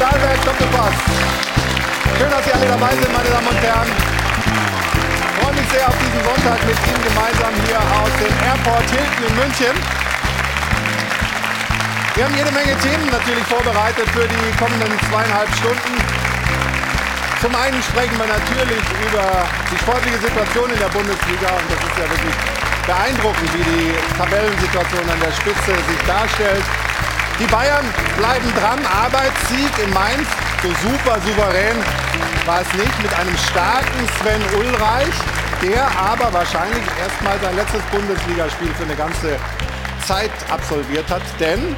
Stahlwerk Doppelpass. Schön, dass Sie alle dabei sind, meine Damen und Herren. Ich freue mich sehr auf diesen Sonntag mit Ihnen gemeinsam hier aus dem Airport Hilton in München. Wir haben jede Menge Themen natürlich vorbereitet für die kommenden zweieinhalb Stunden. Zum einen sprechen wir natürlich über die sportliche Situation in der Bundesliga und das ist ja wirklich beeindruckend, wie die Tabellensituation an der Spitze sich darstellt. Die Bayern bleiben dran, Arbeitssieg in Mainz, so super souverän war es nicht, mit einem starken Sven Ulreich, der aber wahrscheinlich erstmal sein letztes Bundesligaspiel für eine ganze Zeit absolviert hat, denn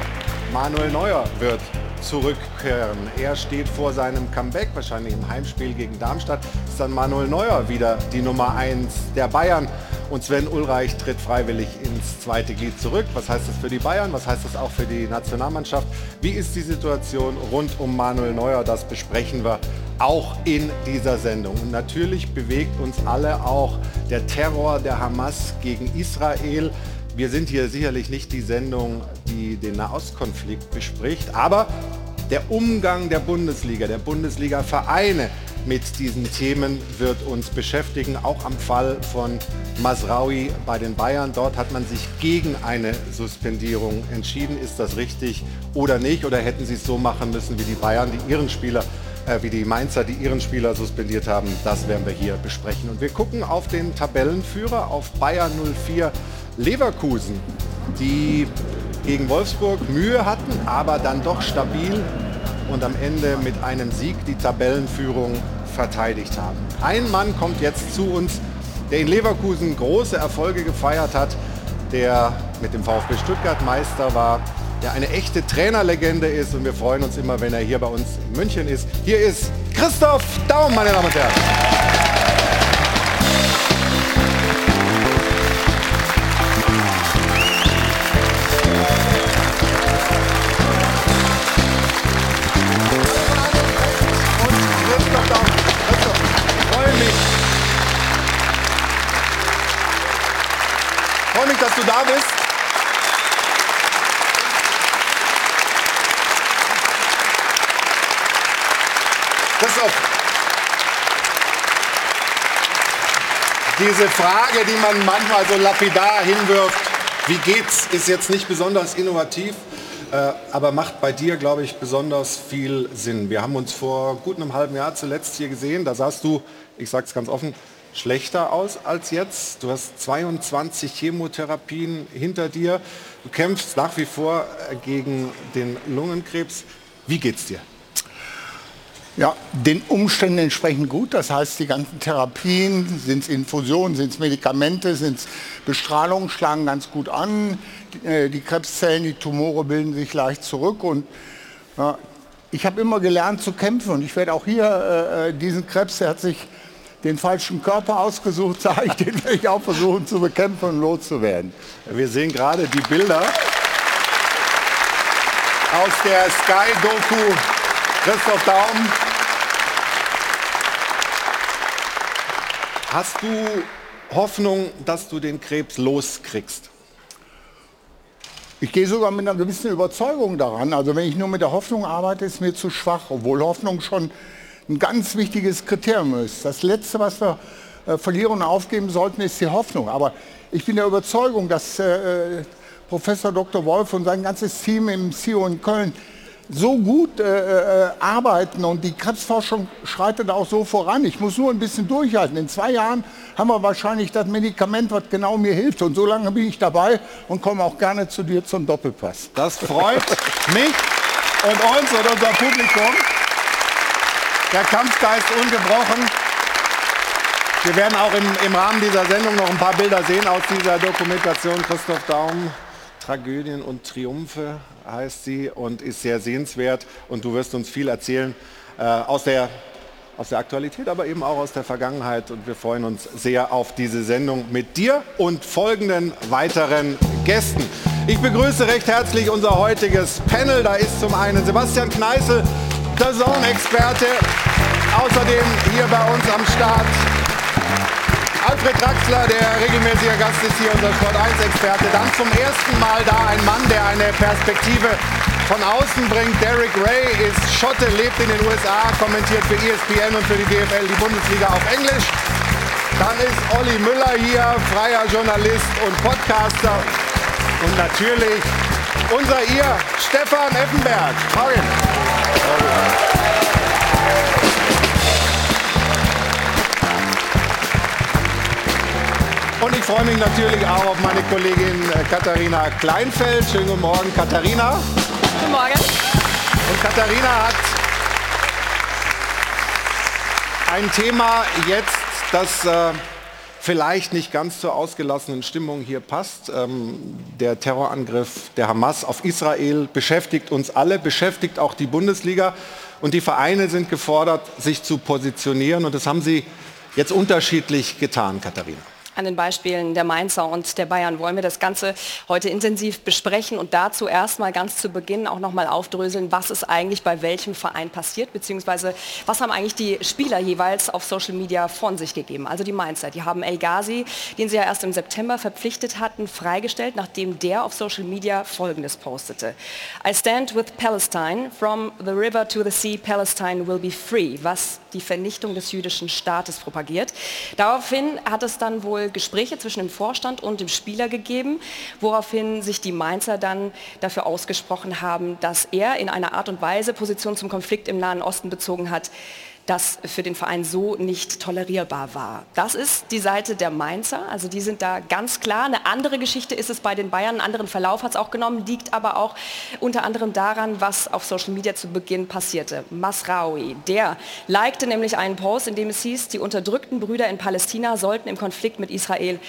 Manuel Neuer wird zurückkehren. Er steht vor seinem Comeback, wahrscheinlich im Heimspiel gegen Darmstadt. Ist dann Manuel Neuer wieder die Nummer 1 der Bayern. Und Sven Ulreich tritt freiwillig ins zweite Glied zurück. Was heißt das für die Bayern? Was heißt das auch für die Nationalmannschaft? Wie ist die Situation rund um Manuel Neuer? Das besprechen wir auch in dieser Sendung. Und natürlich bewegt uns alle auch der Terror der Hamas gegen Israel. Wir sind hier sicherlich nicht die Sendung, die den Nahostkonflikt bespricht, aber der Umgang der Bundesliga, der Bundesliga-Vereine mit diesen Themen wird uns beschäftigen, auch am Fall von Masraui bei den Bayern. Dort hat man sich gegen eine Suspendierung entschieden. Ist das richtig oder nicht? Oder hätten sie es so machen müssen wie die Bayern, die ihren Spieler äh, wie die Mainzer, die ihren Spieler suspendiert haben. Das werden wir hier besprechen. Und wir gucken auf den Tabellenführer, auf Bayern 04 Leverkusen, die gegen Wolfsburg Mühe hatten, aber dann doch stabil und am Ende mit einem Sieg die Tabellenführung verteidigt haben. Ein Mann kommt jetzt zu uns, der in Leverkusen große Erfolge gefeiert hat, der mit dem VfB Stuttgart Meister war, der eine echte Trainerlegende ist und wir freuen uns immer, wenn er hier bei uns in München ist. Hier ist Christoph Daum, meine Damen und Herren. Dass du da bist. Christoph, diese Frage, die man manchmal so lapidar hinwirft, wie geht's, ist jetzt nicht besonders innovativ, äh, aber macht bei dir, glaube ich, besonders viel Sinn. Wir haben uns vor gut einem halben Jahr zuletzt hier gesehen, da saßt du, ich sage es ganz offen, schlechter aus als jetzt. Du hast 22 Chemotherapien hinter dir. Du kämpfst nach wie vor äh, gegen den Lungenkrebs. Wie geht's dir? Ja, den Umständen entsprechend gut. Das heißt, die ganzen Therapien, sind es Infusionen, sind es Medikamente, sind es Bestrahlungen, schlagen ganz gut an. Die, äh, die, Krebszellen, die Tumore bilden sich leicht zurück. Und ja, ich habe immer gelernt zu kämpfen. Und ich werde auch hier äh, äh diesen Krebs, der hat sich den falschen Körper ausgesucht, sage ich, den werde ich auch versuchen zu bekämpfen und loszuwerden. Wir sehen gerade die Bilder aus der Sky-Doku Christoph Daum. Hast du Hoffnung, dass du den Krebs loskriegst? Ich gehe sogar mit einer gewissen Überzeugung daran. Also wenn ich nur mit der Hoffnung arbeite, ist mir zu schwach, obwohl Hoffnung schon ein ganz wichtiges Kriterium ist. Das Letzte, was wir äh, verlieren und aufgeben sollten, ist die Hoffnung. Aber ich bin der Überzeugung, dass äh, Professor Dr. Wolf und sein ganzes Team im CIO in Köln so gut äh, äh, arbeiten und die Krebsforschung schreitet auch so voran. Ich muss nur ein bisschen durchhalten. In zwei Jahren haben wir wahrscheinlich das Medikament, was genau mir hilft. Und so lange bin ich dabei und komme auch gerne zu dir zum Doppelpass. Das freut mich und uns und unser Publikum. Der Kampfgeist ungebrochen. Wir werden auch im, im Rahmen dieser Sendung noch ein paar Bilder sehen aus dieser Dokumentation. Christoph Daum, Tragödien und Triumphe heißt sie und ist sehr sehenswert. Und du wirst uns viel erzählen äh, aus, der, aus der Aktualität, aber eben auch aus der Vergangenheit. Und wir freuen uns sehr auf diese Sendung mit dir und folgenden weiteren Gästen. Ich begrüße recht herzlich unser heutiges Panel. Da ist zum einen Sebastian Kneißl, der Zone-Experte. Außerdem hier bei uns am Start Alfred Draxler, der regelmäßiger Gast ist hier, unser Sport 1-Experte. Dann zum ersten Mal da ein Mann, der eine Perspektive von außen bringt. Derek Ray ist Schotte, lebt in den USA, kommentiert für ESPN und für die DFL die Bundesliga auf Englisch. Dann ist Olli Müller hier, freier Journalist und Podcaster. Und natürlich unser ihr, Stefan Effenberg. Morgen. Und ich freue mich natürlich auch auf meine Kollegin äh, Katharina Kleinfeld. Schönen guten Morgen, Katharina. Guten Morgen. Und Katharina hat ein Thema jetzt, das äh, vielleicht nicht ganz zur ausgelassenen Stimmung hier passt. Ähm, der Terrorangriff der Hamas auf Israel beschäftigt uns alle, beschäftigt auch die Bundesliga. Und die Vereine sind gefordert, sich zu positionieren. Und das haben sie jetzt unterschiedlich getan, Katharina. An den Beispielen der Mainzer und der Bayern wollen wir das Ganze heute intensiv besprechen und dazu erstmal ganz zu Beginn auch nochmal aufdröseln, was ist eigentlich bei welchem Verein passiert, beziehungsweise was haben eigentlich die Spieler jeweils auf Social Media von sich gegeben. Also die Mainzer, die haben El Ghazi, den sie ja erst im September verpflichtet hatten, freigestellt, nachdem der auf Social Media Folgendes postete. I stand with Palestine, from the river to the sea, Palestine will be free, was die Vernichtung des jüdischen Staates propagiert. Daraufhin hat es dann wohl Gespräche zwischen dem Vorstand und dem Spieler gegeben, woraufhin sich die Mainzer dann dafür ausgesprochen haben, dass er in einer Art und Weise Position zum Konflikt im Nahen Osten bezogen hat, das für den Verein so nicht tolerierbar war. Das ist die Seite der Mainzer, also die sind da ganz klar. Eine andere Geschichte ist es bei den Bayern, einen anderen Verlauf hat es auch genommen, liegt aber auch unter anderem daran, was auf Social Media zu Beginn passierte. Masraoui, der likte nämlich einen Post, in dem es hieß, die unterdrückten Brüder in Palästina sollten im Konflikt mit Israel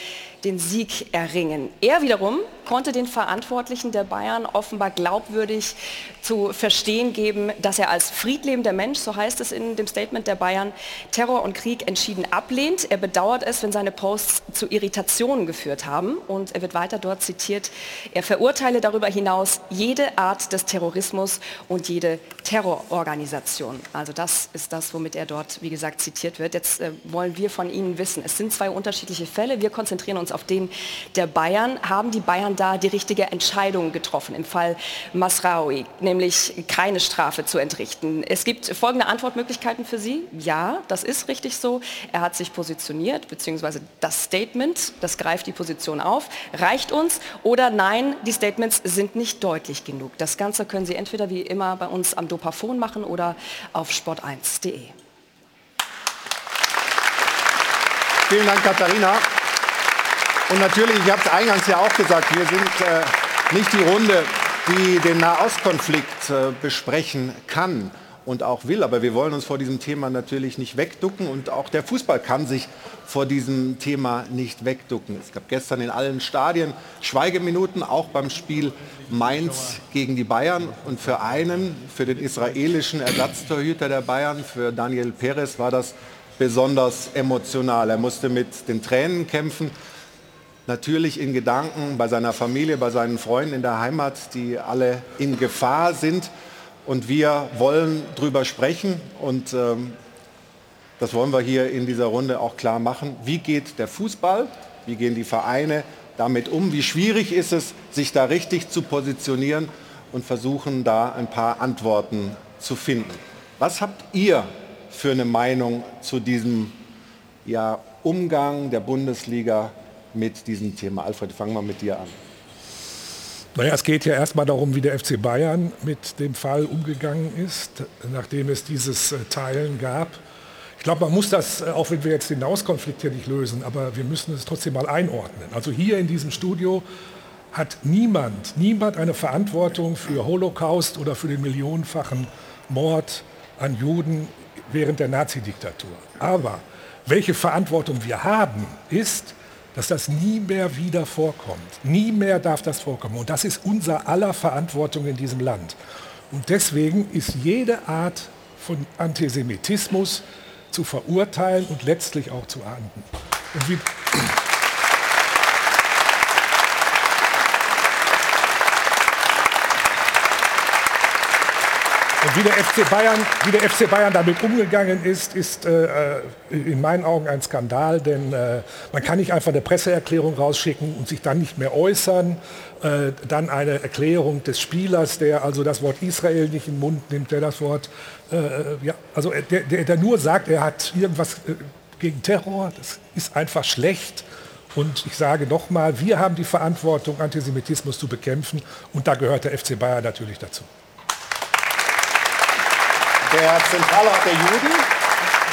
den Sieg erringen. Er wiederum konnte den Verantwortlichen der Bayern offenbar glaubwürdig zu verstehen geben, dass er als friedlebender Mensch, so heißt es in dem Statement der Bayern, Terror und Krieg entschieden ablehnt. Er bedauert es, wenn seine Posts zu Irritationen geführt haben. Und er wird weiter dort zitiert, er verurteile darüber hinaus jede Art des Terrorismus und jede Terrororganisation. Also das ist das, womit er dort, wie gesagt, zitiert wird. Jetzt äh, wollen wir von Ihnen wissen, es sind zwei unterschiedliche Fälle. Wir konzentrieren uns auf den der Bayern. Haben die Bayern da die richtige Entscheidung getroffen im Fall Masraoui, nämlich keine Strafe zu entrichten? Es gibt folgende Antwortmöglichkeiten für Sie. Ja, das ist richtig so. Er hat sich positioniert, beziehungsweise das Statement, das greift die Position auf, reicht uns oder nein, die Statements sind nicht deutlich genug. Das Ganze können Sie entweder wie immer bei uns am Dopafon machen oder auf sport1.de. Vielen Dank, Katharina. Und natürlich, ich habe es eingangs ja auch gesagt, wir sind äh, nicht die Runde, die den Nahostkonflikt äh, besprechen kann und auch will. Aber wir wollen uns vor diesem Thema natürlich nicht wegducken und auch der Fußball kann sich vor diesem Thema nicht wegducken. Es gab gestern in allen Stadien Schweigeminuten, auch beim Spiel Mainz gegen die Bayern. Und für einen, für den israelischen Ersatztorhüter der Bayern, für Daniel Perez, war das besonders emotional. Er musste mit den Tränen kämpfen natürlich in Gedanken bei seiner Familie, bei seinen Freunden in der Heimat, die alle in Gefahr sind. Und wir wollen darüber sprechen und ähm, das wollen wir hier in dieser Runde auch klar machen. Wie geht der Fußball? Wie gehen die Vereine damit um? Wie schwierig ist es, sich da richtig zu positionieren und versuchen da ein paar Antworten zu finden. Was habt ihr für eine Meinung zu diesem ja, Umgang der Bundesliga mit diesem Thema. Alfred, fangen wir mit dir an. Naja, es geht ja erstmal darum, wie der FC Bayern mit dem Fall umgegangen ist, nachdem es dieses äh, Teilen gab. Ich glaube, man muss das, äh, auch wenn wir jetzt den Nauskonflikt hier nicht lösen, aber wir müssen es trotzdem mal einordnen. Also hier in diesem Studio hat niemand, niemand eine Verantwortung für Holocaust oder für den millionenfachen Mord an Juden während der Nazidiktatur. Aber welche Verantwortung wir haben, ist, dass das nie mehr wieder vorkommt. Nie mehr darf das vorkommen. Und das ist unser aller Verantwortung in diesem Land. Und deswegen ist jede Art von Antisemitismus zu verurteilen und letztlich auch zu ahnden. Und wie der FC Bayern, wie der FC Bayern damit umgegangen ist, ist äh, in meinen Augen ein Skandal, denn äh, man kann nicht einfach eine Presseerklärung rausschicken und sich dann nicht mehr äußern. Äh, dann eine Erklärung des Spielers, der also das Wort Israel nicht in den Mund nimmt, der das Wort, äh, ja, also der, der, der, nur sagt, er hat irgendwas äh, gegen Terror. Das ist einfach schlecht. Und ich sage nochmal, wir haben die Verantwortung, Antisemitismus zu bekämpfen. Und da gehört der FC Bayern natürlich dazu. Der Zentralrat der Juden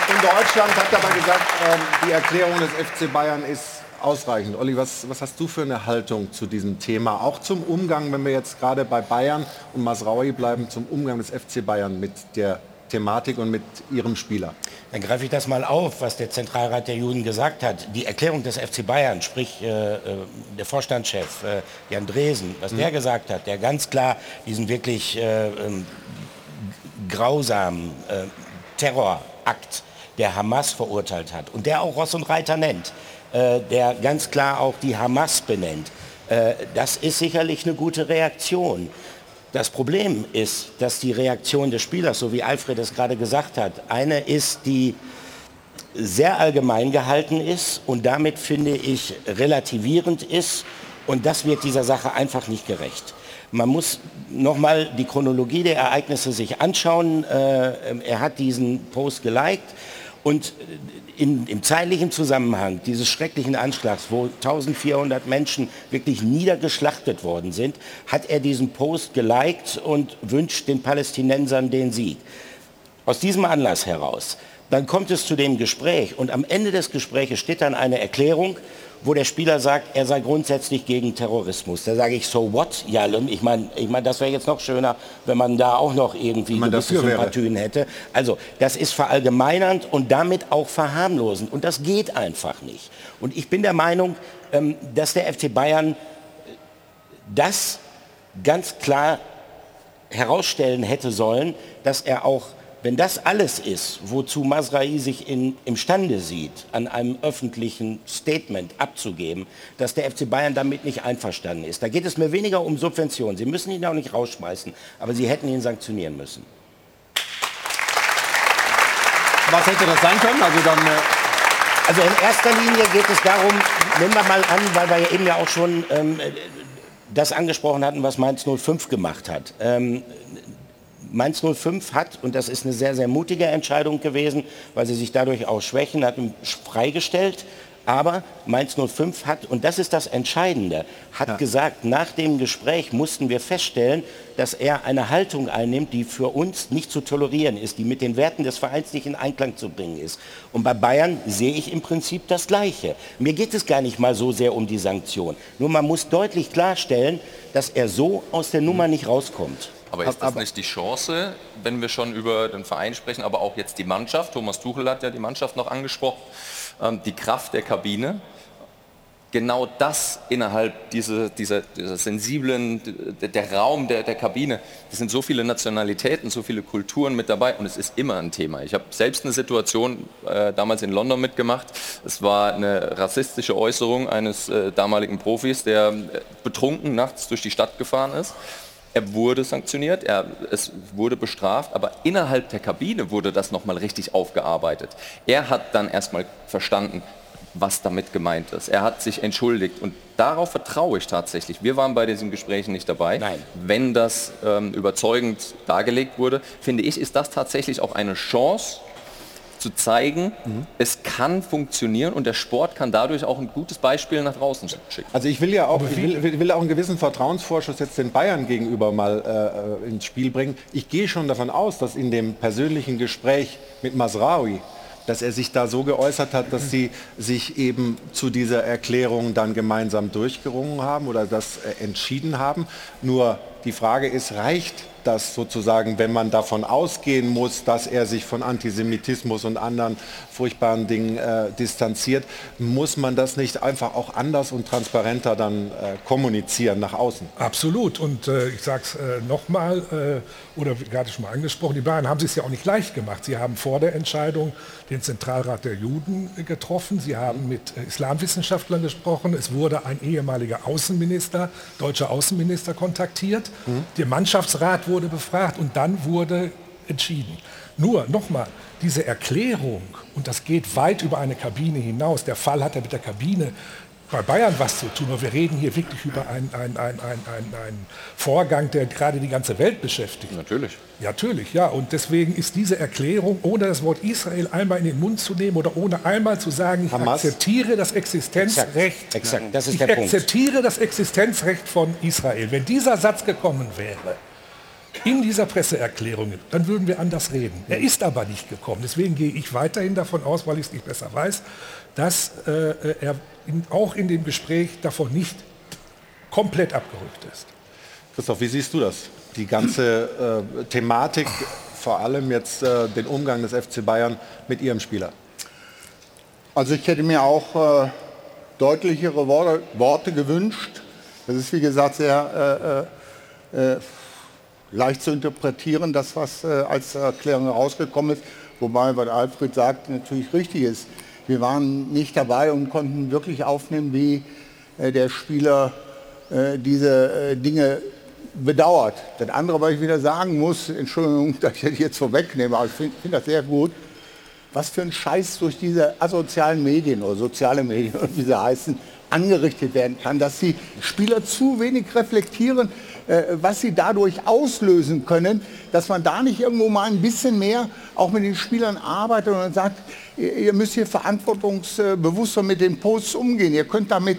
in Deutschland hat dabei gesagt, ähm, die Erklärung des FC Bayern ist ausreichend. Olli, was, was, hast du für eine Haltung zu diesem Thema? Auch zum Umgang, wenn wir jetzt gerade bei Bayern und Masraui bleiben, zum Umgang des FC Bayern mit der Thematik und mit ihrem Spieler. Dann greife ich das mal auf, was der Zentralrat der Juden gesagt hat. Die Erklärung des FC Bayern, sprich äh, äh, der Vorstandschef äh, Jan Dresen, was mhm. der gesagt hat, der ganz klar diesen wirklich äh, ähm, grausamen äh, Terrorakt der Hamas verurteilt hat und der auch Ross und Reiter nennt, äh, der ganz klar auch die Hamas benennt, äh, das ist sicherlich eine gute Reaktion. Das Problem ist, dass die Reaktion des Spielers, so wie Alfred es gerade gesagt hat, eine ist, die sehr allgemein gehalten ist und damit, finde ich, relativierend ist. Und das wird dieser Sache einfach nicht gerecht. Man muss nochmal die Chronologie der Ereignisse sich anschauen. Äh, er hat diesen Post geliked und in, im zeitlichen Zusammenhang dieses schrecklichen Anschlags, wo 1400 Menschen wirklich niedergeschlachtet worden sind, hat er diesen Post geliked und wünscht den Palästinensern den Sieg. Aus diesem Anlass heraus. Dann kommt es zu dem Gespräch und am Ende des Gesprächs steht dann eine Erklärung, wo der Spieler sagt, er sei grundsätzlich gegen Terrorismus. Da sage ich, so what, Jalem? Ich meine, ich mein, das wäre jetzt noch schöner, wenn man da auch noch irgendwie gewisse Sympathien hätte. Also das ist verallgemeinernd und damit auch verharmlosend. Und das geht einfach nicht. Und ich bin der Meinung, ähm, dass der FC Bayern das ganz klar herausstellen hätte sollen, dass er auch wenn das alles ist, wozu Masrai sich in, imstande sieht, an einem öffentlichen Statement abzugeben, dass der FC Bayern damit nicht einverstanden ist, da geht es mir weniger um Subventionen. Sie müssen ihn auch nicht rausschmeißen, aber Sie hätten ihn sanktionieren müssen. Was hätte das sein können? Also dann... Äh also in erster Linie geht es darum, nehmen wir mal an, weil wir ja eben ja auch schon ähm, das angesprochen hatten, was Mainz 05 gemacht hat. Ähm, Mainz 05 hat, und das ist eine sehr, sehr mutige Entscheidung gewesen, weil sie sich dadurch auch schwächen, hat ihn freigestellt. Aber Mainz 05 hat, und das ist das Entscheidende, hat ja. gesagt, nach dem Gespräch mussten wir feststellen, dass er eine Haltung einnimmt, die für uns nicht zu tolerieren ist, die mit den Werten des Vereins nicht in Einklang zu bringen ist. Und bei Bayern sehe ich im Prinzip das Gleiche. Mir geht es gar nicht mal so sehr um die Sanktion. Nur man muss deutlich klarstellen, dass er so aus der Nummer nicht rauskommt. Aber ist das nicht die Chance, wenn wir schon über den Verein sprechen, aber auch jetzt die Mannschaft, Thomas Tuchel hat ja die Mannschaft noch angesprochen, ähm, die Kraft der Kabine, genau das innerhalb dieser, dieser, dieser sensiblen, der Raum der, der Kabine, es sind so viele Nationalitäten, so viele Kulturen mit dabei und es ist immer ein Thema. Ich habe selbst eine Situation äh, damals in London mitgemacht. Es war eine rassistische Äußerung eines äh, damaligen Profis, der äh, betrunken nachts durch die Stadt gefahren ist er wurde sanktioniert, er, es wurde bestraft, aber innerhalb der Kabine wurde das nochmal richtig aufgearbeitet. Er hat dann erstmal verstanden, was damit gemeint ist. Er hat sich entschuldigt und darauf vertraue ich tatsächlich. Wir waren bei diesen Gesprächen nicht dabei. Nein. Wenn das ähm, überzeugend dargelegt wurde, finde ich, ist das tatsächlich auch eine Chance, zu zeigen, mhm. es kann funktionieren und der Sport kann dadurch auch ein gutes Beispiel nach draußen schicken. Also ich will ja auch, ich will, will, auch einen gewissen Vertrauensvorschuss jetzt den Bayern gegenüber mal äh, ins Spiel bringen. Ich gehe schon davon aus, dass in dem persönlichen Gespräch mit Masraoui dass er sich da so geäußert hat, dass sie sich eben zu dieser Erklärung dann gemeinsam durchgerungen haben oder das äh, entschieden haben. Nur die Frage ist, reicht das sozusagen, wenn man davon ausgehen muss, dass er sich von Antisemitismus und anderen furchtbaren Dingen äh, distanziert, muss man das nicht einfach auch anders und transparenter dann äh, kommunizieren nach außen? Absolut. Und äh, ich sage es äh, nochmal, äh, oder gerade schon mal angesprochen, die Bayern haben es ja auch nicht leicht gemacht. Sie haben vor der Entscheidung den Zentralrat der Juden getroffen. Sie haben mit äh, Islamwissenschaftlern gesprochen. Es wurde ein ehemaliger Außenminister, deutscher Außenminister kontaktiert. Mhm. Der Mannschaftsrat wurde befragt und dann wurde entschieden. Nur, nochmal, diese Erklärung, und das geht weit über eine Kabine hinaus, der Fall hat ja mit der Kabine bei Bayern was zu tun, aber wir reden hier wirklich über einen, einen, einen, einen, Vorgang, der gerade die ganze Welt beschäftigt. Natürlich. Ja, natürlich, ja. Und deswegen ist diese Erklärung, ohne das Wort Israel einmal in den Mund zu nehmen oder ohne einmal zu sagen, ich Hamas. akzeptiere das Existenzrecht, Exakt, exakt, das ist ich der Punkt. akzeptiere das Existenzrecht von Israel. Wenn dieser Satz gekommen wäre, in dieser Presseerklärung, dann würden wir anders reden. Er ist aber nicht gekommen. Deswegen gehe ich weiterhin davon aus, weil ich es nicht besser weiß, dass äh, er in, auch in dem Gespräch davon nicht komplett abgerückt ist. Christoph, wie siehst du das? Die ganze äh, Thematik, vor allem jetzt äh, den Umgang des FC Bayern mit ihrem Spieler. Also ich hätte mir auch äh, deutlichere Worte, Worte gewünscht. Das ist wie gesagt sehr äh, äh, leicht zu interpretieren, das was äh, als Erklärung herausgekommen ist. Wobei, was Alfred sagt, natürlich richtig ist. Wir waren nicht dabei und konnten wirklich aufnehmen, wie äh, der Spieler äh, diese Dinge bedauert. Das andere, was ich wieder sagen muss, Entschuldigung, dass ich das jetzt vorwegnehme, aber ich finde find das sehr gut, was für ein Scheiß durch diese asozialen Medien oder soziale Medien, wie sie heißen, angerichtet werden kann, dass die Spieler zu wenig reflektieren, was sie dadurch auslösen können, dass man da nicht irgendwo mal ein bisschen mehr auch mit den Spielern arbeitet und sagt, ihr, ihr müsst hier verantwortungsbewusster mit den Posts umgehen. Ihr könnt damit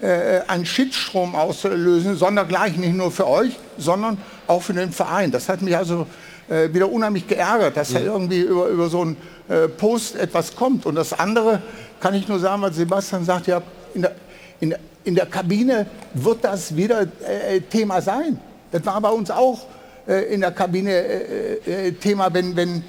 äh, einen Shitstrom auslösen, sondergleich nicht nur für euch, sondern auch für den Verein. Das hat mich also äh, wieder unheimlich geärgert, dass da irgendwie über, über so einen äh, Post etwas kommt. Und das andere kann ich nur sagen, was Sebastian sagt, ja, in der, in, der- in der Kabine wird das wieder äh, Thema sein. Das war bei uns auch äh, in der Kabine äh, äh, Thema, wenn, wenn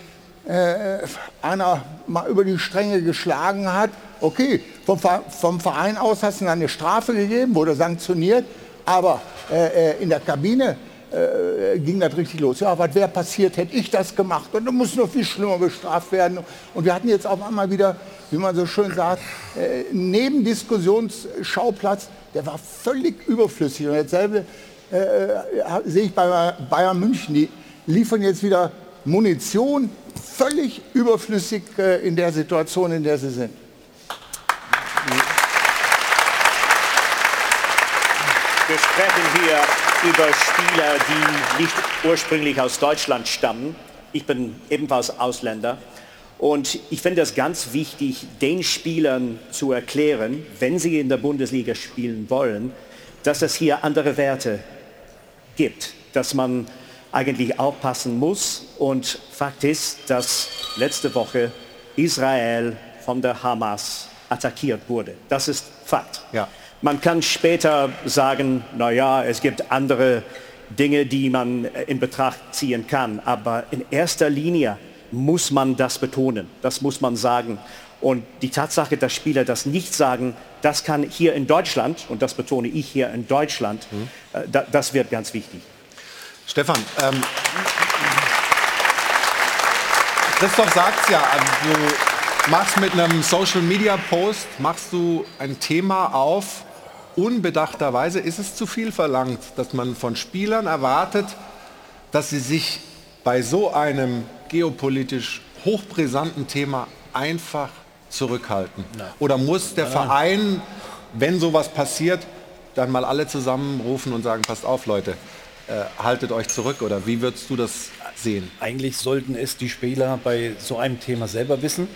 äh, einer mal über die Stränge geschlagen hat. Okay, vom, vom Verein aus hast du eine Strafe gegeben, wurde sanktioniert, aber äh, äh, in der Kabine äh, ging das richtig los. Ja, was wäre passiert, hätte ich das gemacht und dann muss noch viel schlimmer bestraft werden. Und wir hatten jetzt auf einmal wieder, wie man so schön sagt, äh, neben Diskussionsschauplatz, der war völlig überflüssig. Und dasselbe äh, äh, sehe ich bei Bayern München. Die liefern jetzt wieder Munition, völlig überflüssig äh, in der Situation, in der sie sind. Wir sprechen hier über Spieler, die nicht ursprünglich aus Deutschland stammen. Ich bin ebenfalls Ausländer. Und ich finde es ganz wichtig, den Spielern zu erklären, wenn sie in der Bundesliga spielen wollen, dass es hier andere Werte gibt, dass man eigentlich aufpassen muss. Und Fakt ist, dass letzte Woche Israel von der Hamas attackiert wurde. Das ist Fakt. Ja. Man kann später sagen, naja, es gibt andere Dinge, die man in Betracht ziehen kann. Aber in erster Linie muss man das betonen. Das muss man sagen. Und die Tatsache, dass Spieler das nicht sagen, das kann hier in Deutschland, und das betone ich hier in Deutschland, äh, da, das wird ganz wichtig. Stefan, ähm, Christoph sagt ja, also du machst mit einem Social Media Post, machst du ein Thema auf, unbedachterweise. Ist es zu viel verlangt, dass man von Spielern erwartet, dass sie sich bei so einem geopolitisch hochbrisanten Thema einfach zurückhalten? Oder muss der Verein, wenn sowas passiert, dann mal alle zusammenrufen und sagen, passt auf Leute, äh, haltet euch zurück? Oder wie würdest du das sehen? Eigentlich sollten es die Spieler bei so einem Thema selber wissen,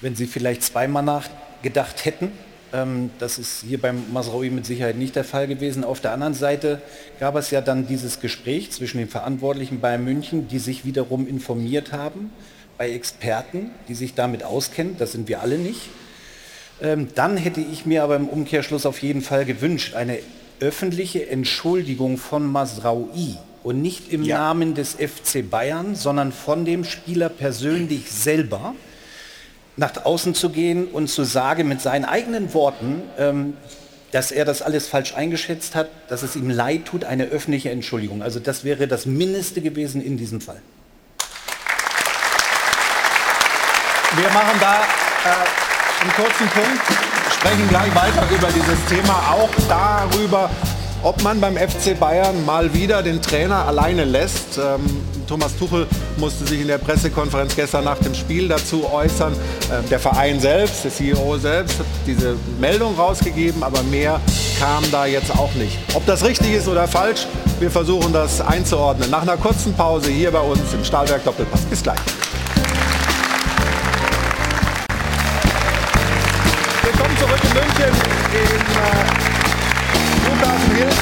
wenn sie vielleicht zweimal nachgedacht hätten. Ähm, das ist hier beim Masraoui mit Sicherheit nicht der Fall gewesen. Auf der anderen Seite gab es ja dann dieses Gespräch zwischen den Verantwortlichen bei München, die sich wiederum informiert haben bei Experten, die sich damit auskennen. Das sind wir alle nicht. Ähm, dann hätte ich mir aber im Umkehrschluss auf jeden Fall gewünscht, eine öffentliche Entschuldigung von Masraoui und nicht im Ja. Namen des FC Bayern, sondern von dem Spieler persönlich selber nach außen zu gehen und zu sagen mit seinen eigenen Worten, ähm, dass er das alles falsch eingeschätzt hat, dass es ihm leid tut, eine öffentliche Entschuldigung. Also das wäre das Mindeste gewesen in diesem Fall. Wir machen da äh, einen kurzen Punkt, sprechen gleich weiter über dieses Thema, auch darüber, ob man beim FC Bayern mal wieder den Trainer alleine lässt. Ähm, Thomas Tuchel musste sich in der Pressekonferenz gestern nach dem Spiel dazu äußern. Ähm, der Verein selbst, der CEO selbst hat diese Meldung rausgegeben, aber mehr kam da jetzt auch nicht. Ob das richtig ist oder falsch, wir versuchen das einzuordnen. Nach einer kurzen Pause hier bei uns im Stahlwerk Doppelpass. Bis gleich. Willkommen zurück in München im äh, Flughafen Hilton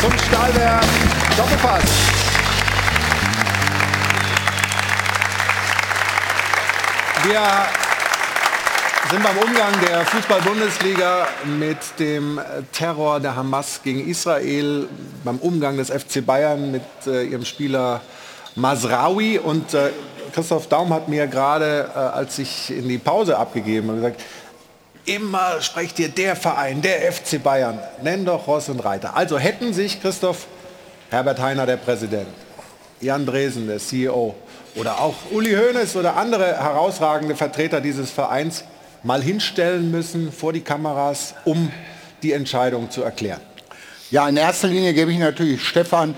zum Stahlwerk Doppelpass. Wir sind beim Umgang der Fußball-Bundesliga mit dem Terror der Hamas gegen Israel, beim Umgang des FC Bayern mit äh, ihrem Spieler Masraoui und äh, Christoph Daum hat mir gerade, äh, als ich in die Pause abgegeben habe, gesagt, immer sprecht ihr der Verein, der FC Bayern, nenn doch Ross und Reiter. Also hätten sich Christoph Herbert Heiner, der Präsident, Jan Dresen, der CEO, oder auch Uli Hoeneß oder andere herausragende Vertreter dieses Vereins mal hinstellen müssen vor die Kameras, um die Entscheidung zu erklären? Ja, in erster Linie gebe ich natürlich Stefan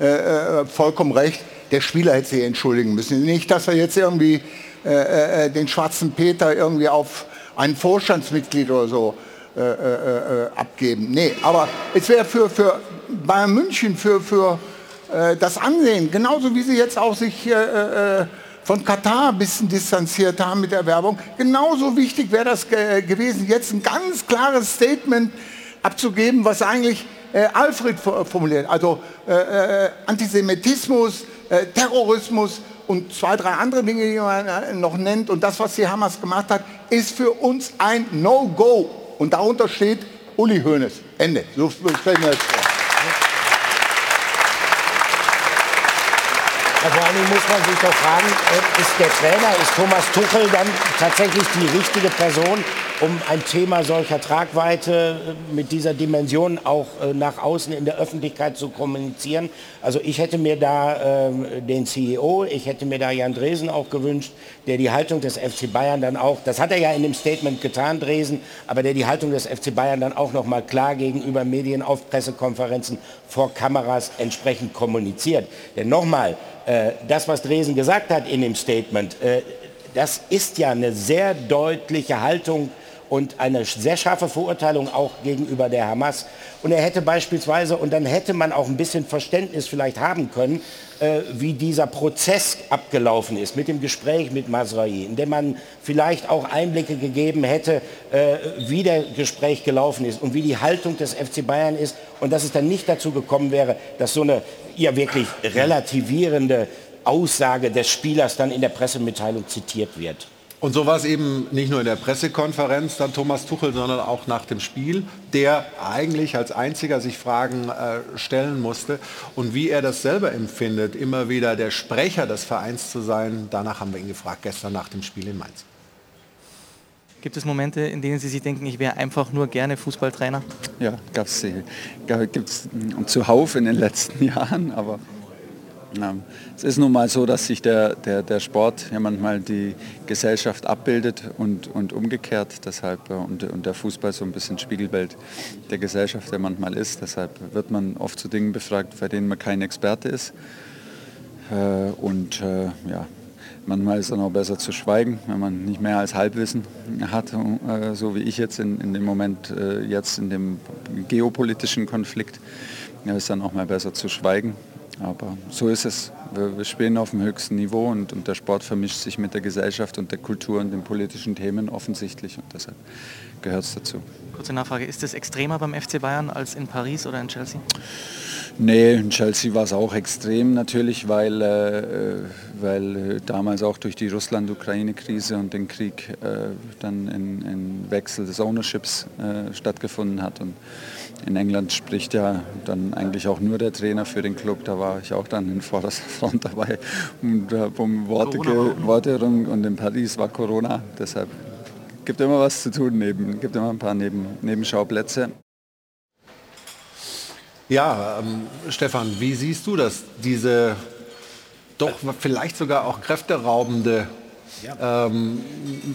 äh, äh, vollkommen recht. Der Spieler hätte sich entschuldigen müssen. Nicht, dass wir jetzt irgendwie äh, äh, den schwarzen Peter irgendwie auf ein Vorstandsmitglied oder so äh, äh, äh, abgeben. Nee, aber es wäre für, für Bayern München, für, für äh, das Ansehen, genauso wie sie jetzt auch sich äh, äh, von Katar ein bisschen distanziert haben mit der Werbung, genauso wichtig wäre das ge gewesen, jetzt ein ganz klares Statement abzugeben, was eigentlich Alfred formuliert. Also Antisemitismus, Terrorismus und zwei, drei andere Dinge, die man noch nennt. Und das, was die Hamas gemacht hat, ist für uns ein No-Go. Und darunter steht Uli Hoeneß. Ende. So stellen wir das vor. Ja, vor allen Dingen muss man sich doch fragen, äh, ist der Trainer, ist Thomas Tuchel dann tatsächlich die richtige Person, um ein Thema solcher Tragweite äh, mit dieser Dimension auch äh, nach außen in der Öffentlichkeit zu kommunizieren? Also ich hätte mir da äh, den CEO, ich hätte mir da Jan Dresen auch gewünscht, der die Haltung des FC Bayern dann auch, das hat er ja in dem Statement getan, Dresen, aber der die Haltung des FC Bayern dann auch noch mal klar gegenüber Medien auf Pressekonferenzen vor Kameras entsprechend kommuniziert. Denn nochmal, äh, das, was Dresen gesagt hat in dem Statement, das ist ja eine sehr deutliche Haltung und eine sehr scharfe Verurteilung auch gegenüber der Hamas. Und er hätte beispielsweise, und dann hätte man auch ein bisschen Verständnis vielleicht haben können, äh, wie dieser Prozess abgelaufen ist mit dem Gespräch mit Masrai, in dem man vielleicht auch Einblicke gegeben hätte, äh, wie der Gespräch gelaufen ist und wie die Haltung des FC Bayern ist und dass es dann nicht dazu gekommen wäre, dass so eine ja wirklich relativierende Aussage des Spielers dann in der Pressemitteilung zitiert wird. Und so war es eben nicht nur in der Pressekonferenz dann Thomas Tuchel, sondern auch nach dem Spiel, der eigentlich als einziger sich Fragen äh, stellen musste und wie er das selber empfindet, immer wieder der Sprecher des Vereins zu sein. Danach haben wir ihn gefragt, gestern nach dem Spiel in Mainz. Gibt es Momente, in denen Sie sich denken, ich wäre einfach nur gerne Fußballtrainer? Ja, gab es gibt es zuhauf in den letzten Jahren, aber ja, es ist nun mal so, dass sich der, der, der Sport ja manchmal die Gesellschaft abbildet und, und umgekehrt. Deshalb, äh, und, und der Fußball so ein bisschen Spiegelbild der Gesellschaft, der manchmal ist. Deshalb wird man oft zu Dingen befragt, bei denen man kein Experte ist. Äh, und äh, ja, manchmal ist es dann auch besser zu schweigen, wenn man nicht mehr als Halbwissen hat, so wie ich jetzt in, in dem Moment, jetzt in dem geopolitischen Konflikt. Ja, ist dann auch mal besser zu schweigen aber so ist es. Wir, wir spielen auf dem höchsten Niveau und, und, der Sport vermischt sich mit der Gesellschaft und der Kultur und den politischen Themen offensichtlich und deshalb gehört es dazu. Kurze Nachfrage, ist es extremer beim FC Bayern als in Paris oder in Chelsea? Nee, in Chelsea war es auch extrem natürlich, weil, äh, weil damals auch durch die Russland-Ukraine-Krise und den Krieg äh, dann ein, Wechsel des Ownerships äh, stattgefunden hat. Und in England spricht ja dann eigentlich auch nur der Trainer für den Club. Da war ich auch dann in vorderster Front dabei, um, um Worte, Worte rum. Und in Paris war Corona. Deshalb gibt immer was zu tun neben, gibt immer ein paar neben, Nebenschauplätze. Ja, ähm, Stefan, wie siehst du das, diese doch vielleicht sogar auch kräfteraubende Ähm,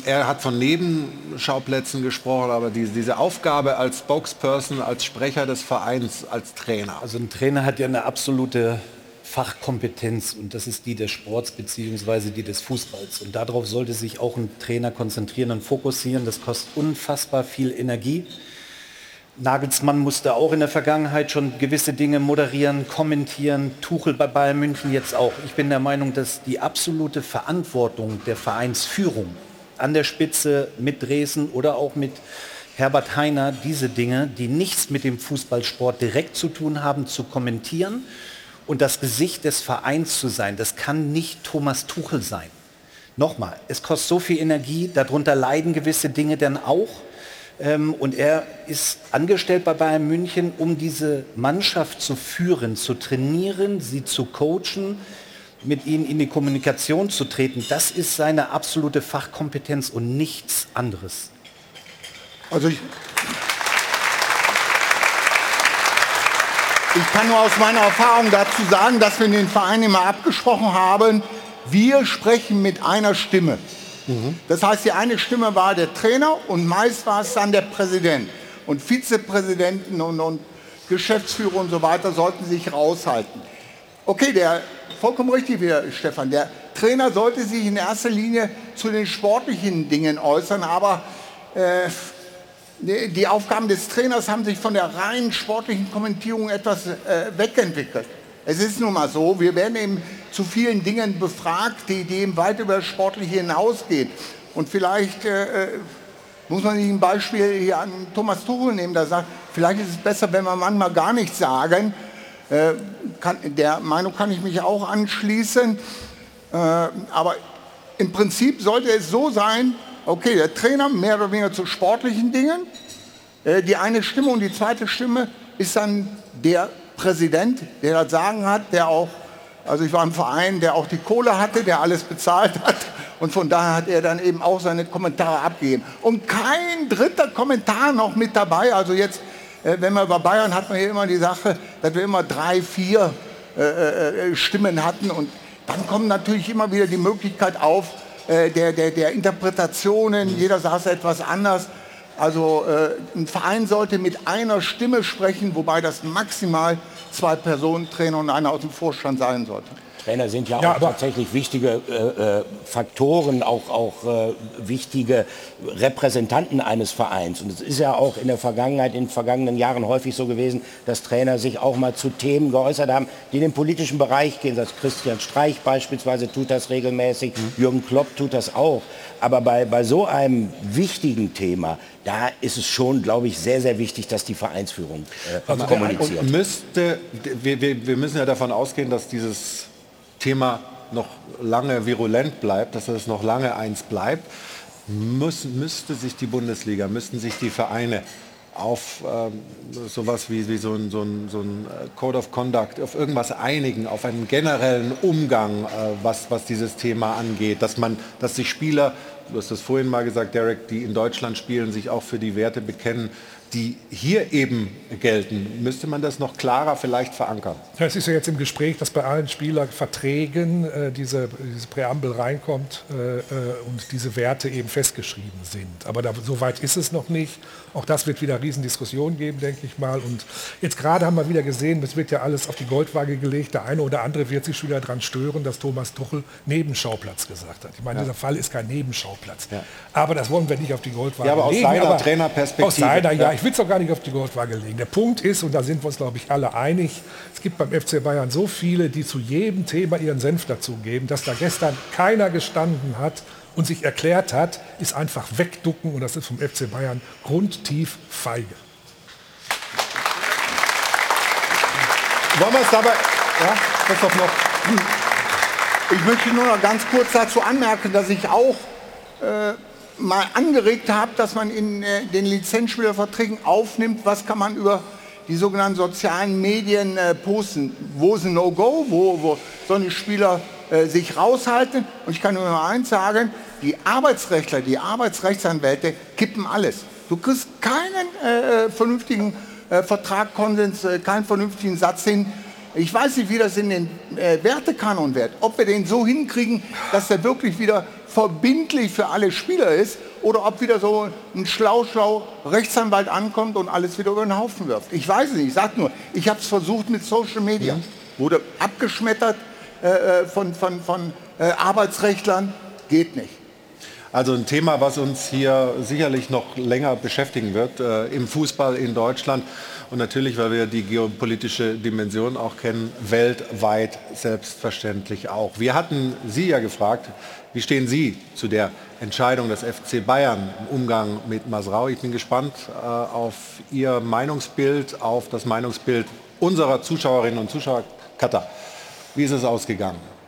er hat von Nebenschauplätzen gesprochen, aber diese, diese Aufgabe als Spokesperson, als Sprecher des Vereins, als Trainer. Also ein Trainer hat ja eine absolute Fachkompetenz und das ist die des Sports bzw. die des Fußballs. Und darauf sollte sich auch ein Trainer konzentrieren und fokussieren. Das kostet unfassbar viel Energie. Nagelsmann musste auch in der Vergangenheit schon gewisse Dinge moderieren, kommentieren, Tuchel bei Bayern München jetzt auch. Ich bin der Meinung, dass die absolute Verantwortung der Vereinsführung an der Spitze mit Dresden oder auch mit Herbert Heiner diese Dinge, die nichts mit dem Fußballsport direkt zu tun haben, zu kommentieren und das Gesicht des Vereins zu sein. Das kann nicht Thomas Tuchel sein. Nochmal, es kostet so viel Energie, darunter leiden gewisse Dinge dann auch. Ähm, und er ist angestellt bei Bayern München, um diese Mannschaft zu führen, zu trainieren, sie zu coachen, mit ihnen in die Kommunikation zu treten. Das ist seine absolute Fachkompetenz und nichts anderes. Also ich, ich kann nur aus meiner Erfahrung dazu sagen, dass wir den Vereinen immer abgesprochen haben, wir sprechen mit einer Stimme. Das heißt, die eine Stimme war der Trainer und meist war es dann der Präsident. Und Vizepräsidenten und, und Geschäftsführer und so weiter sollten sich raushalten. Okay, der vollkommen richtig wieder, Stefan. Der Trainer sollte sich in erster Linie zu den sportlichen Dingen äußern, aber äh, die Aufgaben des Trainers haben sich von der rein sportlichen Kommentierung etwas äh, wegentwickelt. Es ist nun mal so, wir werden eben zu vielen Dingen befragt, die, die eben weit über das Sportliche hinausgehen. Und vielleicht äh, äh, muss man sich ein Beispiel hier an Thomas Tuchel nehmen, der sagt, vielleicht ist es besser, wenn wir manchmal gar nichts sagen. Äh, kann, der Meinung kann ich mich auch anschließen. Äh, aber im Prinzip sollte es so sein, okay, der Trainer mehr oder weniger zu sportlichen Dingen. Äh, die eine Stimme und die zweite Stimme ist dann der Präsident, der das Sagen hat, der auch, also ich war im Verein, der auch die Kohle hatte, der alles bezahlt hat. Und von daher hat er dann eben auch seine Kommentare abgegeben. Und kein dritter Kommentar noch mit dabei. Also jetzt, äh, wenn wir über Bayern hat man hier immer die Sache, dass wir immer drei, vier äh, äh, Stimmen hatten. Und dann kommt natürlich immer wieder die Möglichkeit auf, der, der, der Interpretationen. Jeder saß etwas anders. Also äh, ein Verein sollte mit einer Stimme sprechen, wobei das maximal zwei Personen, Trainer und einer aus dem Vorstand sein sollte. Trainer sind ja, Ja, auch tatsächlich wichtige äh, äh, Faktoren, auch, auch äh, wichtige Repräsentanten eines Vereins. Und es ist ja auch in der Vergangenheit, in den vergangenen Jahren häufig so gewesen, dass Trainer sich auch mal zu Themen geäußert haben, die in den politischen Bereich gehen. Das Christian Streich beispielsweise tut das regelmäßig, Jürgen Klopp tut das auch. Aber bei, bei so einem wichtigen Thema, da ist es schon, glaube ich, sehr, sehr wichtig, dass die Vereinsführung äh, kommuniziert. Und müsste, wir, wir, wir müssen ja davon ausgehen, dass dieses Thema noch lange virulent bleibt, dass es noch lange eins bleibt. Muss, müsste sich die Bundesliga, müssten sich die Vereine auf ähm, sowas wie, wie so, ein, so, ein, so ein äh, Code of Conduct, auf irgendwas einigen, auf einen generellen Umgang, äh, was, was dieses Thema angeht, dass man, dass sich Spieler, du hast das vorhin mal gesagt, Derek, die in Deutschland spielen, sich auch für die Werte bekennen, die hier eben gelten. Müsste man das noch klarer vielleicht verankern? Ja, Es ist ja jetzt im Gespräch, dass bei allen Spielerverträgen äh, diese, diese Präambel reinkommt äh, äh, und diese Werte eben festgeschrieben sind. Aber da, so weit ist es noch nicht. Auch das wird wieder Riesendiskussionen geben, denke ich mal. Und jetzt gerade haben wir wieder gesehen, es wird ja alles auf die Goldwaage gelegt. Der eine oder andere wird sich schon wieder daran stören, dass Thomas Tuchel Nebenschauplatz gesagt hat. Ich meine, dieser Fall ist kein Nebenschauplatz. Aber das wollen wir nicht auf die Goldwaage Ja, aber aus legen. seiner Trainerperspektive. Aus seiner, ja, Ja. Ich will es auch gar nicht auf die Goldwaage legen. Der Punkt ist, und da sind wir uns, glaube ich, alle einig, es gibt beim FC Bayern so viele, die zu jedem Thema ihren Senf dazugeben, dass da gestern keiner gestanden hat und sich erklärt hat, ist einfach wegducken und das ist vom FC Bayern grundtief feige. Wollen wir es dabei, ja, Christoph noch. Ich möchte nur noch ganz kurz dazu anmerken, dass ich auch äh, mal angeregt habe, dass man in äh, den Lizenzspielerverträgen aufnimmt, was kann man über die sogenannten sozialen Medien äh, posten. Wo ist ein No-Go, wo, wo sollen die Spieler äh, sich raushalten. Und ich kann nur noch eins sagen, die Arbeitsrechtler, die Arbeitsrechtsanwälte kippen alles. Du kriegst keinen äh, vernünftigen äh, Konsens, äh, keinen vernünftigen Satz hin. Ich weiß nicht, wie das in den äh, Wertekanon wird. Ob wir den so hinkriegen, dass der wirklich wieder verbindlich für alle Spieler ist oder ob wieder so ein schlau-schlau Rechtsanwalt ankommt und alles wieder über den Haufen wirft. Ich weiß es nicht, ich sag nur, ich habe es versucht mit Social Media. Mhm. Wurde abgeschmettert äh, äh, von, von, von äh, Arbeitsrechtlern, geht nicht. Also ein Thema, was uns hier sicherlich noch länger beschäftigen wird äh, im Fußball in Deutschland und natürlich, weil wir die geopolitische Dimension auch kennen, weltweit selbstverständlich auch. Wir hatten Sie ja gefragt, wie stehen Sie zu der Entscheidung des FC Bayern im Umgang mit Masrau? Ich bin gespannt äh, auf Ihr Meinungsbild, auf das Meinungsbild unserer Zuschauerinnen und Zuschauer. Katar, wie ist es ausgegangen?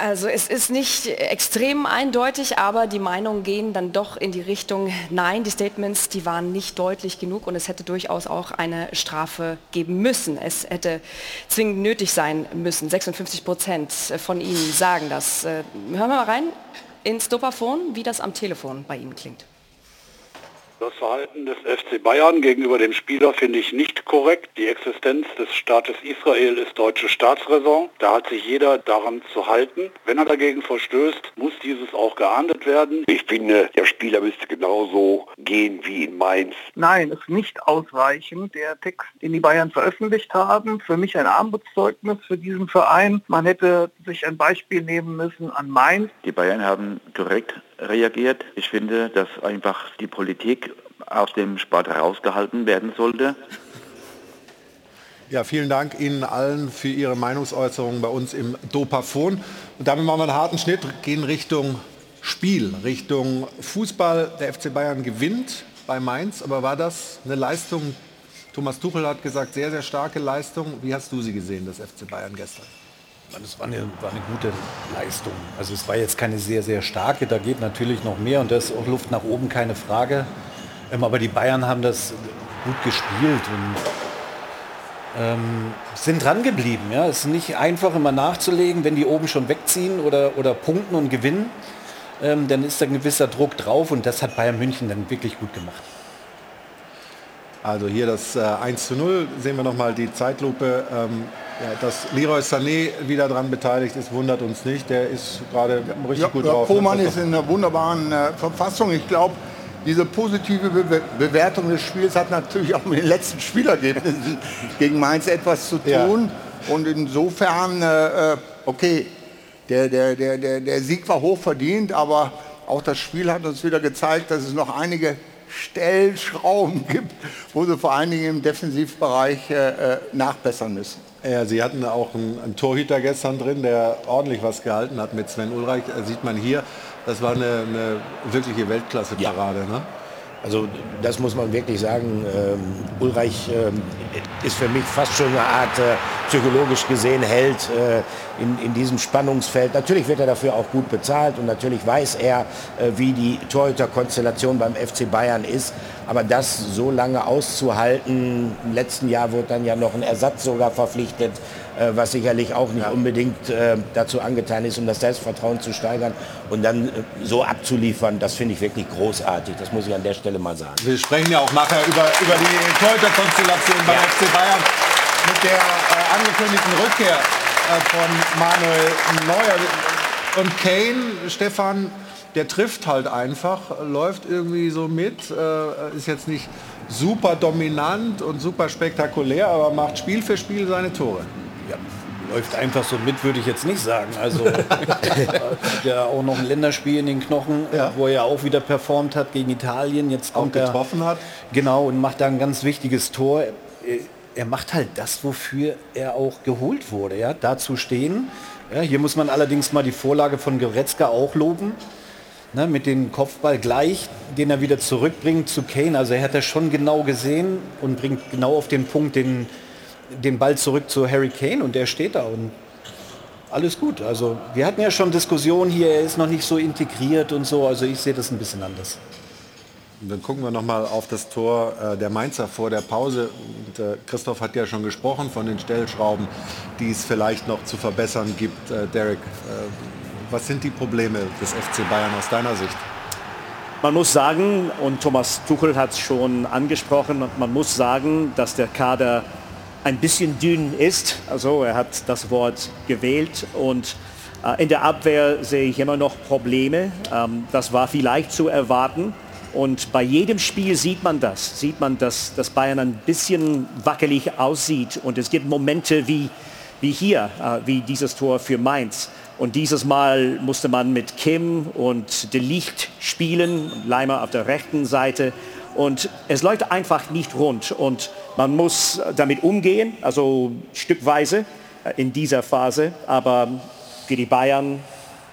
Also es ist nicht extrem eindeutig, aber die Meinungen gehen dann doch in die Richtung, nein, die Statements, die waren nicht deutlich genug und es hätte durchaus auch eine Strafe geben müssen. Es hätte zwingend nötig sein müssen. 56 Prozent von Ihnen sagen das. Äh, hören wir mal rein ins Dopaphon, wie das am Telefon bei Ihnen klingt. Das Verhalten des FC Bayern gegenüber dem Spieler finde ich nicht korrekt. Die Existenz des Staates Israel ist deutsche Staatsräson. Da hat sich jeder daran zu halten. Wenn er dagegen verstößt, muss dieses auch geahndet werden. Ich finde, der Spieler müsste genauso gehen wie in Mainz. Nein, ist nicht ausreichend. Der Text, den die Bayern veröffentlicht haben, für mich ein Armutszeugnis für diesen Verein. Man hätte sich ein Beispiel nehmen müssen an Mainz. Die Bayern haben korrekt reagiert. Ich finde, dass einfach die Politik aus dem Sport herausgehalten werden sollte. Ja, vielen Dank Ihnen allen für Ihre Meinungsäußerungen bei uns im Dopafon. Und damit machen wir einen harten Schnitt, gehen Richtung Spiel, Richtung Fußball. Der FC Bayern gewinnt bei Mainz, aber war das eine Leistung? Thomas Tuchel hat gesagt, sehr, sehr starke Leistung. Wie hast du sie gesehen, das FC Bayern gestern? Das war eine, war eine gute Leistung. Also es war jetzt keine sehr, sehr starke, da geht natürlich noch mehr und da ist auch Luft nach oben, keine Frage. Ähm, aber die Bayern haben das gut gespielt und ähm, sind dran geblieben. Ja? Es ist nicht einfach immer nachzulegen, wenn die oben schon wegziehen oder, oder punkten und gewinnen, ähm, dann ist da ein gewisser Druck drauf und das hat Bayern München dann wirklich gut gemacht. Also hier das äh, 1 zu 0, sehen wir nochmal die Zeitlupe. Ähm, ja, dass Leroy Sané wieder daran beteiligt ist, wundert uns nicht. Der ist gerade richtig ja, gut drauf. Koman ist in einer wunderbaren äh, Verfassung. Ich glaube, diese positive Be Bewertung des Spiels hat natürlich auch mit den letzten Spielergebnissen gegen Mainz etwas zu tun. Ja. Und insofern, äh, äh, okay, der, der, der, der, der Sieg war hoch verdient, aber auch das Spiel hat uns wieder gezeigt, dass es noch einige Stellschrauben gibt, wo sie vor allen Dingen im Defensivbereich äh, äh nachbessern müssen. Ja, Sie hatten auch einen, einen, Torhüter gestern drin, der ordentlich was gehalten hat mit Sven Ulreich. Das sieht man hier. Das war eine, eine wirkliche Weltklasse-Parade. Ja. Ne? Also das muss man wirklich sagen. Ähm, Ulreich ähm, ist für mich fast schon eine Art äh, psychologisch gesehen Held äh, in, in diesem Spannungsfeld. Natürlich wird er dafür auch gut bezahlt und natürlich weiß er, äh, wie die Torhüterkonstellation beim FC Bayern ist. Aber das so lange auszuhalten, im letzten Jahr wurde dann ja noch ein Ersatz sogar verpflichtet, äh, was sicherlich auch nicht unbedingt äh, dazu angetan ist, um das Selbstvertrauen zu steigern und dann so abzuliefern, das finde ich wirklich großartig. Das muss ich an der Stelle mal sagen. Wir sprechen ja auch nachher über, über die Torhüterkonstellation beim ja. FC Bayern mit der äh, angekündigten Rückkehr von Manuel Neuer. Und Kane, Stefan, der trifft halt einfach, läuft irgendwie so mit, äh, ist jetzt nicht super dominant und super spektakulär, aber macht Spiel für Spiel seine Tore. Ja, läuft einfach so mit, würde ich jetzt nicht sagen. Also ja auch noch ein Länderspiel in den Knochen, ja. wo er auch wieder performt hat gegen Italien. Jetzt auch getroffen er, hat. Genau, und macht da ein ganz wichtiges Tor. Er macht halt das, wofür er auch geholt wurde, ja, da zu stehen. Ja, hier muss man allerdings mal die Vorlage von Goretzka auch loben ne, mit dem Kopfball gleich, den er wieder zurückbringt zu Kane. Also er hat das schon genau gesehen und bringt genau auf den Punkt den, den Ball zurück zu Harry Kane und der steht da und alles gut. Also wir hatten ja schon Diskussionen hier, er ist noch nicht so integriert und so. Also ich sehe das ein bisschen anders. Dann gucken wir noch mal auf das Tor äh, der Mainzer vor der Pause. Und, äh, Christoph hat ja schon gesprochen von den Stellschrauben, die es vielleicht noch zu verbessern gibt. Äh, Derek, äh, was sind die Probleme des FC Bayern aus deiner Sicht? Man muss sagen, und Thomas Tuchel hat es schon angesprochen, man muss sagen, dass der Kader ein bisschen dünn ist. Also er hat das Wort gewählt und Äh, In der Abwehr sehe ich immer noch Probleme. Ähm, Das war vielleicht zu erwarten. Und bei jedem Spiel sieht man das. Sieht man, dass, dass Bayern ein bisschen wackelig aussieht. Und es gibt Momente wie, wie hier, äh, wie dieses Tor für Mainz. Und dieses Mal musste man mit Kim und De Licht spielen, Leimer auf der rechten Seite. Und es läuft einfach nicht rund. Und man muss damit umgehen, also stückweise äh, in dieser Phase. Aber für die Bayern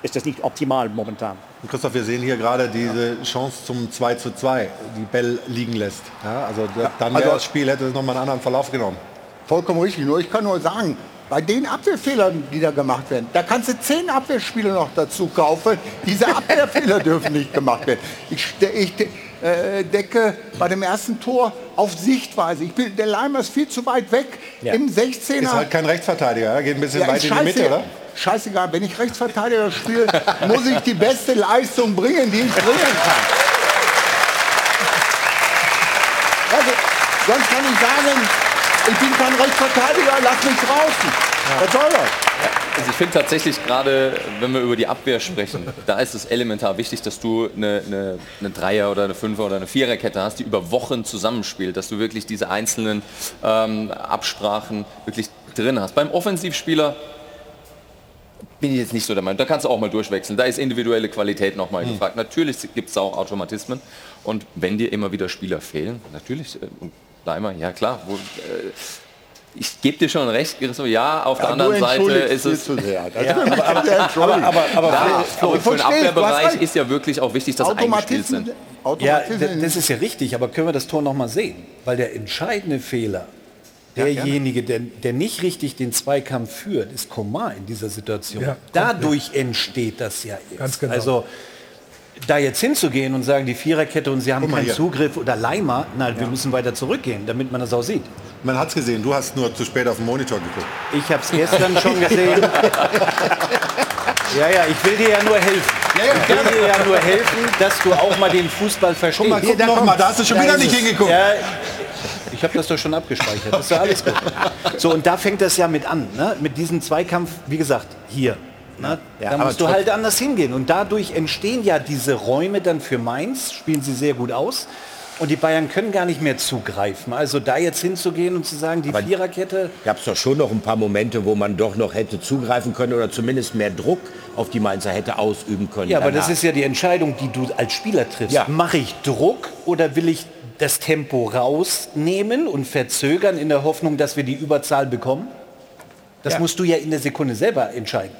ist das nicht optimal momentan. Und Christoph, wir sehen hier gerade diese Chance zum 2 zu 2, die Bell liegen lässt. Ja, also da- dann also- das Spiel, hätte es nochmal einen anderen Verlauf genommen. Vollkommen richtig. Nur ich kann nur sagen, bei den Abwehrfehlern, die da gemacht werden, da kannst du zehn Abwehrspieler noch dazu kaufen. Diese Abwehrfehler dürfen nicht gemacht werden. Ich, ich decke bei dem ersten Tor auf Sichtweise. Ich bin, der Leimer ist viel zu weit weg im 16er. Ist halt kein Rechtsverteidiger, er geht ein bisschen Ja, weit in die Mitte, oder? Scheißegal, wenn ich Rechtsverteidiger spiele, muss ich die beste Leistung bringen, die ich bringen kann. Also, sonst kann ich sagen, ich bin kein Rechtsverteidiger, lass mich draußen. Was soll das? Also ich finde tatsächlich gerade, wenn wir über die Abwehr sprechen, da ist es elementar wichtig, dass du eine, eine, eine Dreier- oder eine Fünfer- oder eine Viererkette hast, die über Wochen zusammenspielt, dass du wirklich diese einzelnen ähm, Absprachen wirklich drin hast. Beim Offensivspieler bin ich jetzt nicht so der Meinung. Da kannst du auch mal durchwechseln. Da ist individuelle Qualität nochmal gefragt. Natürlich gibt es auch Automatismen. Und wenn dir immer wieder Spieler fehlen, natürlich, äh, Leimer, ja klar, wo, äh, ich gebe dir schon recht, Christoph, ja, auf der Ja, du anderen Seite ist es... zu sehr. Ja, aber, aber, aber, aber, Ja, aber für den Abwehrbereich ist ja wirklich auch wichtig, dass eingespielt sind. Ja, das ist ja richtig, aber können wir das Tor noch mal sehen? Weil der entscheidende Fehler, derjenige, der, der nicht richtig den Zweikampf führt, ist Komar in dieser Situation. Ja, Dadurch entsteht das ja jetzt. Ganz genau. Also da jetzt hinzugehen und sagen, die Viererkette und sie haben keinen hier. Zugriff oder Leimer, nein, wir müssen weiter zurückgehen, damit man das auch sieht. Man hat es gesehen, du hast nur zu spät auf den Monitor geguckt. Ich habe es gestern schon gesehen. Ja, ja, ich will dir ja nur helfen. ich will dir ja nur helfen, dass du auch mal den Fußball verstehst. Guck mal, guck noch mal, da hast du schon wieder ist nicht es. hingeguckt. Ja, ich habe das doch schon abgespeichert. Das ist doch alles gut. So, und da fängt das ja mit an. Ne? Mit diesem Zweikampf, wie gesagt, hier. Ne? Ja, da aber musst du halt anders hingehen. Und dadurch entstehen ja diese Räume dann für Mainz, spielen sie sehr gut aus. Und die Bayern können gar nicht mehr zugreifen. Also da jetzt hinzugehen und zu sagen, die Viererkette, gab es doch schon noch ein paar Momente, wo man doch noch hätte zugreifen können oder zumindest mehr Druck auf die Mainzer hätte ausüben können. Ja, aber das danach. ist ja die Entscheidung, die du als Spieler triffst. Ja. Mache ich Druck oder will ich das Tempo rausnehmen und verzögern in der Hoffnung, dass wir die Überzahl bekommen? Das Ja. musst du ja in der Sekunde selber entscheiden.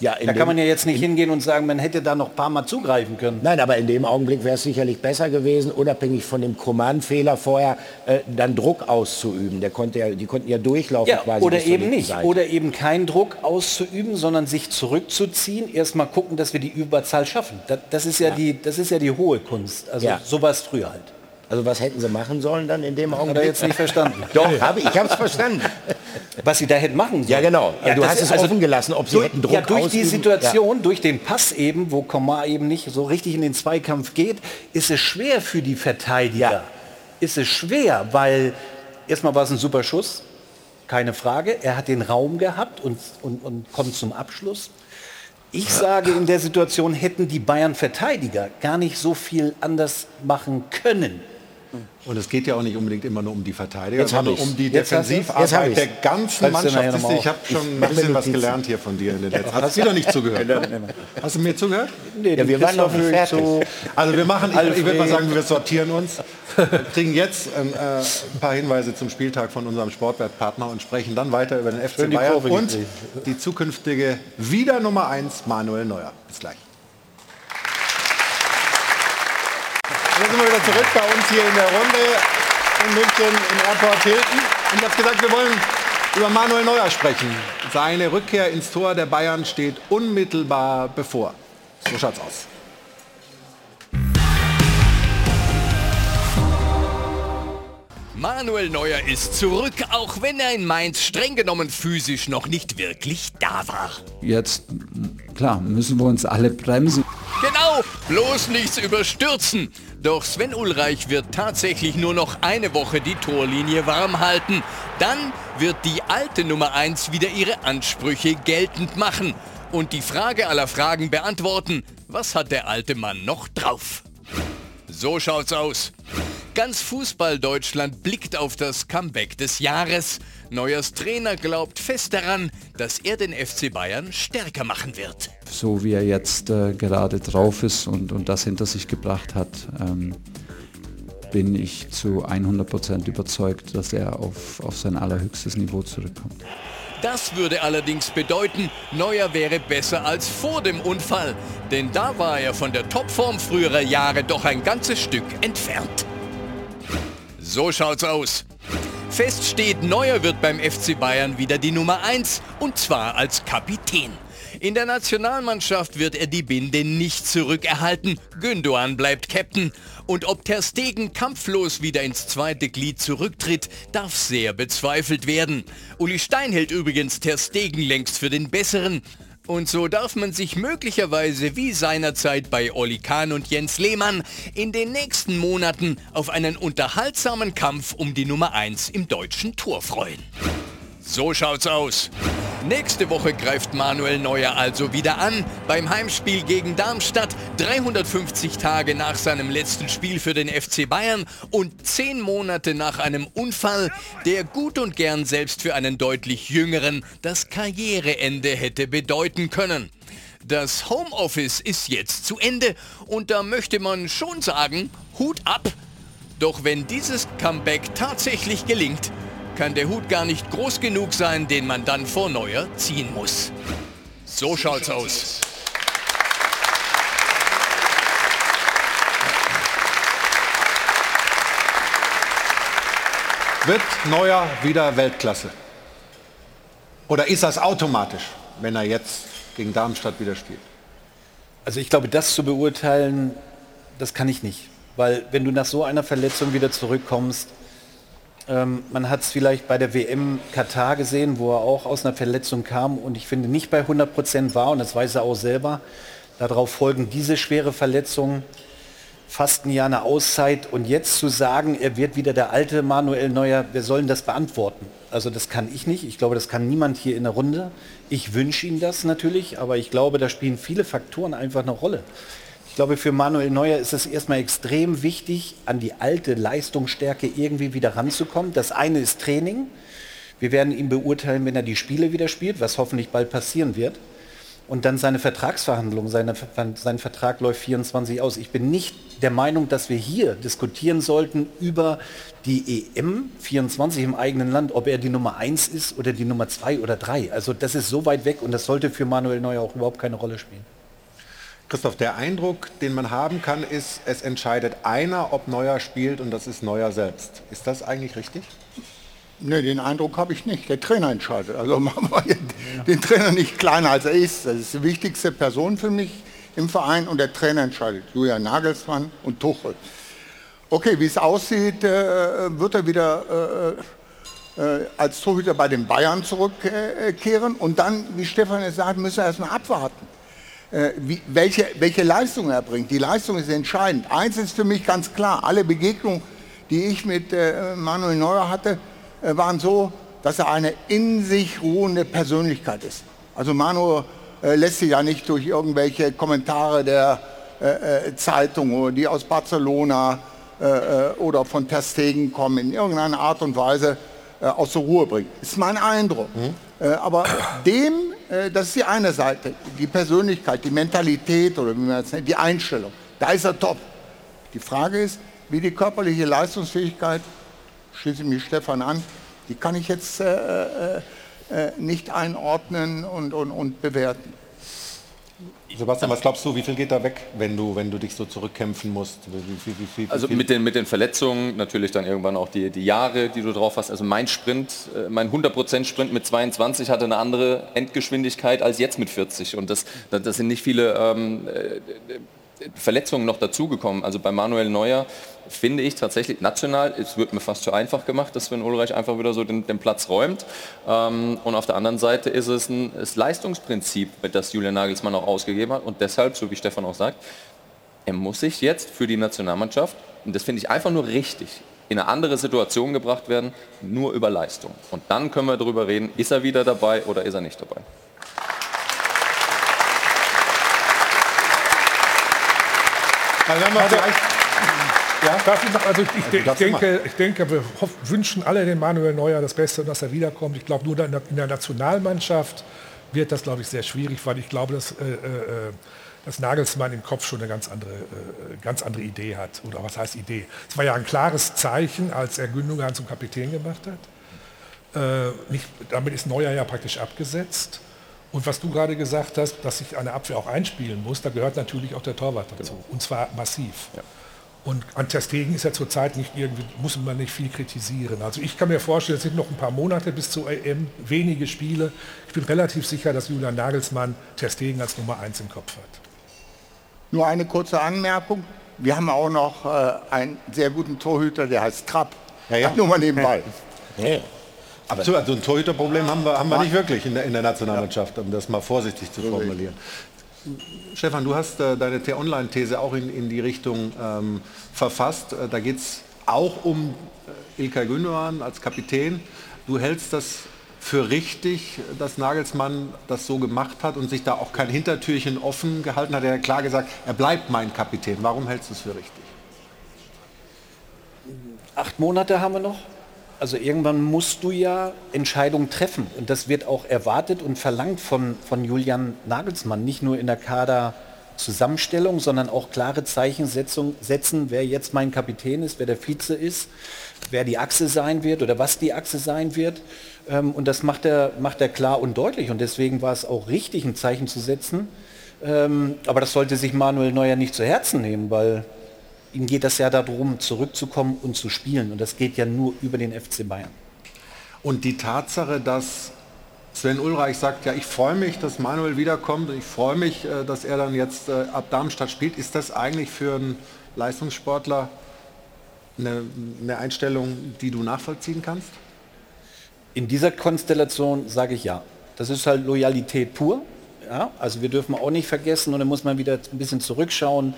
Ja, Da kann man ja jetzt nicht hingehen und sagen, man hätte da noch ein paar Mal zugreifen können. Nein, aber in dem Augenblick wäre es sicherlich besser gewesen, unabhängig von dem Command-Fehler vorher, äh, dann Druck auszuüben. Der konnte ja, die konnten ja durchlaufen Ja, quasi. oder eben nicht. Seite. Oder eben keinen Druck auszuüben, sondern sich zurückzuziehen, erstmal gucken, dass wir die Überzahl schaffen. Das, das, ist, ja Die, das ist ja die hohe Kunst. Also Ja. so war es früher halt. Also was hätten sie machen sollen dann in dem Hat Augenblick? er jetzt nicht verstanden. Doch, hab ich, ich habe es verstanden. Was sie da hätten machen sollen. Ja, genau. Ja, du hast es offen gelassen, ob sie durch, hätten Druck Ja, durch die ausüben- Situation, durch den Pass eben, wo Komar eben nicht so richtig in den Zweikampf geht, ist es schwer für die Verteidiger. Ja. Ist es schwer, weil erstmal war es ein super Schuss, keine Frage. Er hat den Raum gehabt und, und, und kommt zum Abschluss. Ich sage, in der Situation hätten die Bayern-Verteidiger gar nicht so viel anders machen können. Und es geht ja auch nicht unbedingt immer nur um die Verteidiger, Jetzt sondern um die Jetzt Defensivarbeit der ganzen Mannschaft. ich habe schon ein bisschen was gelernt hier von dir in den letzten Hast du wieder nicht zugehört? Hast du mir zugehört? Nee, Ja, wir waren noch nicht fertig. Also wir machen, ich, ich würde mal sagen, wir sortieren uns, kriegen jetzt ähm, äh, ein paar Hinweise zum Spieltag von unserem Sportwertpartner und sprechen dann weiter über den FC Bayern und die zukünftige wieder Nummer 1 Manuel Neuer. Bis gleich. Sind wir wieder zurück bei uns hier in der Runde in München im Airport Hilton. Und ich habe gesagt, wir wollen über Manuel Neuer sprechen. Seine Rückkehr ins Tor der Bayern steht unmittelbar bevor. So schaut's aus. Manuel Neuer ist zurück, auch wenn er in Mainz streng genommen physisch noch nicht wirklich da war. Jetzt, klar, müssen wir uns alle bremsen. Genau, bloß nichts überstürzen. Doch Sven Ulreich wird tatsächlich nur noch eine Woche die Torlinie warm halten. Dann wird die alte Nummer 1 wieder ihre Ansprüche geltend machen und die Frage aller Fragen beantworten, was hat der alte Mann noch drauf? So schaut's aus. Ganz Fußball-Deutschland blickt auf das Comeback des Jahres. Neuers Trainer glaubt fest daran, dass er den FC Bayern stärker machen wird. So wie er jetzt äh, gerade drauf ist und, und das hinter sich gebracht hat, ähm, bin ich zu 100% überzeugt, dass er auf, auf sein allerhöchstes Niveau zurückkommt. Das würde allerdings bedeuten, Neuer wäre besser als vor dem Unfall. Denn da war er von der Topform früherer Jahre doch ein ganzes Stück entfernt. So schaut's aus. Fest steht, Neuer wird beim FC Bayern wieder die Nummer 1 und zwar als Kapitän. In der Nationalmannschaft wird er die Binde nicht zurückerhalten. Gündogan bleibt Captain. Und ob Ter Stegen kampflos wieder ins zweite Glied zurücktritt, darf sehr bezweifelt werden. Uli Stein hält übrigens Ter Stegen längst für den Besseren. Und so darf man sich möglicherweise wie seinerzeit bei Olli Kahn und Jens Lehmann in den nächsten Monaten auf einen unterhaltsamen Kampf um die Nummer 1 im deutschen Tor freuen. So schaut's aus. Nächste Woche greift Manuel Neuer also wieder an beim Heimspiel gegen Darmstadt, 350 Tage nach seinem letzten Spiel für den FC Bayern und 10 Monate nach einem Unfall, der gut und gern selbst für einen deutlich jüngeren das Karriereende hätte bedeuten können. Das Homeoffice ist jetzt zu Ende und da möchte man schon sagen, Hut ab. Doch wenn dieses Comeback tatsächlich gelingt, kann der Hut gar nicht groß genug sein, den man dann vor Neuer ziehen muss. So schaut's aus. Wird Neuer wieder Weltklasse? Oder ist das automatisch, wenn er jetzt gegen Darmstadt wieder spielt? Also ich glaube, das zu beurteilen, das kann ich nicht. Weil wenn du nach so einer Verletzung wieder zurückkommst, ähm, man hat es vielleicht bei der WM Katar gesehen, wo er auch aus einer Verletzung kam und ich finde nicht bei 100 Prozent war und das weiß er auch selber. Darauf folgen diese schwere Verletzungen, fast ein Jahr eine Auszeit und jetzt zu sagen, er wird wieder der alte Manuel Neuer, wir sollen das beantworten. Also das kann ich nicht. Ich glaube, das kann niemand hier in der Runde. Ich wünsche ihm das natürlich, aber ich glaube, da spielen viele Faktoren einfach eine Rolle. Ich glaube, für Manuel Neuer ist es erstmal extrem wichtig, an die alte Leistungsstärke irgendwie wieder ranzukommen. Das eine ist Training. Wir werden ihn beurteilen, wenn er die Spiele wieder spielt, was hoffentlich bald passieren wird. Und dann seine Vertragsverhandlung, seine, sein Vertrag läuft 24 aus. Ich bin nicht der Meinung, dass wir hier diskutieren sollten über die EM 24 im eigenen Land, ob er die Nummer 1 ist oder die Nummer 2 oder 3. Also das ist so weit weg und das sollte für Manuel Neuer auch überhaupt keine Rolle spielen. Christoph, der Eindruck, den man haben kann, ist, es entscheidet einer, ob Neuer spielt und das ist Neuer selbst. Ist das eigentlich richtig? Ne, den Eindruck habe ich nicht. Der Trainer entscheidet. Also machen wir den Trainer nicht kleiner als er ist. Das ist die wichtigste Person für mich im Verein und der Trainer entscheidet. Julian Nagelsmann und Tuchel. Okay, wie es aussieht, äh, wird er wieder äh, äh, als Torhüter bei den Bayern zurückkehren und dann, wie Stefan es sagt, müssen wir erstmal abwarten wie, welche, welche Leistung er bringt. Die Leistung ist entscheidend. Eins ist für mich ganz klar, alle Begegnungen, die ich mit äh, Manuel Neuer hatte, äh, waren so, dass er eine in sich ruhende Persönlichkeit ist. Also Manuel äh, lässt sich ja nicht durch irgendwelche Kommentare der äh, äh, Zeitung, die aus Barcelona oder von Ter Stegen kommen, in irgendeiner Art und Weise aus der Ruhe bringen. Das ist mein Eindruck. Mhm. aber dem äh, das ist die eine Seite, die Persönlichkeit, die Mentalität oder wie man es nennt, die Einstellung. Da ist er top. Die Frage ist, wie die körperliche Leistungsfähigkeit, schließe mich Stefan an, die kann ich jetzt äh, äh, äh nicht einordnen und, und, und bewerten. Sebastian, was glaubst du, wie viel geht da weg, wenn du, wenn du dich so zurückkämpfen musst? Wie, wie, wie, also mit den, mit den Verletzungen, natürlich dann irgendwann auch die, die Jahre, die du drauf hast. Also mein Sprint, äh, mein 100% Sprint mit 22 hatte eine andere Endgeschwindigkeit als jetzt mit 40. Und das, das sind nicht viele ähm, äh, Verletzungen noch dazugekommen. Also bei Manuel Neuer finde ich tatsächlich national, es wird mir fast zu einfach gemacht, dass Sven Ulreich einfach wieder so den, den Platz räumt. Ähm, und auf der anderen Seite ist es ein das Leistungsprinzip, das Julian Nagelsmann auch ausgegeben hat. Und deshalb, so wie Stefan auch sagt, er muss sich jetzt für die Nationalmannschaft, und das finde ich einfach nur richtig, in eine andere Situation gebracht werden, nur über Leistung. Und dann können wir darüber reden, ist er wieder dabei oder ist er nicht dabei. Also, ja, darf ich noch, also ich, ich, ich, denke, ich denke, wir wünschen alle den Manuel Neuer das Beste und dass er wiederkommt. Ich glaube, nur in der, in der Nationalmannschaft wird das, glaube ich, sehr schwierig, weil ich glaube, dass, äh, äh, dass Nagelsmann im Kopf schon eine ganz andere, äh, ganz andere Idee hat. Oder was heißt Idee? Es war ja ein klares Zeichen, als er Gündogan zum Kapitän gemacht hat. Äh, nicht, damit ist Neuer ja praktisch abgesetzt. Und was du gerade gesagt hast, dass sich eine Abwehr auch einspielen muss, da gehört natürlich auch der Torwart dazu. Genau. Und zwar massiv. Ja. Und an Testegen ist ja zurzeit nicht irgendwie, muss man nicht viel kritisieren. Also ich kann mir vorstellen, es sind noch ein paar Monate bis zur EM, wenige Spiele. Ich bin relativ sicher, dass Julian Nagelsmann Testegen als Nummer eins im Kopf hat. Nur eine kurze Anmerkung. Wir haben auch noch äh, einen sehr guten Torhüter, der heißt Trapp. Ja, ja. Nur mal nebenbei. Ja. Aber so, also ein Torhüterproblem haben wir, haben wir nicht wirklich in der, in der Nationalmannschaft, um das mal vorsichtig zu formulieren. Stefan, du hast äh, deine T-Online-These auch in, in die Richtung ähm, verfasst. Äh, da geht es auch um äh, Ilkay Gündogan als Kapitän. Du hältst das für richtig, dass Nagelsmann das so gemacht hat und sich da auch kein Hintertürchen offen gehalten hat. Er hat klar gesagt, er bleibt mein Kapitän. Warum hältst du es für richtig? Acht Monate haben wir noch. Also irgendwann musst du ja Entscheidungen treffen. Und das wird auch erwartet und verlangt von, von Julian Nagelsmann. Nicht nur in der Kaderzusammenstellung, sondern auch klare Zeichen setzen, wer jetzt mein Kapitän ist, wer der Vize ist, wer die Achse sein wird oder was die Achse sein wird. Ähm, und das macht er, macht er klar und deutlich. Und deswegen war es auch richtig, ein Zeichen zu setzen. Ähm, aber das sollte sich Manuel Neuer nicht zu Herzen nehmen, weil ihm geht es ja darum, zurückzukommen und zu spielen. Und das geht ja nur über den FC Bayern. Und die Tatsache, dass Sven Ulreich sagt, ja, ich freue mich, dass Manuel wiederkommt und ich freue mich, äh, dass er dann jetzt äh, ab Darmstadt spielt, ist das eigentlich für einen Leistungssportler eine, eine Einstellung, die du nachvollziehen kannst? In dieser Konstellation sage ich ja. Das ist halt Loyalität pur. Ja? Also wir dürfen auch nicht vergessen und dann muss man wieder ein bisschen zurückschauen.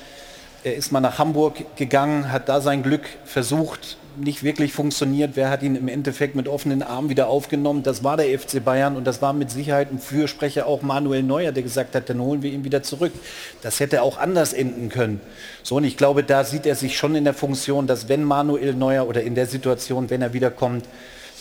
Er ist mal nach Hamburg gegangen, hat da sein Glück versucht, nicht wirklich funktioniert. Wer hat ihn im Endeffekt mit offenen Armen wieder aufgenommen? Das war der FC Bayern und das war mit Sicherheit ein Fürsprecher auch Manuel Neuer, der gesagt hat, dann holen wir ihn wieder zurück. Das hätte auch anders enden können. So und ich glaube, da sieht er sich schon in der Funktion, dass wenn Manuel Neuer oder in der Situation, wenn er wiederkommt,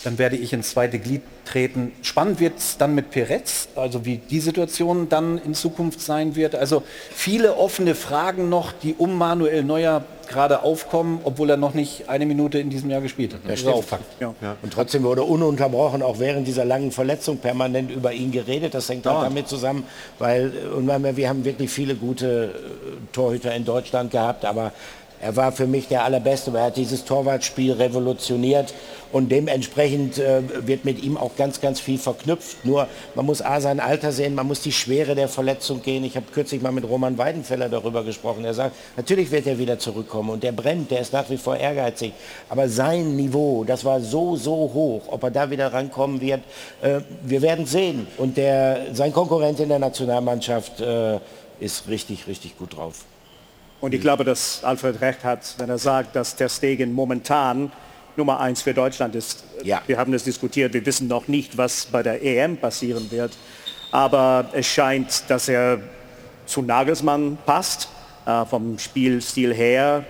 dann werde ich ins zweite Glied treten. Spannend wird es dann mit Peretz, also wie die Situation dann in Zukunft sein wird. Also viele offene Fragen noch, die um Manuel Neuer gerade aufkommen, obwohl er noch nicht eine Minute in diesem Jahr gespielt hat. Das ist auch Fakt. Ja. Und trotzdem wurde ununterbrochen auch während dieser langen Verletzung permanent über ihn geredet. Das hängt auch damit zusammen, weil und wir haben wirklich viele gute äh, Torhüter in Deutschland gehabt, aber er war für mich der Allerbeste, er hat dieses Torwartspiel revolutioniert und dementsprechend äh, wird mit ihm auch ganz, ganz viel verknüpft. Nur man muss A sein Alter sehen, man muss die Schwere der Verletzung gehen. Ich habe kürzlich mal mit Roman Weidenfeller darüber gesprochen. Er sagt, natürlich wird er wieder zurückkommen und der brennt, der ist nach wie vor ehrgeizig. Aber sein Niveau, das war so, so hoch, ob er da wieder rankommen wird, äh, wir werden sehen. Und der, sein Konkurrent in der Nationalmannschaft äh, ist richtig, richtig gut drauf. Und ich glaube, dass Alfred recht hat, wenn er sagt, dass Ter Stegen momentan Nummer eins für Deutschland ist. Ja. Wir haben das diskutiert, wir wissen noch nicht, was bei der EM passieren wird. Aber es scheint, dass er zu Nagelsmann passt. Äh, vom Spielstil her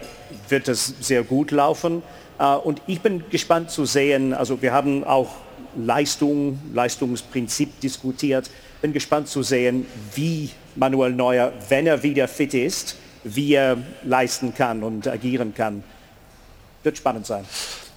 wird es sehr gut laufen. Äh, und ich bin gespannt zu sehen, also wir haben auch Leistung, Leistungsprinzip diskutiert. Bin gespannt zu sehen, wie Manuel Neuer, wenn er wieder fit ist, wie er leisten kann und agieren kann. Wird spannend sein.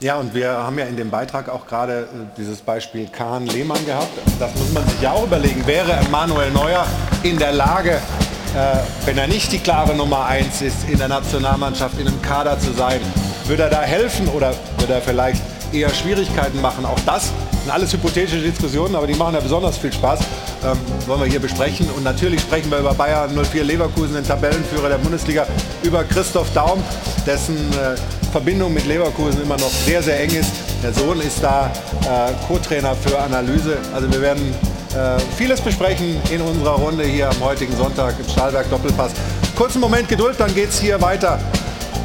Ja, und wir haben ja in dem Beitrag auch gerade äh, dieses Beispiel Kahn Lehmann gehabt. Das muss man sich ja auch überlegen. Wäre Manuel Neuer in der Lage, äh, wenn er nicht die klare Nummer 1 ist, in der Nationalmannschaft, in einem Kader zu sein, würde er da helfen oder würde er vielleicht eher Schwierigkeiten machen? Auch das sind alles hypothetische Diskussionen, aber die machen ja besonders viel Spaß. Ähm, wollen wir hier besprechen. Und natürlich sprechen wir über Bayern 04 Leverkusen, den Tabellenführer der Bundesliga, über Christoph Daum, dessen äh, Verbindung mit Leverkusen immer noch sehr, sehr eng ist. Der Sohn ist da äh, Co-Trainer für Analyse. Also wir werden äh, vieles besprechen in unserer Runde hier am heutigen Sonntag im Stahlberg Doppelpass. Kurzen Moment Geduld, dann geht es hier weiter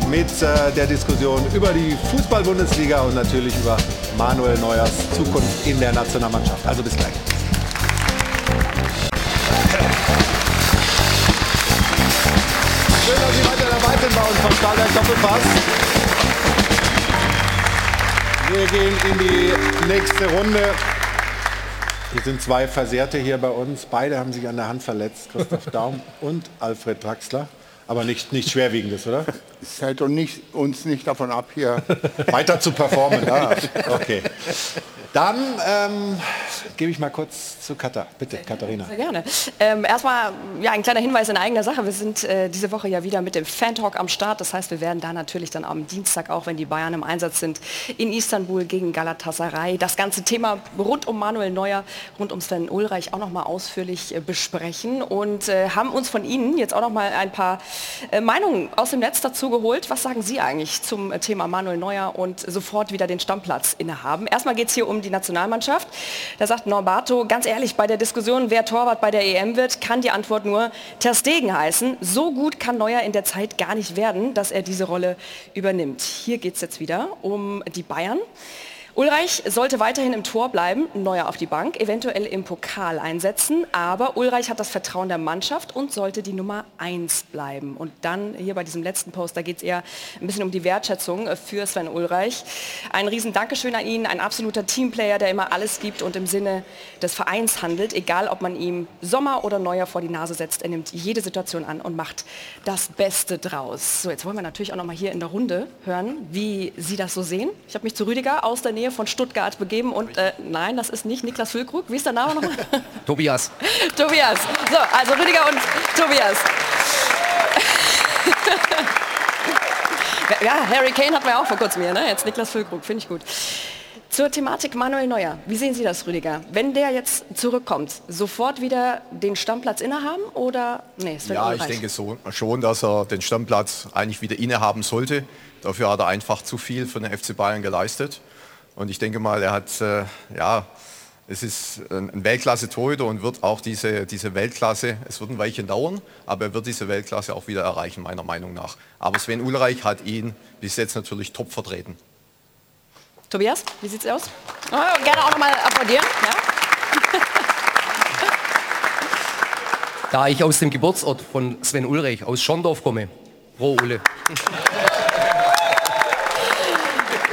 mit äh, der Diskussion über die Fußball-Bundesliga und natürlich über Manuel Neuers Zukunft in der Nationalmannschaft. Also bis gleich. Schön, dass Sie weiter dabei sind bei uns vom Stahlwerk Doppelpass. Wir gehen in die nächste Runde. Hier sind zwei Versehrte hier bei uns. Beide haben sich an der Hand verletzt. Christoph Daum und Alfred Draxler. Aber nicht, nicht schwerwiegendes, oder? Es hält uns nicht, uns nicht davon ab, hier weiter zu performen. Ja, okay. Dann ähm, gebe ich mal kurz zu Katha. Bitte, Katharina. Sehr gerne. Ähm, erstmal ja, ein kleiner Hinweis in eigener Sache. Wir sind äh, diese Woche ja wieder mit dem Fan-Talk am Start. Das heißt, wir werden da natürlich dann am Dienstag, auch wenn die Bayern im Einsatz sind, in Istanbul gegen Galatasaray das ganze Thema rund um Manuel Neuer, rund um Sven Ulreich auch nochmal ausführlich äh, besprechen und äh, haben uns von Ihnen jetzt auch nochmal ein paar äh, Meinungen aus dem Netz dazu geholt. Was sagen Sie eigentlich zum äh, Thema Manuel Neuer und sofort wieder den Stammplatz innehaben? Erstmal geht es hier um die Nationalmannschaft. Da sagt Norbato, ganz ehrlich, bei der Diskussion, wer Torwart bei der EM wird, kann die Antwort nur Ter Stegen heißen. So gut kann Neuer in der Zeit gar nicht werden, dass er diese Rolle übernimmt. Hier geht es jetzt wieder um die Bayern. Ulreich sollte weiterhin im Tor bleiben, Neuer auf die Bank, eventuell im Pokal einsetzen, aber Ulreich hat das Vertrauen der Mannschaft und sollte die Nummer 1 bleiben. Und dann hier bei diesem letzten Post, da geht es eher ein bisschen um die Wertschätzung für Sven Ulreich. Ein riesen Dankeschön an ihn, ein absoluter Teamplayer, der immer alles gibt und im Sinne des Vereins handelt, egal ob man ihm Sommer oder Neuer vor die Nase setzt, er nimmt jede Situation an und macht das Beste draus. So, jetzt wollen wir natürlich auch noch mal hier in der Runde hören, wie Sie das so sehen. Ich habe mich zu Rüdiger aus der Nähe von Stuttgart begeben und äh, nein, das ist nicht Niklas Füllkrug. Wie ist der Name nochmal? Tobias. Tobias. So, also Rüdiger und Tobias. ja, Harry Kane hatten wir auch vor kurzem hier, ne? Jetzt Niklas Füllkrug, finde ich gut. Zur Thematik Manuel Neuer. Wie sehen Sie das, Rüdiger? Wenn der jetzt zurückkommt, sofort wieder den Stammplatz innehaben oder nee, es wird Ja, ich denke so, schon, dass er den Stammplatz eigentlich wieder innehaben sollte. Dafür hat er einfach zu viel für den FC Bayern geleistet. Und ich denke mal, er hat, äh, ja, es ist ein Weltklasse-Torhüter und wird auch diese, diese Weltklasse, es wird ein Weilchen dauern, aber er wird diese Weltklasse auch wieder erreichen, meiner Meinung nach. Aber Sven Ulreich hat ihn bis jetzt natürlich top vertreten. Tobias, wie sieht's aus? Oh, gerne auch nochmal applaudieren. Ja? Da ich aus dem Geburtsort von Sven Ulrich, aus Schondorf komme. Pro Ulle.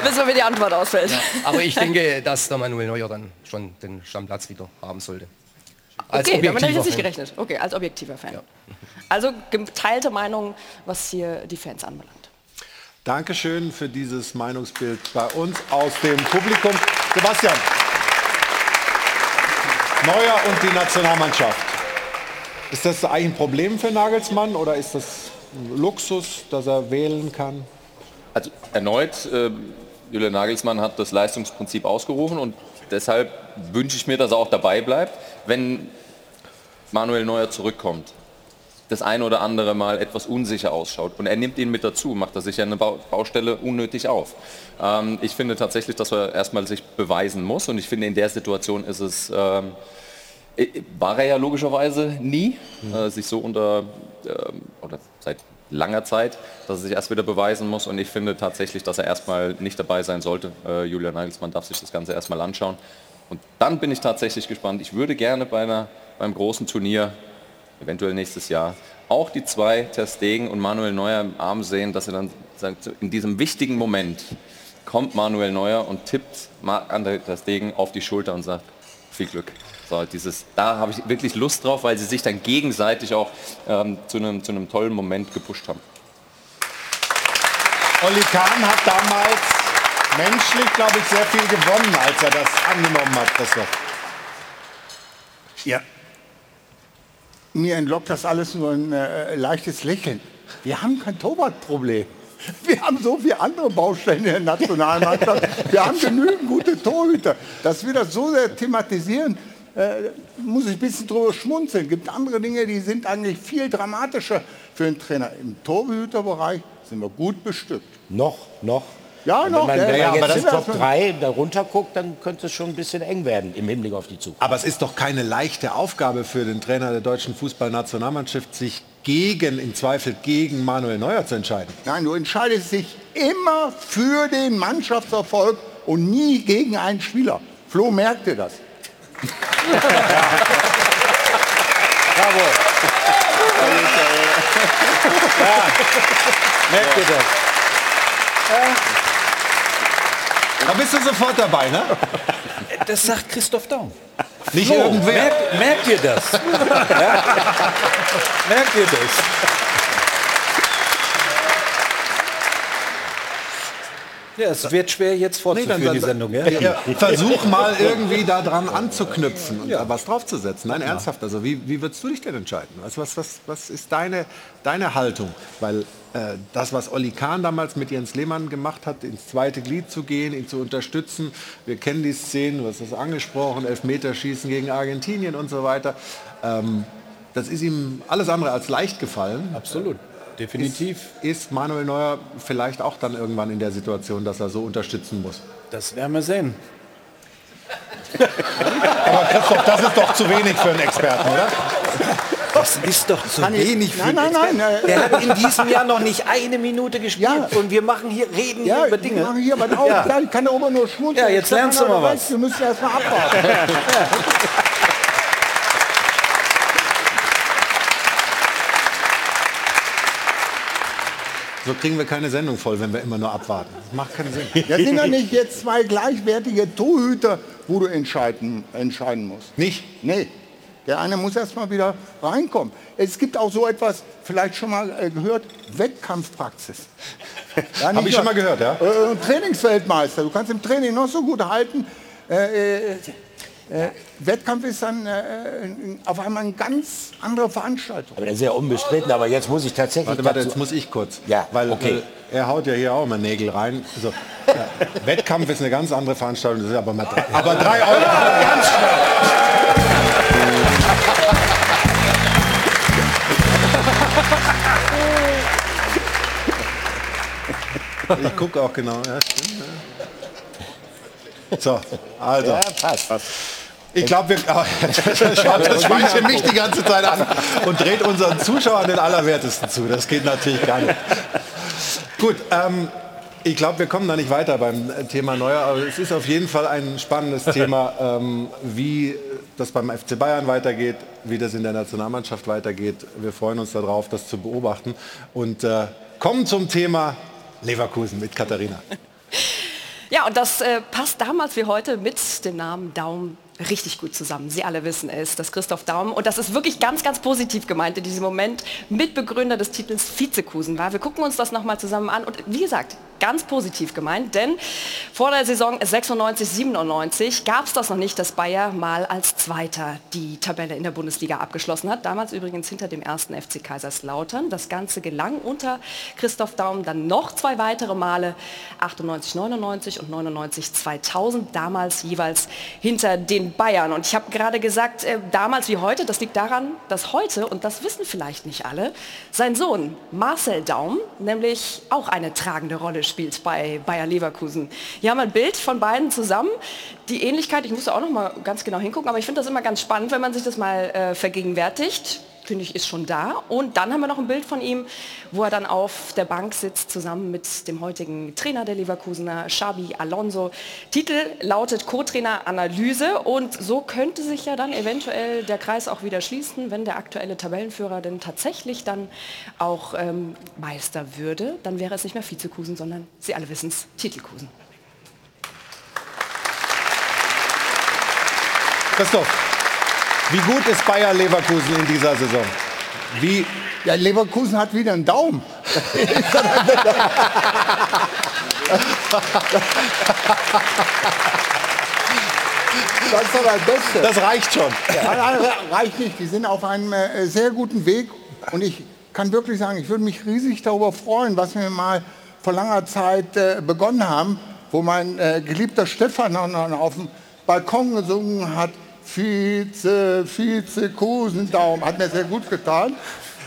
Wissen wir, wie die Antwort ausfällt. Aber ich denke, dass der Manuel Neuer dann schon den Stammplatz wieder haben sollte. Als okay, damit habe ich jetzt nicht gerechnet. Okay, als objektiver Fan. Also geteilte Meinung, was hier die Fans anbelangt. Dankeschön für dieses Meinungsbild bei uns aus dem Publikum. Sebastian, Neuer und die Nationalmannschaft. Ist das eigentlich ein Problem für Nagelsmann oder ist das ein Luxus, dass er wählen kann? Also erneut, äh, Julian Nagelsmann hat das Leistungsprinzip ausgerufen und deshalb wünsche ich mir, dass er auch dabei bleibt, wenn Manuel Neuer zurückkommt. Das eine oder andere Mal etwas unsicher ausschaut und er nimmt ihn mit dazu, macht er sich ja eine Bau- Baustelle unnötig auf. Ähm, ich finde tatsächlich, dass er erstmal sich beweisen muss und ich finde in der Situation ist es ähm, äh, war er ja logischerweise nie, äh, sich so unter, ähm, oder seit langer Zeit, dass er sich erst wieder beweisen muss und ich finde tatsächlich, dass er erstmal nicht dabei sein sollte. Äh, Julian Nagelsmann darf sich das Ganze erstmal anschauen und dann bin ich tatsächlich gespannt. Ich würde gerne bei einer, beim großen Turnier, eventuell nächstes Jahr, auch die zwei Ter Stegen und Manuel Neuer im Arm sehen, dass er dann sagt, in diesem wichtigen Moment kommt Manuel Neuer und tippt Marc-André Ter Stegen auf die Schulter und sagt, viel Glück. So, dieses, da habe ich wirklich Lust drauf, weil sie sich dann gegenseitig auch ähm, zu, einem, zu einem tollen Moment gepusht haben. Olli Kahn hat damals menschlich, glaube ich, sehr viel gewonnen, als er das angenommen hat, Christoph. Ja. Mir entlockt das alles nur ein äh, leichtes Lächeln. Wir haben kein Torwartproblem. Wir haben so viele andere Baustellen in der Nationalmannschaft. Wir haben genügend gute Torhüter. Dass wir das so sehr thematisieren, äh, muss ich ein bisschen drüber schmunzeln. Es gibt andere Dinge, die sind eigentlich viel dramatischer für einen Trainer. Im Torhüterbereich sind wir gut bestückt. Noch, noch. Ja, noch, Wenn man, ja, wenn ja, man aber jetzt das die ist Top ja- 3 darunter guckt, dann könnte es schon ein bisschen eng werden im Hinblick auf die Zukunft. Aber es ist doch keine leichte Aufgabe für den Trainer der deutschen Fußballnationalmannschaft, sich gegen, im Zweifel gegen Manuel Neuer zu entscheiden. Nein, du entscheidest dich immer für den Mannschaftserfolg und nie gegen einen Spieler. Flo merkte das. Bravo. Ja, merkt ihr das? Da bist du sofort dabei, ne? Das sagt Christoph Daum. Nicht Flo, irgendwer. Merkt, merkt ihr das? Ja? Merkt ihr das? Ja, es wird schwer jetzt fortzuführen, die Sendung. Ja? Ja, versuch mal irgendwie da dran anzuknüpfen und da was draufzusetzen. Nein, ernsthaft. Also wie, wie würdest du dich denn entscheiden? Was, was, was, was ist deine, deine Haltung? Weil äh, das, was Olli Kahn damals mit Jens Lehmann gemacht hat, ins zweite Glied zu gehen, ihn zu unterstützen. Wir kennen die Szenen, du hast das angesprochen, Elfmeterschießen gegen Argentinien und so weiter. Ähm, das ist ihm alles andere als leicht gefallen. Absolut. Definitiv. Ist, ist Manuel Neuer vielleicht auch dann irgendwann in der Situation, dass er so unterstützen muss? Das werden wir sehen. Aber Christoph, das ist doch zu wenig für einen Experten, oder? Das ist doch zu wenig für Nein, einen nein, nein, Experten. äh, Der hat in diesem Jahr noch nicht eine Minute gespielt und wir machen hier, reden Ja, hier über Dinge. machen hier aber auch, Ja. ja. ich kann da oben nur schmunzeln. Ja, jetzt lernst du mal was. recht, Wir müssen erst mal abwarten. So kriegen wir keine Sendung voll, wenn wir immer nur abwarten. Das macht keinen Sinn. Das sind ja nicht jetzt zwei gleichwertige Torhüter, wo du entscheiden, entscheiden musst. Nicht? Nee. Der eine muss erst mal wieder reinkommen. Es gibt auch so etwas, vielleicht schon mal äh, gehört, Wettkampfpraxis. Ja, Hab nicht ich schon mal gehört, ja. Äh, Trainingsweltmeister. Du kannst im Training noch so gut halten. Äh, äh, Wettkampf ist dann äh, auf einmal eine ganz andere Veranstaltung. Aber das ist ja unbestritten, aber jetzt muss ich tatsächlich Warte, warte, jetzt muss ich kurz. Ja, weil okay. äh, er haut ja hier auch immer Nägel rein. Also, ja, Wettkampf ist eine ganz andere Veranstaltung. Das ist aber mal drei, aber drei Euro. Ganz schnell. Ich gucke auch genau. Ja, stimmt, ja. So, also. Ja, passt. Ich glaube, wir schaut das Schweinchen mich die ganze Zeit an und dreht unseren Zuschauern den Allerwertesten zu. Das geht natürlich gar nicht. Gut, ähm, ich glaube, wir kommen da nicht weiter beim Thema Neuer, aber es ist auf jeden Fall ein spannendes Thema, ähm, wie das beim FC Bayern weitergeht, wie das in der Nationalmannschaft weitergeht. Wir freuen uns darauf, das zu beobachten und äh, kommen zum Thema Leverkusen mit Katharina. Ja, und das äh, passt damals wie heute mit dem Namen Daum richtig gut zusammen. Sie alle wissen es, dass Christoph Daum, und das ist wirklich ganz, ganz positiv gemeint in diesem Moment, Mitbegründer des Titels Vizekusen war. Wir gucken uns das nochmal zusammen an und wie gesagt, ganz positiv gemeint, denn vor der Saison 96, 97 gab es das noch nicht, dass Bayer mal als Zweiter die Tabelle in der Bundesliga abgeschlossen hat. Damals übrigens hinter dem ersten FC Kaiserslautern. Das Ganze gelang unter Christoph Daum dann noch zwei weitere Male, 98, 99 und 99, 2000, damals jeweils hinter den Bayern. Und ich habe gerade gesagt, äh, damals wie heute, das liegt daran, dass heute, und das wissen vielleicht nicht alle, sein Sohn Marcel Daum nämlich auch eine tragende Rolle spielt bei Bayer Leverkusen. Hier haben wir ein Bild von beiden zusammen. Die Ähnlichkeit, ich musste auch noch mal ganz genau hingucken, aber ich finde das immer ganz spannend, wenn man sich das mal äh, vergegenwärtigt finde ich, ist schon da. Und dann haben wir noch ein Bild von ihm, wo er dann auf der Bank sitzt, zusammen mit dem heutigen Trainer der Leverkusener, Xabi Alonso. Titel lautet Co-Trainer Analyse und so könnte sich ja dann eventuell der Kreis auch wieder schließen, wenn der aktuelle Tabellenführer denn tatsächlich dann auch ähm, Meister würde. Dann wäre es nicht mehr Vizekusen, sondern Sie alle wissen es, Titelkusen. Christoph, wie gut ist Bayer Leverkusen in dieser Saison? Wie ja, Leverkusen hat wieder einen Daumen. Das ist doch das Beste. Das reicht schon. Ja, reicht nicht. Die sind auf einem äh, sehr guten Weg. Und ich kann wirklich sagen, ich würde mich riesig darüber freuen, was wir mal vor langer Zeit äh, begonnen haben, wo mein äh, geliebter Stefan auf dem Balkon gesungen hat, Vize, Vize, Kusendaum. Hat mir sehr gut getan.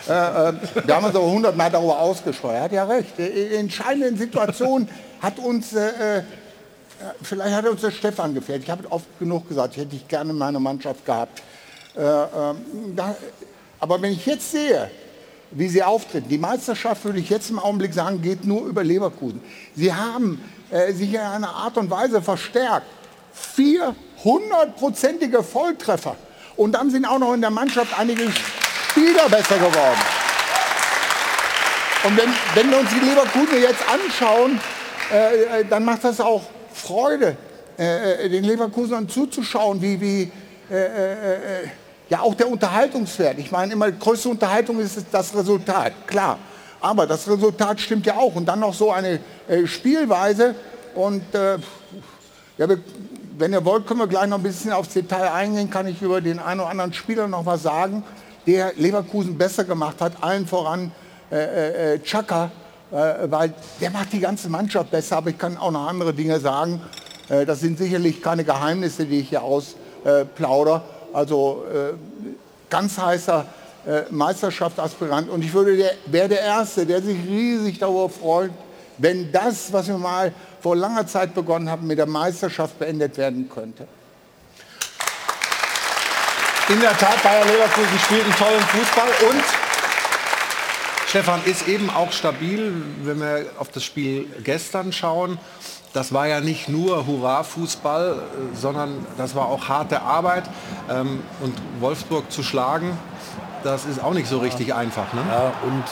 Äh, äh, wir haben uns aber hundertmal darüber ausgesprochen. Er hat ja recht. In entscheidenden Situationen hat uns, äh, äh, vielleicht hat uns der Stefan gefällt. Ich habe oft genug gesagt, ich hätte ich gerne meine Mannschaft gehabt. Äh, ähm, da, aber wenn ich jetzt sehe, wie sie auftreten, die Meisterschaft würde ich jetzt im Augenblick sagen, geht nur über Leverkusen. Sie haben äh, sich in einer Art und Weise verstärkt. 400-prozentige Volltreffer. Und dann sind auch noch in der Mannschaft einige Spieler besser geworden. Und wenn, wenn wir uns die Leverkusen jetzt anschauen, äh, äh dann macht das auch Freude, äh, äh den Leverkusenern zuzuschauen, wie, wie äh, ja auch der Unterhaltungswert. Ich meine, immer größte Unterhaltung ist das Resultat, klar. Aber das Resultat stimmt ja auch. Und dann noch so eine äh, Spielweise. Und äh, ja, wir, wenn ihr wollt, können wir gleich noch ein bisschen aufs Detail eingehen. Kann ich über den einen oder anderen Spieler noch was sagen, der Leverkusen besser gemacht hat. Allen voran äh, äh, äh Chaka, äh, weil der macht die ganze Mannschaft besser. Aber ich kann auch noch andere Dinge sagen. Äh, das sind sicherlich keine Geheimnisse, die ich hier ausplaudere. Also äh, ganz heißer Meisterschaftsaspirant. Und ich würde der, wäre der Erste, der sich riesig darüber freut, wenn das, was wir mal vor langer Zeit begonnen haben, mit der Meisterschaft beendet werden könnte. In der Tat, Bayer Leverkusen spielt einen tollen Fußball und Stefan ist eben auch stabil, wenn wir auf das Spiel gestern schauen das war ja nicht nur Hurra-Fußball, äh, sondern das war auch harte Arbeit. Ähm, und Wolfsburg zu schlagen, das ist auch nicht so richtig einfach. Ne? Ja, und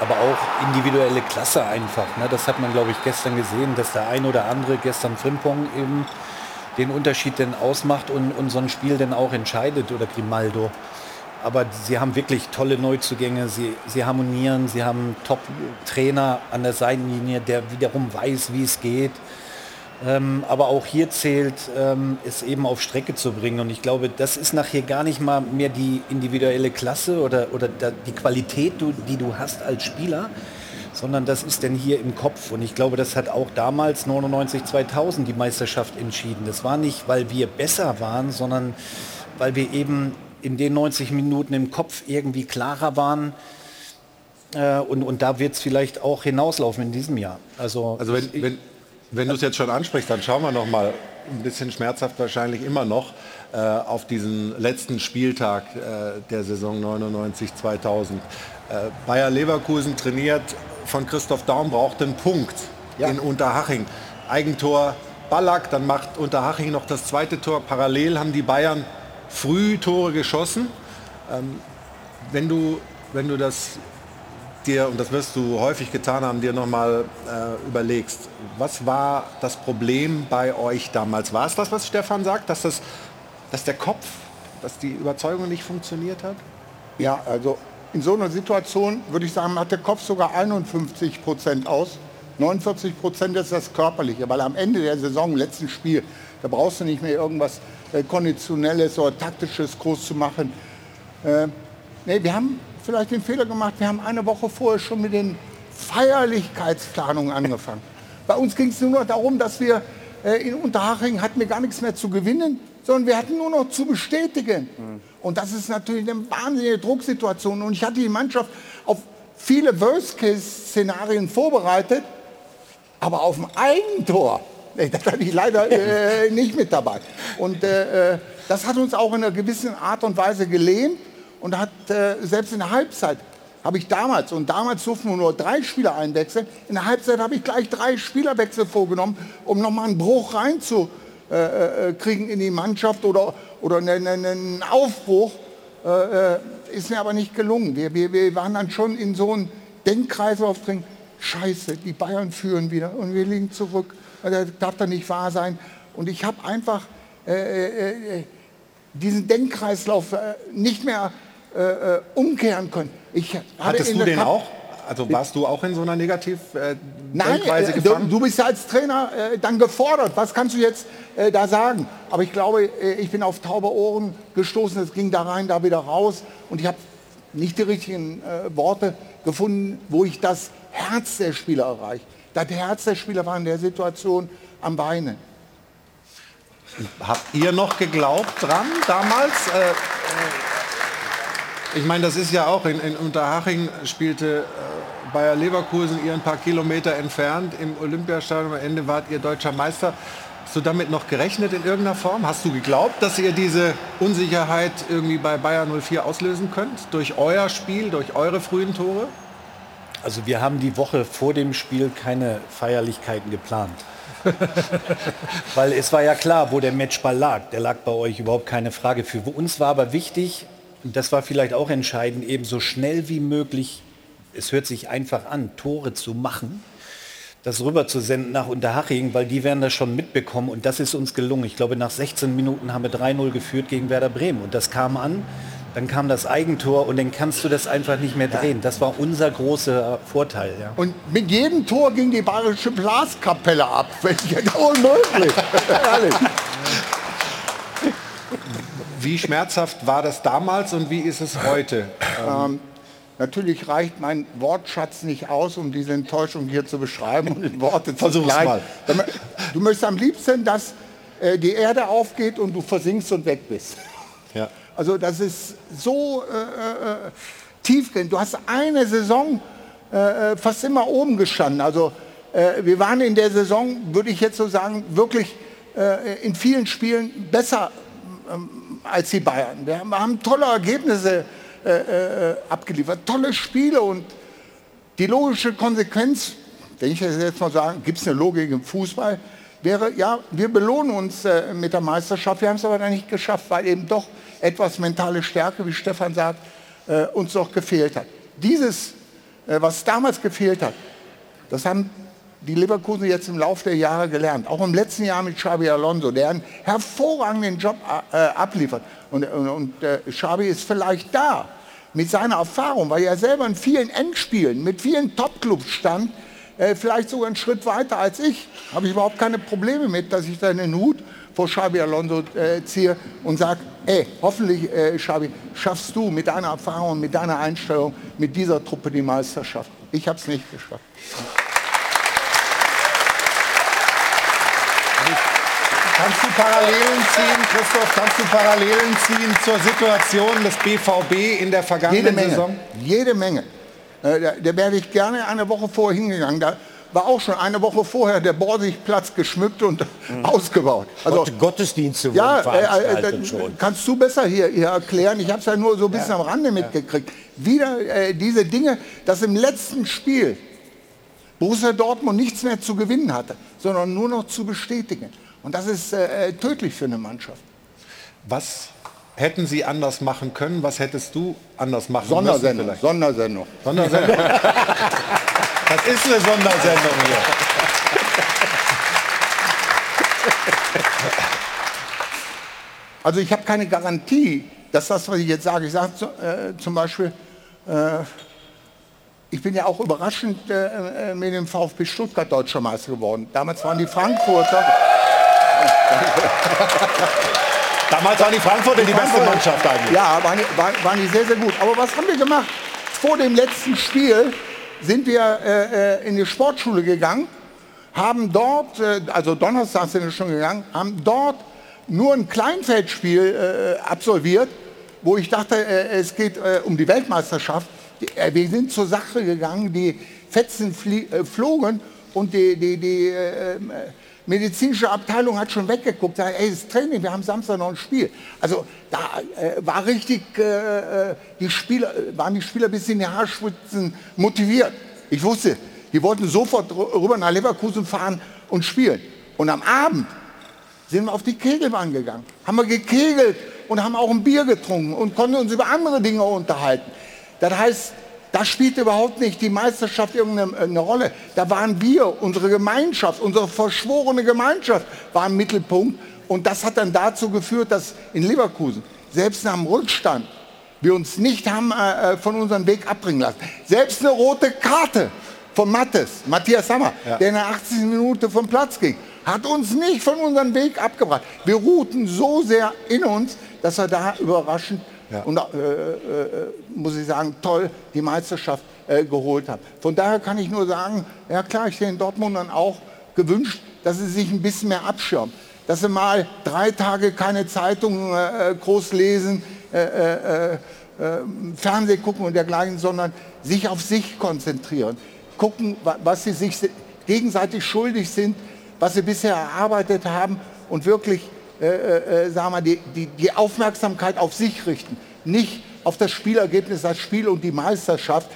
aber auch individuelle Klasse einfach. Ne? Das hat man, glaube ich, gestern gesehen, dass der ein oder andere gestern Frimpong eben den Unterschied denn ausmacht und, und so ein Spiel dann auch entscheidet oder Grimaldo. Aber sie haben wirklich tolle Neuzugänge, sie, sie harmonieren, sie haben einen Top-Trainer an der Seitenlinie, der wiederum weiß, wie es geht. Ähm, aber auch hier zählt, ähm, es eben auf Strecke zu bringen. Und ich glaube, das ist nachher gar nicht mal mehr die individuelle Klasse oder, oder die Qualität, die du hast als Spieler, sondern das ist denn hier im Kopf. Und ich glaube, das hat auch damals 99, 2000 die Meisterschaft entschieden. Das war nicht, weil wir besser waren, sondern weil wir eben in den 90 Minuten im Kopf irgendwie klarer waren. Äh, und, und da wird es vielleicht auch hinauslaufen in diesem Jahr. Also, also wenn, wenn, wenn du es jetzt schon ansprichst, dann schauen wir noch mal ein bisschen schmerzhaft wahrscheinlich immer noch äh, auf diesen letzten Spieltag äh, der Saison 99-2000. Äh, Bayer Leverkusen trainiert von Christoph Daum braucht einen Punkt ja. in Unterhaching. Eigentor Ballack, dann macht Unterhaching noch das zweite Tor. Parallel haben die Bayern früh Tore geschossen. Ähm, wenn, du, wenn du das dir, und das wirst du häufig getan haben, dir nochmal äh, überlegst, was war das Problem bei euch damals? War es das, was Stefan sagt, dass, das, dass der Kopf, dass die Überzeugung nicht funktioniert hat? Ja, also in so einer Situation würde ich sagen, hat der Kopf sogar 51 Prozent aus. 49 Prozent ist das Körperliche, weil am Ende der Saison, letzten Spiel, da brauchst du nicht mehr irgendwas äh, Konditionelles oder Taktisches groß zu machen. Äh, nee, wir haben vielleicht den Fehler gemacht, wir haben eine Woche vorher schon mit den Feierlichkeitsplanungen angefangen. Bei uns ging es nur noch darum, dass wir äh, in Unterhaching hatten wir gar nichts mehr zu gewinnen, sondern wir hatten nur noch zu bestätigen. Mhm. Und das ist natürlich eine wahnsinnige Drucksituation. Und ich hatte die Mannschaft auf viele Worst-Case-Szenarien vorbereitet, aber auf ein Eigentor, das hatte ich leider äh, nicht mit dabei. Und äh, äh, das hat uns auch in einer gewissen Art und Weise gelähmt und hat äh, selbst in der Halbzeit habe ich damals, und damals durften nur drei Spieler einwechseln, in der Halbzeit habe ich gleich drei Spielerwechsel vorgenommen, um nochmal einen Bruch reinzukriegen äh, äh in die Mannschaft oder, oder einen, einen Aufbruch. Äh, äh, ist mir aber nicht gelungen. Wir, wir, wir waren dann schon in so einem Denkkreislauf drin. Scheiße, die Bayern führen wieder und wir liegen zurück. Das darf doch nicht wahr sein. Und ich habe einfach diesen Denkkreislauf nicht mehr äh, äh, umkehren können. Ich Hattest du den Kap auch? Also warst du auch in so einer negativ äh, Nein, äh, du, du, bist ja als Trainer äh, dann gefordert. Was kannst du jetzt äh, da sagen? Aber ich glaube, äh, ich bin auf taube Ohren gestoßen. Es ging da rein, da wieder raus. Und ich habe nicht die richtigen äh, Worte gefunden, wo ich das Herz der Spieler erreiche. Das Herz der Spieler war in der Situation am Weinen. Habt ihr noch geglaubt dran damals? Ich meine, das ist ja auch, in, in Unterhaching spielte äh, Bayer Leverkusen ihr ein paar Kilometer entfernt im Olympiastadion. Am Ende wart ihr deutscher Meister. Hast du damit noch gerechnet in irgendeiner Form? Hast du geglaubt, dass ihr diese Unsicherheit irgendwie bei Bayer 04 auslösen könnt? Durch euer Spiel, durch eure frühen Tore? Also wir haben die Woche vor dem Spiel keine Feierlichkeiten geplant. Weil es war ja klar, wo der Matchball lag. Der lag bei euch überhaupt keine Frage. Für uns war aber wichtig, das war vielleicht auch entscheidend, eben so schnell wie möglich, es hört sich einfach an, Tore zu machen, das rüber zu senden nach Unterhaching, weil die werden das schon mitbekommen und das ist uns gelungen. Ich glaube, nach 16 Minuten haben wir 3-0 geführt gegen Werder Bremen und das kam an. Dann kam das Eigentor und dann kannst du das einfach nicht mehr drehen. Das war unser großer Vorteil. Ja. Und mit jedem Tor ging die bayerische Blaskapelle ab. Unmöglich. Wie schmerzhaft war das damals und wie ist es heute? Ähm, natürlich reicht mein Wortschatz nicht aus, um diese Enttäuschung hier zu beschreiben und in Worte zu kleiden. mal. Du möchtest am liebsten, dass äh, die Erde aufgeht und du versinkst und weg bist. Ja. Also das ist so äh, äh, tiefgehend. Du hast eine Saison äh, fast immer oben gestanden. Also äh, wir waren in der Saison, würde ich jetzt so sagen, wirklich äh, in vielen Spielen besser als die Bayern. Wir haben, tolle Ergebnisse äh, äh, abgeliefert, tolle Spiele und die logische Konsequenz, wenn ich das jetzt mal sagen, gibt es eine Logik im Fußball, wäre, ja, wir belohnen uns äh, mit der Meisterschaft, wir haben es aber dann nicht geschafft, weil eben doch etwas mentale Stärke, wie Stefan sagt, uns doch gefehlt hat. Dieses, was damals gefehlt hat, das haben die Leverkusen jetzt im Laufe der Jahre gelernt. Auch im letzten Jahr mit Xabi Alonso, der einen hervorragenden Job äh, abliefert. Und, und, und äh, Xabi ist vielleicht da mit seiner Erfahrung, weil er selber in vielen Endspielen mit vielen Topclubs stand, äh, vielleicht sogar einen Schritt weiter als ich. Habe ich überhaupt keine Probleme mit, dass ich da den Hut vor Xabi Alonso äh, ziehe und sage, ey, hoffentlich, äh, Xabi, schaffst du mit deiner Erfahrung, mit deiner Einstellung, mit dieser Truppe die Meisterschaft. Ich habe es nicht geschafft. Kannst du Parallelen ziehen, Christoph, kannst du Parallelen ziehen zur Situation des BVB in der vergangenen Jede Menge. Saison? Jede Menge. Äh, da, da wäre ich gerne eine Woche vorher hingegangen. Da war auch schon eine Woche vorher der Borsigplatz geschmückt und ausgebaut. Also, Gott, Gottesdienste wurden ja, äh, veranstaltet äh, schon. kannst du besser hier, hier erklären. Ich habe es ja nur so ein bisschen am Rande mitgekriegt. Wieder äh, diese Dinge, dass im letzten Spiel Borussia Dortmund nichts mehr zu gewinnen hatte, sondern nur noch zu bestätigen. Und das ist äh, tödlich für eine Mannschaft. Was hätten Sie anders machen können? Was hättest du anders machen Sondersendung, müssen? Sondersendung. Sondersendung. das ist eine Sondersendung hier. Also ich habe keine Garantie, dass das, was ich jetzt sage, ich sage äh, zum Beispiel, äh, ich bin ja auch überraschend äh, mit dem VfB Stuttgart deutscher Meister geworden. Damals waren die Frankfurter. Damals waren die Frankfurter die beste Mannschaft eigentlich. Ja, waren, die- waren, waren die sehr, sehr gut. Aber was haben wir gemacht? Vor dem letzten Spiel sind wir äh, äh, in die Sportschule gegangen, haben dort, äh, also Donnerstag sind wir schon gegangen, haben dort nur ein Kleinfeldspiel äh, absolviert, wo ich dachte, äh, es geht äh, um die Weltmeisterschaft. Die, wir sind zur Sache gegangen, die Fetzen flie- flogen und die, die, die medizinische Abteilung hat schon weggeguckt, sagt, ey, das Training, wir haben Samstag noch ein Spiel. Also da äh, war richtig, äh, äh, die Spieler, waren die Spieler bis in die Haarspitzen motiviert. Ich wusste, die wollten sofort rü- rüber nach Leverkusen fahren und spielen. Und am Abend sind wir auf die Kegelbahn gegangen, haben wir gekegelt und haben auch ein Bier getrunken und konnten uns über andere Dinge unterhalten. Das heißt, da spielte überhaupt nicht die Meisterschaft irgendeine eine Rolle. Da waren wir, unsere Gemeinschaft, unsere verschworene Gemeinschaft war im Mittelpunkt. Und das hat dann dazu geführt, dass in Leverkusen, selbst nach dem Rückstand, wir uns nicht haben äh, äh, von unserem Weg abbringen lassen. Selbst eine rote Karte von Mattes, Matthias Sammer, der in der 80. Minute vom Platz ging, hat uns nicht von unserem Weg abgebracht. Wir ruhten so sehr in uns, dass wir da überraschend und äh, äh, muss ich sagen, toll die Meisterschaft äh, geholt haben. Von daher kann ich nur sagen, ja klar, ich hätte den Dortmundern auch gewünscht, dass sie sich ein bisschen mehr abschirmen. Dass sie mal drei Tage keine Zeitung äh, groß lesen, äh, äh, äh, Fernseh gucken und dergleichen, sondern sich auf sich konzentrieren. Gucken, wa- was sie sich se- gegenseitig schuldig sind, was sie bisher erarbeitet haben und wirklich äh, äh, äh, sagen wir, die, die, die Aufmerksamkeit auf sich richten. Nicht auf das Spielergebnis, das Spiel und die Meisterschaft.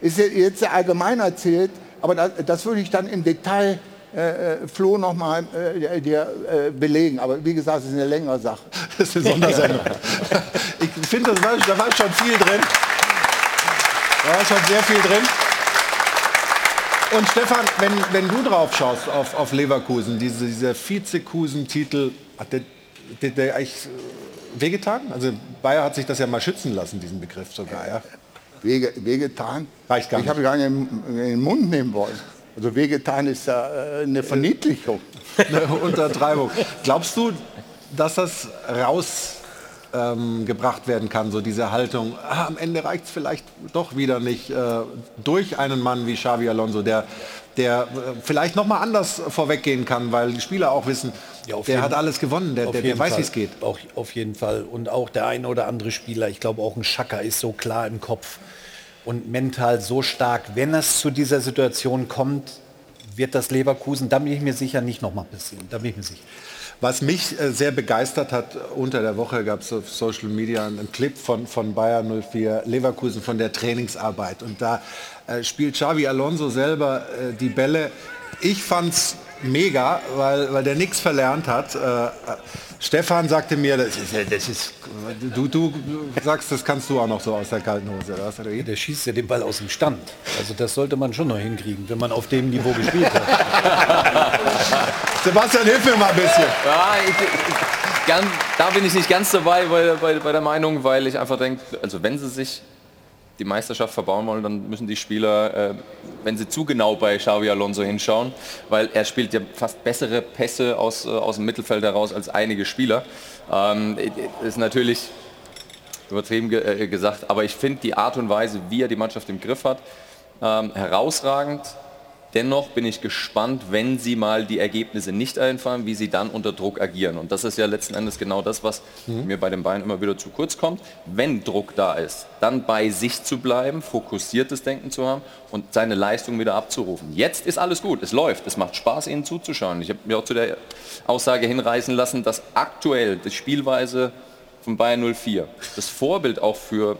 Ist jetzt sehr allgemein erzählt, aber das, das würde ich dann im Detail äh, äh, Flo nochmal äh, dir äh, belegen. Aber wie gesagt, es ist eine längere Sache. Das ist eine Sondersendung. Ich finde, das war, da war schon viel drin. Da war schon sehr viel drin. Und Stefan, wenn, wenn du drauf schaust auf, auf Leverkusen, diese, dieser Vizekusen-Titel, hat der, der, der eigentlich äh, wehgetan? Also Bayer hat sich das ja mal schützen lassen, diesen Begriff sogar. Ja? Wege, wehgetan? Reicht gar ich nicht. habe gar nicht in, den Mund nehmen wollen. Also wehgetan ist ja äh, eine Verniedlichung. Eine Untertreibung. Glaubst du, dass das rausgebracht ähm, werden kann, so diese Haltung, ah, am Ende reicht es vielleicht doch wieder nicht, äh, durch einen Mann wie Xavi Alonso, der, der äh, vielleicht noch mal anders vorweggehen kann, weil die Spieler auch wissen, der jeden- hat alles gewonnen, der, der, der weiß, wie es geht. Auch, auf jeden Fall. Und auch der eine oder andere Spieler, ich glaube auch ein Schaka ist so klar im Kopf und mental so stark. Wenn es zu dieser Situation kommt, wird das Leverkusen, da bin ich mir sicher, nicht nochmal passieren. Da bin ich mir sicher. Was mich äh, sehr begeistert hat, unter der Woche gab es auf Social Media einen Clip von, von Bayer 04 Leverkusen von der Trainingsarbeit. Und da äh, spielt Xavi Alonso selber äh, die Bälle. Ich fand's mega, weil, weil der nichts verlernt hat. Äh, äh, Stefan sagte mir, das ist, das ist du, du sagst, das kannst du auch noch so aus der kalten Hose. Oder? Der schießt ja den Ball aus dem Stand. Also das sollte man schon noch hinkriegen, wenn man auf dem Niveau gespielt hat. Sebastian, hilf mir mal ein bisschen. Ja, ich, ich, gern, da bin ich nicht ganz dabei bei, bei, bei der Meinung, weil ich einfach denke, also wenn sie sich die Meisterschaft verbauen wollen, dann müssen die Spieler, äh, wenn sie zu genau bei Xavi Alonso hinschauen, weil er spielt ja fast bessere Pässe aus, äh, aus dem Mittelfeld heraus als einige Spieler. Ähm, ist natürlich übertrieben ge äh, gesagt, aber ich finde die Art und Weise, wie er die Mannschaft im Griff hat, ähm, herausragend. Dennoch bin ich gespannt, wenn sie mal die Ergebnisse nicht einfahren, wie sie dann unter Druck agieren. Und das ist ja letzten Endes genau das, was mir bei den Bayern immer wieder zu kurz kommt. Wenn Druck da ist, dann bei sich zu bleiben, fokussiertes Denken zu haben und seine Leistung wieder abzurufen. Jetzt ist alles gut, es läuft, es macht Spaß, ihnen zuzuschauen. Ich habe mir auch zu der Aussage hinreißen lassen, dass aktuell die Spielweise von Bayern 04 das Vorbild auch für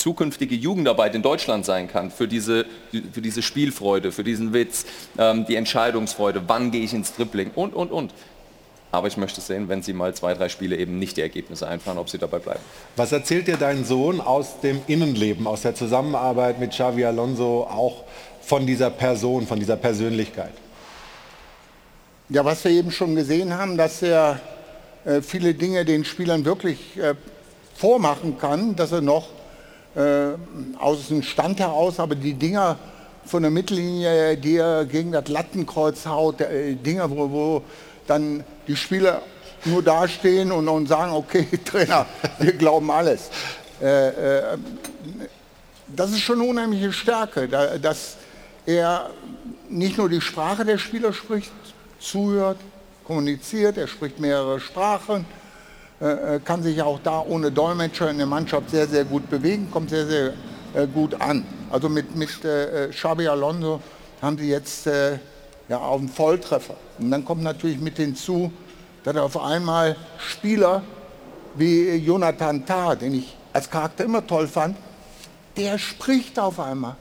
zukünftige Jugendarbeit in Deutschland sein kann, für diese, für diese Spielfreude, für diesen Witz, ähm, die Entscheidungsfreude, wann gehe ich ins Dribbling und, und, und. Aber ich möchte sehen, wenn sie mal zwei, drei Spiele eben nicht die Ergebnisse einfahren, ob sie dabei bleiben. Was erzählt dir dein Sohn aus dem Innenleben, aus der Zusammenarbeit mit Xavi Alonso, auch von dieser Person, von dieser Persönlichkeit? Ja, was wir eben schon gesehen haben, dass er äh, viele Dinge den Spielern wirklich äh, vormachen kann, dass er noch äh, aus dem Stand heraus, aber die Dinger von der Mittellinie, die er gegen das Lattenkreuz haut, äh, Dinger, wo, wo dann die Spieler nur dastehen und, und sagen, okay, Trainer, wir glauben alles. Äh, äh, das ist schon eine unheimliche Stärke, da, dass er nicht nur die Sprache der Spieler spricht, zuhört, kommuniziert, er spricht mehrere Sprachen, kann sich auch da ohne Dolmetscher in der Mannschaft sehr, sehr gut bewegen, kommt sehr, sehr äh, gut an. Also mit, mit äh, äh, Xabi Alonso haben sie jetzt äh, ja, auch einen Volltreffer. Und dann kommt natürlich mit hinzu, dass auf einmal Spieler wie Jonathan Tah, den ich als Charakter immer toll fand, der spricht auf einmal.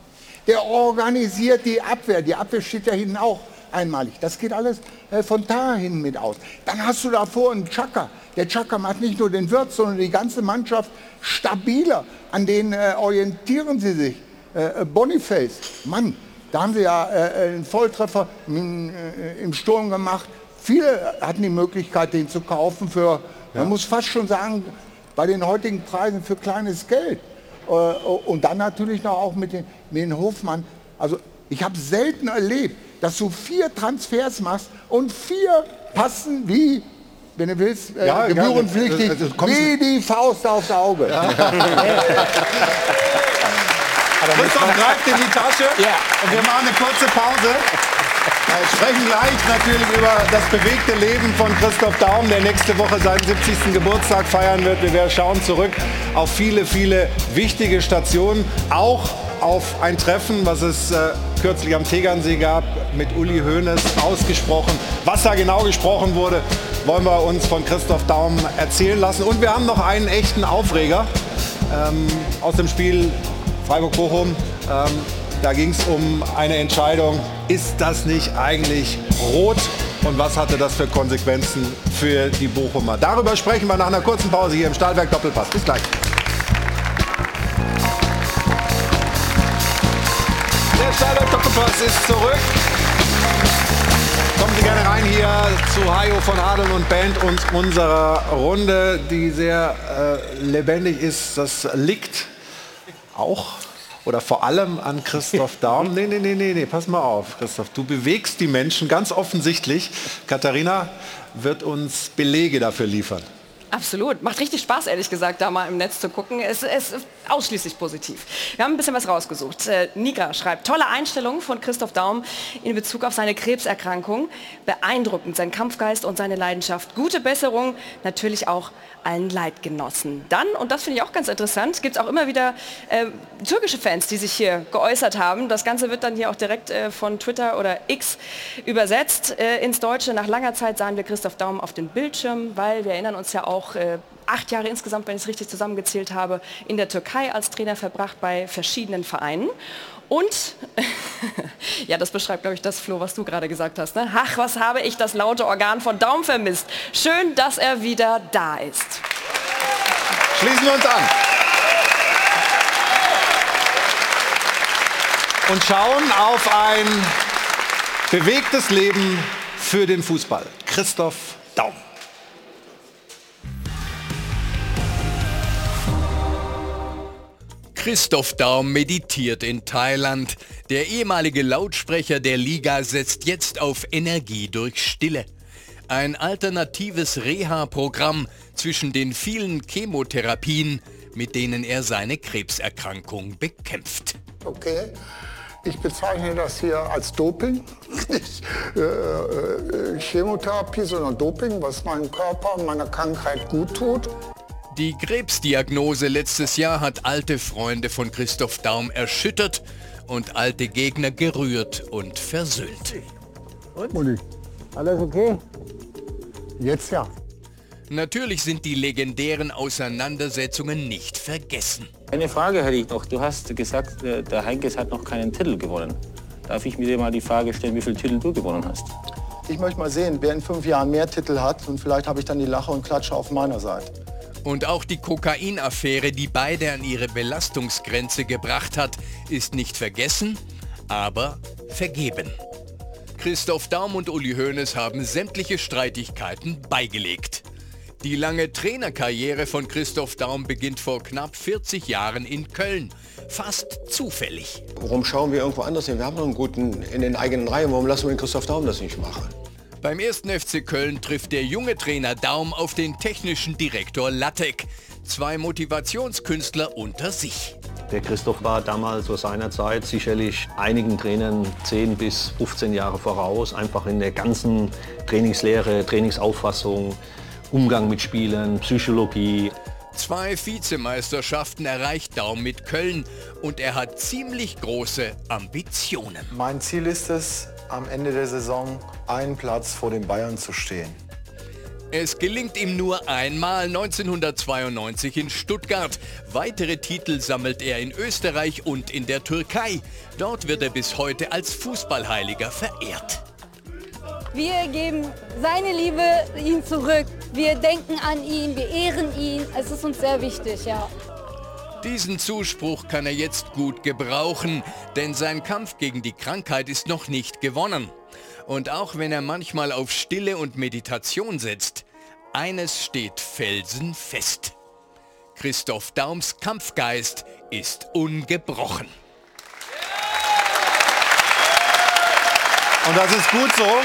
Der organisiert die Abwehr. Die Abwehr steht ja hinten auch einmalig. Das geht alles äh, von da hin mit aus. Dann hast du davor einen Chaka. Der Chaka macht nicht nur den Wirt, sondern die ganze Mannschaft stabiler. An denen äh, orientieren sie sich. Äh, Boniface, Mann, da haben sie ja äh, einen Volltreffer im, äh, im Sturm gemacht. Viele hatten die Möglichkeit, den zu kaufen für, man muss fast schon sagen, bei den heutigen Preisen für kleines Geld. Äh, Und dann natürlich noch auch mit den, mit den Hofmann. Also ich habe selten erlebt, dass du vier Transfers machst und vier passen wie, wenn du willst, äh, Ja, gebührenpflichtig, ja, also kommst- wie die Faust aufs Auge. Christoph greift in die Tasche und wir machen eine kurze Pause. Wir sprechen gleich natürlich über das bewegte Leben von Christoph Daum, der nächste Woche seinen 70. Geburtstag feiern wird. Wir schauen zurück auf viele, viele wichtige Stationen, auch auf ein Treffen, was es äh, kürzlich am Tegernsee gab, mit Uli Hoeneß ausgesprochen. Was da genau gesprochen wurde, wollen wir uns von Christoph Daum erzählen lassen. Und wir haben noch einen echten Aufreger ähm, aus dem Spiel Freiburg-Bochum. Ähm, da ging es um eine Entscheidung, ist das nicht eigentlich rot? Und was hatte das für Konsequenzen für die Bochumer? Darüber sprechen wir nach einer kurzen Pause hier im Stahlwerk Doppelpass. Bis gleich. Der Stahlwerk Doppelpass ist zurück. Kommen Sie gerne rein hier zu Hajo von Adel und Band und unserer Runde, die sehr äh, lebendig ist. Das liegt auch oder vor allem an Christoph Daum. Nee, nee, nee, nee, nee, pass mal auf, Christoph. Du bewegst die Menschen ganz offensichtlich. Katharina wird uns Belege dafür liefern. Absolut. Macht richtig Spaß, ehrlich gesagt, da mal im Netz zu gucken. Es ist ausschließlich positiv. Wir haben ein bisschen was rausgesucht. Äh, Nika schreibt, tolle Einstellung von Christoph Daum in Bezug auf seine Krebserkrankung. Beeindruckend, sein Kampfgeist und seine Leidenschaft. Gute Besserung, natürlich auch allen Leidgenossen. Dann, und das finde ich auch ganz interessant, gibt es auch immer wieder äh, türkische Fans, die sich hier geäußert haben. Das Ganze wird dann hier auch direkt äh, von Twitter oder X übersetzt äh, ins Deutsche. Nach langer Zeit sahen wir Christoph Daum auf den Bildschirm, weil wir erinnern uns ja auch äh, acht Jahre insgesamt, wenn ich es richtig zusammengezählt habe, in der Türkei als Trainer verbracht bei verschiedenen Vereinen. Und, ja, das beschreibt, glaube ich, das, Flo, was du gerade gesagt hast. Ne? Ach, was habe ich das laute Organ von Daum vermisst. Schön, dass er wieder da ist. Schließen wir uns an. Und schauen auf ein bewegtes Leben für den Fußball. Christoph Daum. Christoph Daum meditiert in Thailand. Der ehemalige Lautsprecher der Liga setzt jetzt auf Energie durch Stille. Ein alternatives Reha-Programm zwischen den vielen Chemotherapien, mit denen er seine Krebserkrankung bekämpft. Okay, ich bezeichne das hier als Doping. Nicht äh, äh, Chemotherapie, sondern Doping, was meinem Körper, meiner Krankheit gut tut. Die Krebsdiagnose letztes Jahr hat alte Freunde von Christoph Daum erschüttert und alte Gegner gerührt und versöhnt. Und? Mutti, alles okay? Jetzt ja. Natürlich sind die legendären Auseinandersetzungen nicht vergessen. Eine Frage hätte ich noch. Du hast gesagt, äh, der Heinkes hat noch keinen Titel gewonnen. Darf ich mir dir mal die Frage stellen, wie viele Titel du gewonnen hast? Ich möchte mal sehen, wer in fünf Jahren mehr Titel hat und vielleicht habe ich dann die Lache und Klatsche auf meiner Seite. Und auch die Kokainaffäre, die beide an ihre Belastungsgrenze gebracht hat, ist nicht vergessen, aber vergeben. Christoph Daum und Uli Hoeneß haben sämtliche Streitigkeiten beigelegt. Die lange Trainerkarriere von Christoph Daum beginnt vor knapp 40 Jahren in Köln. Fast zufällig. Warum schauen wir irgendwo anders hin? Wir haben noch einen guten in den eigenen Reihen. Warum lassen wir den Christoph Daum das nicht machen? Beim ersten FC Köln trifft der junge Trainer Daum auf den technischen Direktor Lattek. Zwei Motivationskünstler unter sich. Der Christoph war damals zu seiner Zeit sicherlich einigen Trainern 10 bis 15 Jahre voraus, einfach in der ganzen Trainingslehre, Trainingsauffassung, Umgang mit Spielern, Psychologie. Zwei Vizemeisterschaften erreicht Daum mit Köln und er hat ziemlich große Ambitionen. Mein Ziel ist es, am Ende der Saison einen Platz vor den Bayern zu stehen. Es gelingt ihm nur einmal 1992 in Stuttgart. Weitere Titel sammelt er in Österreich und in der Türkei. Dort wird er bis heute als Fußballheiliger verehrt. Wir geben seine Liebe ihm zurück. Wir denken an ihn, wir ehren ihn. Es ist uns sehr wichtig, ja. Diesen Zuspruch kann er jetzt gut gebrauchen, denn sein Kampf gegen die Krankheit ist noch nicht gewonnen. Und auch wenn er manchmal auf Stille und Meditation setzt, eines steht felsenfest. Christoph Daums Kampfgeist ist ungebrochen. Und das ist gut so.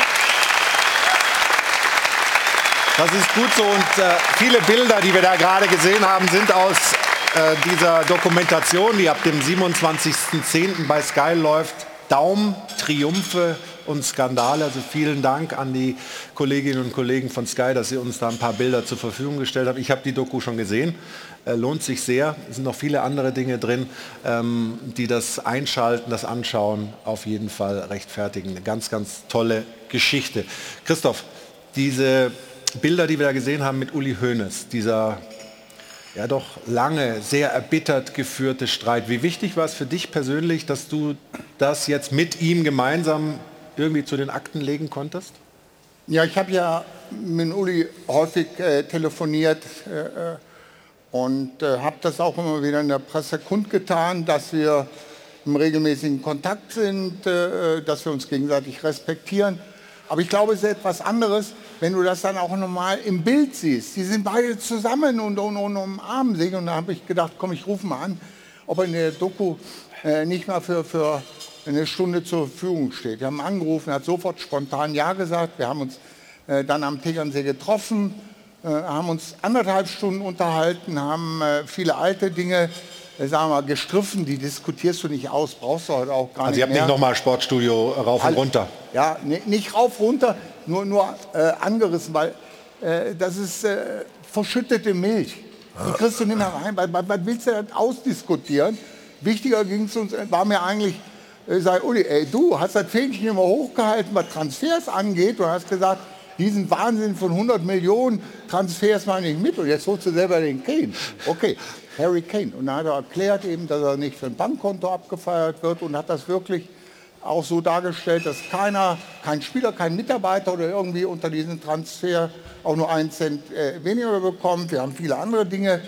Das ist gut so und äh, viele Bilder, die wir da gerade gesehen haben, sind aus äh, dieser Dokumentation, die ab dem 27.10. bei Sky läuft. Daum, Triumphe und Skandale. Also vielen Dank an die Kolleginnen und Kollegen von Sky, dass sie uns da ein paar Bilder zur Verfügung gestellt haben. Ich habe die Doku schon gesehen. Äh, lohnt sich sehr. Es sind noch viele andere Dinge drin, ähm, die das Einschalten, das Anschauen auf jeden Fall rechtfertigen. Eine ganz, ganz tolle Geschichte. Christoph, diese Bilder, die wir da gesehen haben mit Uli Hoeneß, dieser ja doch lange, sehr erbittert geführte Streit. Wie wichtig war es für dich persönlich, dass du das jetzt mit ihm gemeinsam irgendwie zu den Akten legen konntest? Ja, ich habe ja mit Uli häufig äh, telefoniert äh, und äh, habe das auch immer wieder in der Presse kundgetan, dass wir im regelmäßigen Kontakt sind, äh, dass wir uns gegenseitig respektieren. Aber ich glaube, es ist etwas anderes, wenn du das dann auch nochmal im Bild siehst. Die sind beide zusammen und, und, und umarmen sich. Und da habe ich gedacht, komm, ich rufe mal an, ob er in der Doku äh, nicht mal für, für eine Stunde zur Verfügung steht. Wir haben angerufen, er hat sofort spontan Ja gesagt. Wir haben uns äh, dann am Tegernsee getroffen, äh, haben uns anderthalb Stunden unterhalten, haben äh, viele alte Dinge äh, sagen wir mal, gestriffen, die diskutierst du nicht aus, brauchst du heute auch gar also nicht ihr habt mehr. nicht nochmal Sportstudio rauf und runter. Ja, ne- nicht rauf, runter, nur, nur äh, angerissen, weil äh, das ist äh, verschüttete Milch. Die kriegst du nicht mehr rein. Was, willst du denn ausdiskutieren? Wichtiger ging es uns, war mir eigentlich, äh, sei Uli, ey, du hast das Fähnchen immer hochgehalten, was Transfers angeht und hast gesagt, diesen Wahnsinn von 100 Millionen Transfers meine ich mit und jetzt holst du selber den Kane. Okay, Harry Kane. Und dann hat er erklärt eben, dass er nicht für ein Bankkonto abgefeiert wird und hat das wirklich auch so dargestellt, dass keiner, kein Spieler, kein Mitarbeiter oder irgendwie unter diesem Transfer auch nur einen Cent äh, weniger bekommt. Wir haben viele andere Dinge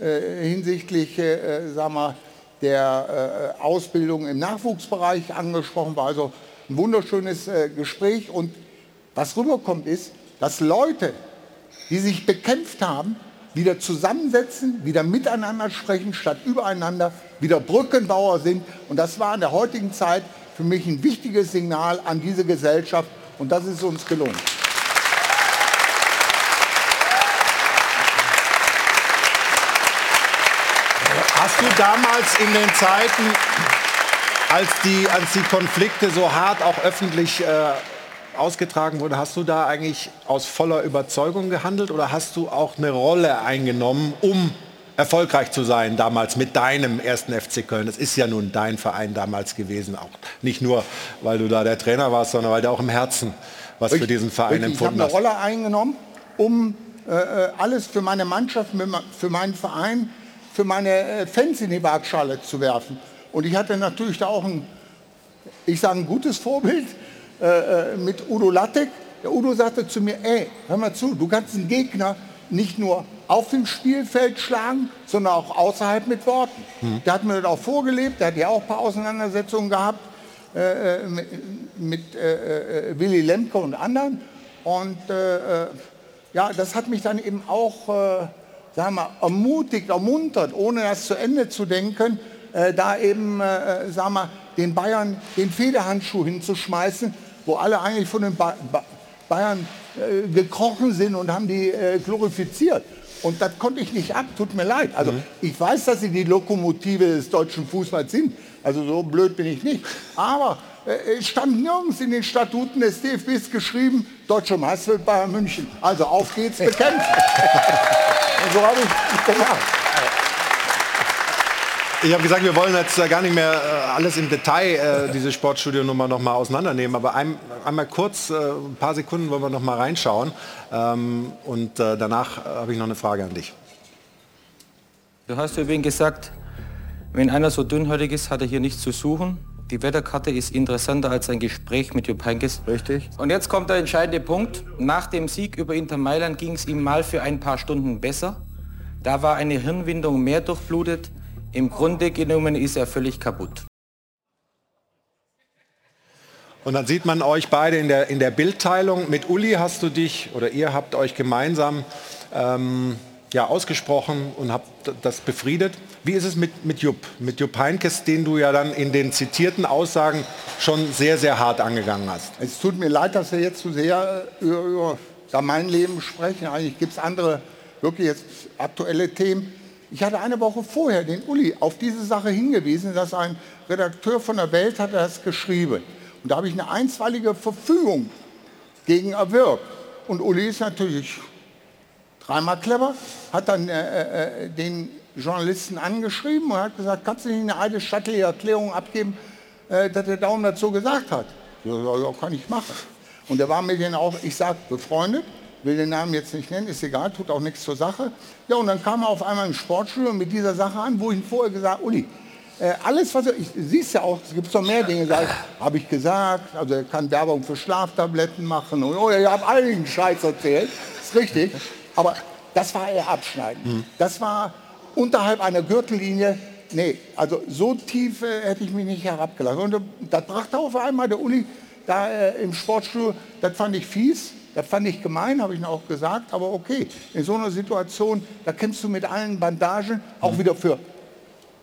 äh, hinsichtlich, äh, wir, der äh, Ausbildung im Nachwuchsbereich angesprochen. War also ein wunderschönes äh, Gespräch und was rüberkommt ist, dass Leute, die sich bekämpft haben, wieder zusammensetzen, wieder miteinander sprechen, statt übereinander, wieder Brückenbauer sind. Und das war in der heutigen Zeit für mich ein wichtiges Signal an diese Gesellschaft. Und das ist uns gelungen. Du damals in den Zeiten, als die, als die Konflikte so hart auch öffentlich äh, ausgetragen wurden, hast du da eigentlich aus voller Überzeugung gehandelt oder hast du auch eine Rolle eingenommen, um erfolgreich zu sein damals mit deinem ersten FC Köln? Das ist ja nun dein Verein damals gewesen, auch nicht nur, weil du da der Trainer warst, sondern weil du auch im Herzen was für diesen Verein Richtig, ich habe empfunden eine hast. Rolle eingenommen, um äh, äh, alles für meine Mannschaft, für meinen Verein, für meine äh, Fans in die Waagschale zu werfen. Und ich hatte natürlich da auch ein, ich sage ein gutes Vorbild äh, äh, mit Udo Lattek. Der Udo sagte zu mir, ey, hör mal zu, du kannst einen Gegner nicht nur auf dem Spielfeld schlagen, sondern auch außerhalb mit Worten. Der hat mir das auch vorgelebt, der hat ja auch ein paar Auseinandersetzungen gehabt äh, äh, mit, mit äh, Willy Lemke und anderen. Und ja, das hat mich dann eben auch sagen wir, ermutigt, ermuntert, ohne das zu Ende zu denken, äh, da eben äh, sagen wir, den Bayern den Federhandschuh hinzuschmeißen, wo alle eigentlich von den ba ba Bayern äh, gekrochen sind und haben die äh, glorifiziert. Und das konnte ich nicht ab, tut mir leid. Also ich weiß, dass sie die Lokomotive des deutschen Fußballs sind. Also so blöd bin ich nicht. Aber äh, es stand nirgends in den Statuten des DFBs geschrieben, deutsche Meister Bayern München. Also auf geht's bekämpfen. So habe ich gemacht. Ich habe gesagt, wir wollen jetzt gar nicht mehr äh, alles im Detail, äh, diese Sportstudio-Nummer noch mal auseinandernehmen, aber ein, einmal kurz, äh, ein paar Sekunden wollen wir noch mal reinschauen ähm, und äh, danach habe ich noch eine Frage an dich. Du hast übrigens gesagt, wenn einer so dünnhäutig ist, hat er hier nichts zu suchen. Die Wetterkarte ist interessanter als ein Gespräch mit Jupp Heynckes. Richtig. Und jetzt kommt der entscheidende Punkt. Nach dem Sieg über Inter Mailand ging es ihm mal für ein paar Stunden besser. Da war eine Hirnwindung mehr durchblutet. Im Grunde genommen ist er völlig kaputt. Und dann sieht man euch beide in der, in der Bildteilung. Mit Uli hast du dich oder ihr habt euch gemeinsam ähm, ja, ausgesprochen und habt das befriedet. Wie ist es mit, mit Jupp, mit Jupp Heynckes, den du ja dann in den zitierten Aussagen schon sehr, sehr hart angegangen hast? Es tut mir leid, dass wir jetzt zu sehr äh, über, über mein Leben sprechen. Eigentlich gibt es andere, wirklich jetzt aktuelle Themen. Ich hatte eine Woche vorher den Uli auf diese Sache hingewiesen, dass ein Redakteur von der Welt hatte das geschrieben. Und da habe ich eine einstweilige Verfügung gegen erwirkt. Und Uli ist natürlich dreimal clever, hat dann äh, äh, den Journalisten angeschrieben und hat gesagt, kannst du nicht eine alte stattliche Erklärung abgeben, äh, dass der Daumen dazu gesagt hat? Ja, ja, kann ich machen. Und er war mit denen auch, ich sag, befreundet, will den Namen jetzt nicht nennen, ist egal, tut auch nichts zur Sache. Ja, und dann kam er auf einmal im Sportstudio mit dieser Sache an, wo ich ihn vorher gesagt Uli, äh, alles, was er, ich siehst ja auch, es gibt noch mehr Dinge, habe ich gesagt, also er kann Werbung für Schlaftabletten machen und oh, ich habe allen Scheiß erzählt, ist richtig, aber das war eher abschneiden. Mhm. Das war unterhalb einer Gürtellinie, nee, also so tief äh, hätte ich mich nicht herabgelassen. Und äh, das brachte auf einmal der Uli da äh, im Sportstudio, das fand ich fies, das fand ich gemein, habe ich auch gesagt, aber okay, in so einer Situation, da kämpfst du mit allen Bandagen, auch mhm. wieder für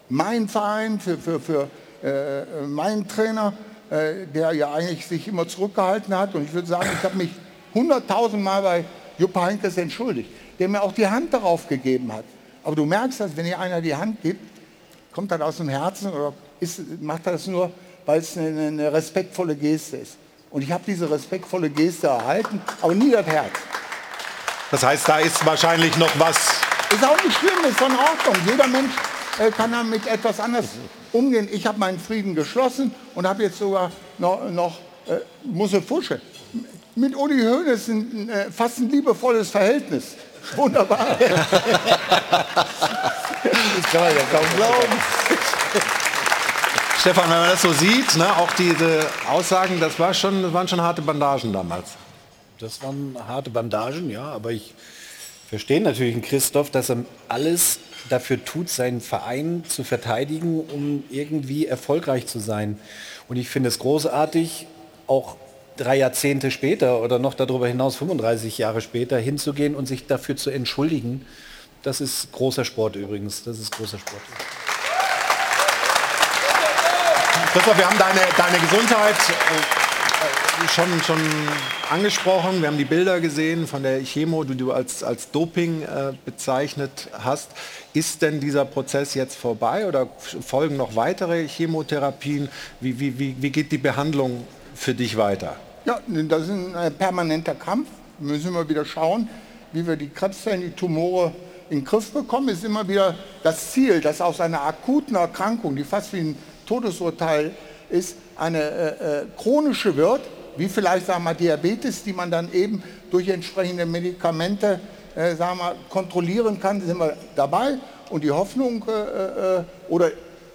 meinen Verein, für, für, für äh, meinen Trainer, äh, der ja eigentlich sich immer zurückgehalten hat. Und ich würde sagen, ich habe mich hunderttausend Mal bei Jupp Heynckes entschuldigt, der mir auch die Hand darauf gegeben hat. Aber du merkst, dass wenn dir einer die Hand gibt, kommt das aus dem Herzen oder ist, macht das nur, weil es eine, eine respektvolle Geste ist. Und ich habe diese respektvolle Geste erhalten, aber nie das Herz. Das heißt, da ist wahrscheinlich noch was. Ist auch nicht schlimm, ist in Ordnung. Jeder Mensch äh, kann damit etwas anders umgehen. Ich habe meinen Frieden geschlossen und habe jetzt sogar noch, noch äh, Musse-Fusche. Mit Uli Hoeneß ein, äh, fast ein liebevolles Verhältnis. Wunderbar. das kann man ja kaum glauben. Stefan, wenn man das so sieht, ne, auch diese Aussagen, das, war schon, das waren schon harte Bandagen damals. Das waren harte Bandagen, ja, aber ich verstehe natürlich einen Christoph, dass er alles dafür tut, seinen Verein zu verteidigen, um irgendwie erfolgreich zu sein. Und ich finde es großartig, auch drei Jahrzehnte später oder noch darüber hinaus 35 Jahre später hinzugehen und sich dafür zu entschuldigen. Das ist großer Sport übrigens. Das ist großer Sport. Christoph, wir haben deine, deine Gesundheit äh, schon, schon angesprochen. Wir haben die Bilder gesehen von der Chemo, die du als, als Doping äh, bezeichnet hast. Ist denn dieser Prozess jetzt vorbei oder folgen noch weitere Chemotherapien? Wie, wie, wie, wie geht die Behandlung für dich weiter? Ja, das ist ein äh, permanenter Kampf. Wir müssen immer wieder schauen, wie wir die Krebszellen, die Tumore in den Griff bekommen. Ist immer wieder das Ziel, dass aus einer akuten Erkrankung, die fast wie ein Todesurteil ist, eine äh, äh, chronische wird, wie vielleicht sagen wir, Diabetes, die man dann eben durch entsprechende Medikamente äh, sagen wir, kontrollieren kann, sind wir dabei. Und die Hoffnung äh, äh, oder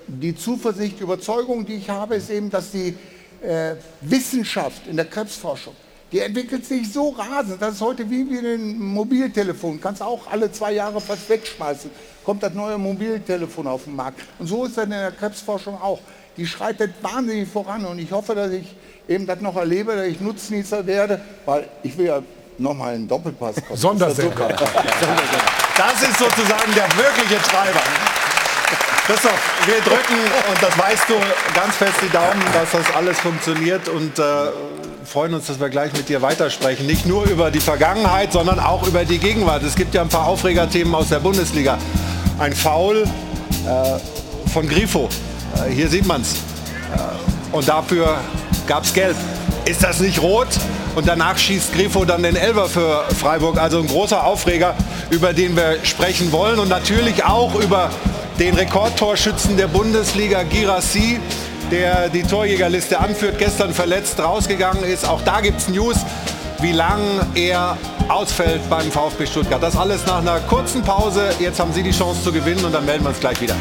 die Zuversicht, die Überzeugung, die ich habe, ist eben, dass die äh, Wissenschaft in der Krebsforschung, die entwickelt sich so rasend. Das ist heute wie, wie ein Mobiltelefon. Kannst auch alle zwei Jahre fast wegschmeißen. Kommt das neue Mobiltelefon auf den Markt. Und so ist das in der Krebsforschung auch. Die schreitet wahnsinnig voran. Und ich hoffe, dass ich eben das noch erlebe, dass ich Nutznießer werde, weil ich will ja nochmal einen Doppelpass kommen. Sondersender. Das ist sozusagen der wirkliche Treiber. Christoph, wir drücken, und das weißt du, ganz fest die Daumen, dass das alles funktioniert und äh, freuen uns, dass wir gleich mit dir weitersprechen. Nicht nur über die Vergangenheit, sondern auch über die Gegenwart. Es gibt ja ein paar Aufregerthemen aus der Bundesliga. Ein Foul äh, von Grifo. Äh, hier sieht man es. Äh, und dafür gab es Gelb. Ist das nicht rot? Und danach schießt Grifo dann den Elber für Freiburg. Also ein großer Aufreger, über den wir sprechen wollen. Und natürlich auch über den Rekordtorschützen der Bundesliga, Girassi, der die Torjägerliste anführt, gestern verletzt rausgegangen ist. Auch da gibt es News, wie lang er ausfällt beim VfB Stuttgart. Das alles nach einer kurzen Pause. Jetzt haben Sie die Chance zu gewinnen und dann melden wir uns gleich wieder.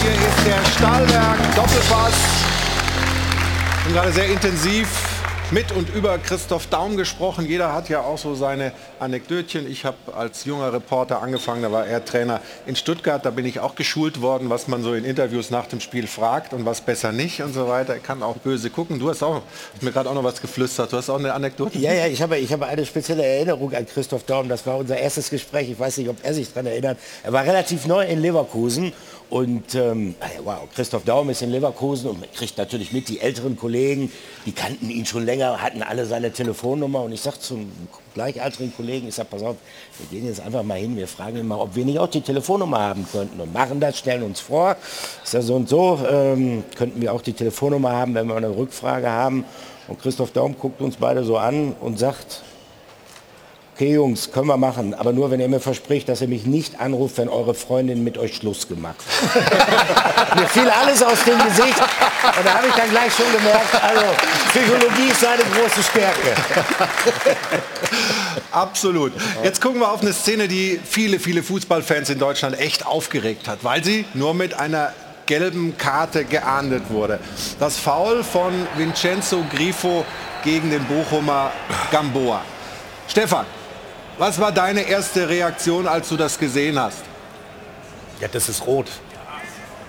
Hier ist der Stahlwerk Doppelpass. Bin gerade sehr intensiv mit und über Christoph Daum gesprochen. Jeder hat ja auch so seine Anekdötchen. Ich habe als junger Reporter angefangen, da war er Trainer in Stuttgart. Da bin ich auch geschult worden, was man so in Interviews nach dem Spiel fragt und was besser nicht und so weiter. Ich kann auch böse gucken. Du hast auch hast mir gerade auch noch was geflüstert. Du hast auch eine Anekdote. Ja, ja, ich habe, ich habe eine spezielle Erinnerung an Christoph Daum. Das war unser erstes Gespräch. Ich weiß nicht, ob er sich daran erinnert. Er war relativ neu in Leverkusen und ähm, wow, Christoph Daum ist in Leverkusen und kriegt natürlich mit, die älteren Kollegen, die kannten ihn schon länger hatten alle seine Telefonnummer. Und ich sag zum gleichaltrigen Kollegen, ich sag, pass auf, wir gehen jetzt einfach mal hin, wir fragen ihn mal, ob wir nicht auch die Telefonnummer haben könnten und machen das, stellen uns vor, ist ja so und so, ähm, könnten wir auch die Telefonnummer haben, wenn wir eine Rückfrage haben. Und Christoph Daum guckt uns beide so an und sagt, okay Jungs, können wir machen, aber nur wenn ihr mir verspricht, dass ihr mich nicht anruft, wenn eure Freundin mit euch Schluss gemacht hat. mir fiel alles aus dem Gesicht und da habe ich dann gleich schon gemerkt, also Psychologie ist seine große Stärke. Absolut. Jetzt gucken wir auf eine Szene, die viele, viele Fußballfans in Deutschland echt aufgeregt hat, weil sie nur mit einer gelben Karte geahndet wurde. Das Foul von Vincenzo Grifo gegen den Bochumer Gamboa. Stefan, was war deine erste Reaktion, als du das gesehen hast? Ja, das ist rot.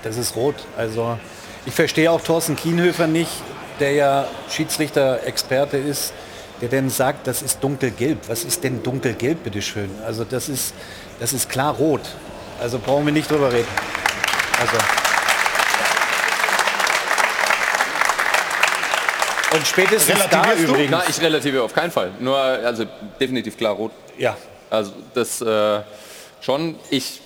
Das ist rot. Also ich verstehe auch Thorsten Kienhöfer nicht, der ja Schiedsrichter-Experte ist, der denn sagt, das ist dunkelgelb. Was ist denn dunkelgelb, bitteschön? Also das ist, das ist klar rot. Also brauchen wir nicht drüber reden. Also. Und spätestens da übrigens. Na, ich relativiere auf keinen Fall. Nur, also definitiv klar rot. Ja. Also das äh, schon. Ich,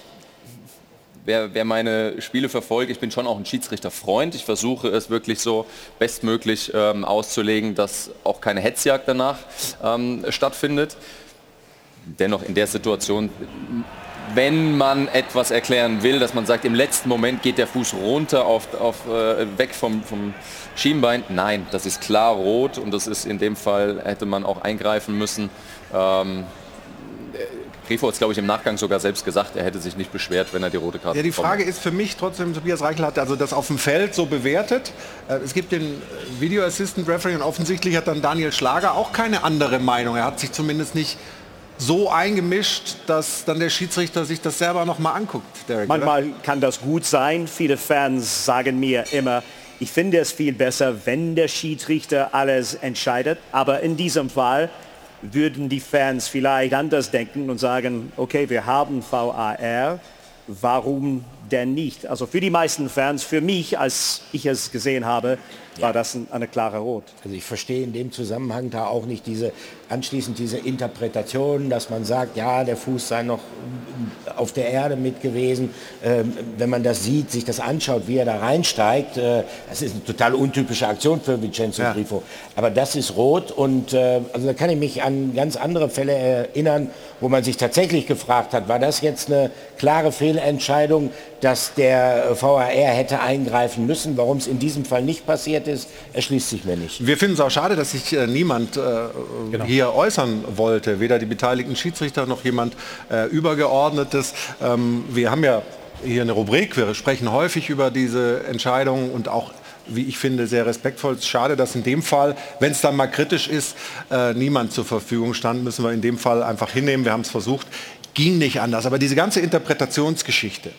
wer, wer meine Spiele verfolgt, ich bin schon auch ein Schiedsrichterfreund. Ich versuche es wirklich so bestmöglich ähm, auszulegen, dass auch keine Hetzjagd danach ähm, stattfindet. Dennoch in der Situation wenn man etwas erklären will, dass man sagt, im letzten Moment geht der Fuß runter auf, auf, äh, weg vom, vom Schienbein. Nein, das ist klar rot und das ist in dem Fall, hätte man auch eingreifen müssen. Ähm, Grifo hat es, glaube ich, im Nachgang sogar selbst gesagt, er hätte sich nicht beschwert, wenn er die rote Karte Ja, die Frage ist für mich trotzdem, Tobias Reichel hat also das auf dem Feld so bewertet. Äh, Es gibt den Video Assistant Referee und offensichtlich hat dann Daniel Schlager auch keine andere Meinung. Er hat sich zumindest nicht so eingemischt, dass dann der Schiedsrichter sich das selber noch mal anguckt. Derek, Manchmal kann das gut sein. Viele Fans sagen mir immer, ich finde es viel besser, wenn der Schiedsrichter alles entscheidet. Aber in diesem Fall würden die Fans vielleicht anders denken und sagen, okay, wir haben VAR, warum denn nicht? Also für die meisten Fans, für mich, als ich es gesehen habe, war das ein, eine klare Rot. Also ich verstehe in dem Zusammenhang da auch nicht diese anschließend diese Interpretation, dass man sagt, ja, der Fuß sei noch auf der Erde mit gewesen. Ähm, wenn man das sieht, sich das anschaut, wie er da reinsteigt, äh, das ist eine total untypische Aktion für Vincenzo Ja. Grifo. Aber das ist rot und äh, also da kann ich mich an ganz andere Fälle erinnern, wo man sich tatsächlich gefragt hat, war das jetzt eine klare Fehlentscheidung, dass der VAR hätte eingreifen müssen, warum es in diesem Fall nicht passiert ist, erschließt sich mir nicht. Wir finden es auch schade, dass sich äh, niemand äh, hier äußern wollte, weder die beteiligten Schiedsrichter noch jemand äh, Übergeordnetes. Ähm, wir haben ja hier eine Rubrik, wir sprechen häufig über diese Entscheidungen und auch wie ich finde, sehr respektvoll. Es ist Schade, dass in dem Fall, wenn es dann mal kritisch ist, äh, niemand zur Verfügung stand, müssen wir in dem Fall einfach hinnehmen. Wir haben es versucht, ging nicht anders. Aber diese ganze Interpretationsgeschichte,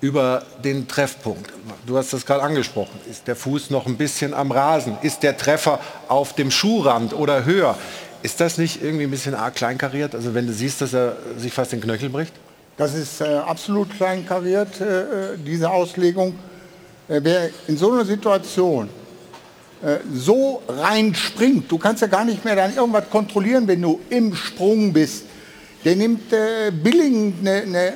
über den Treffpunkt. Du hast das gerade angesprochen. Ist der Fuß noch ein bisschen am Rasen? Ist der Treffer auf dem Schuhrand oder höher? Ist das nicht irgendwie ein bisschen arg kleinkariert? Also wenn du siehst, dass er sich fast den Knöchel bricht? Das ist äh, absolut kleinkariert, äh, äh, diese Auslegung. Äh, wer in so einer Situation äh, so reinspringt, du kannst ja gar nicht mehr dann irgendwas kontrollieren, wenn du im Sprung bist, der nimmt äh, billigend eine, eine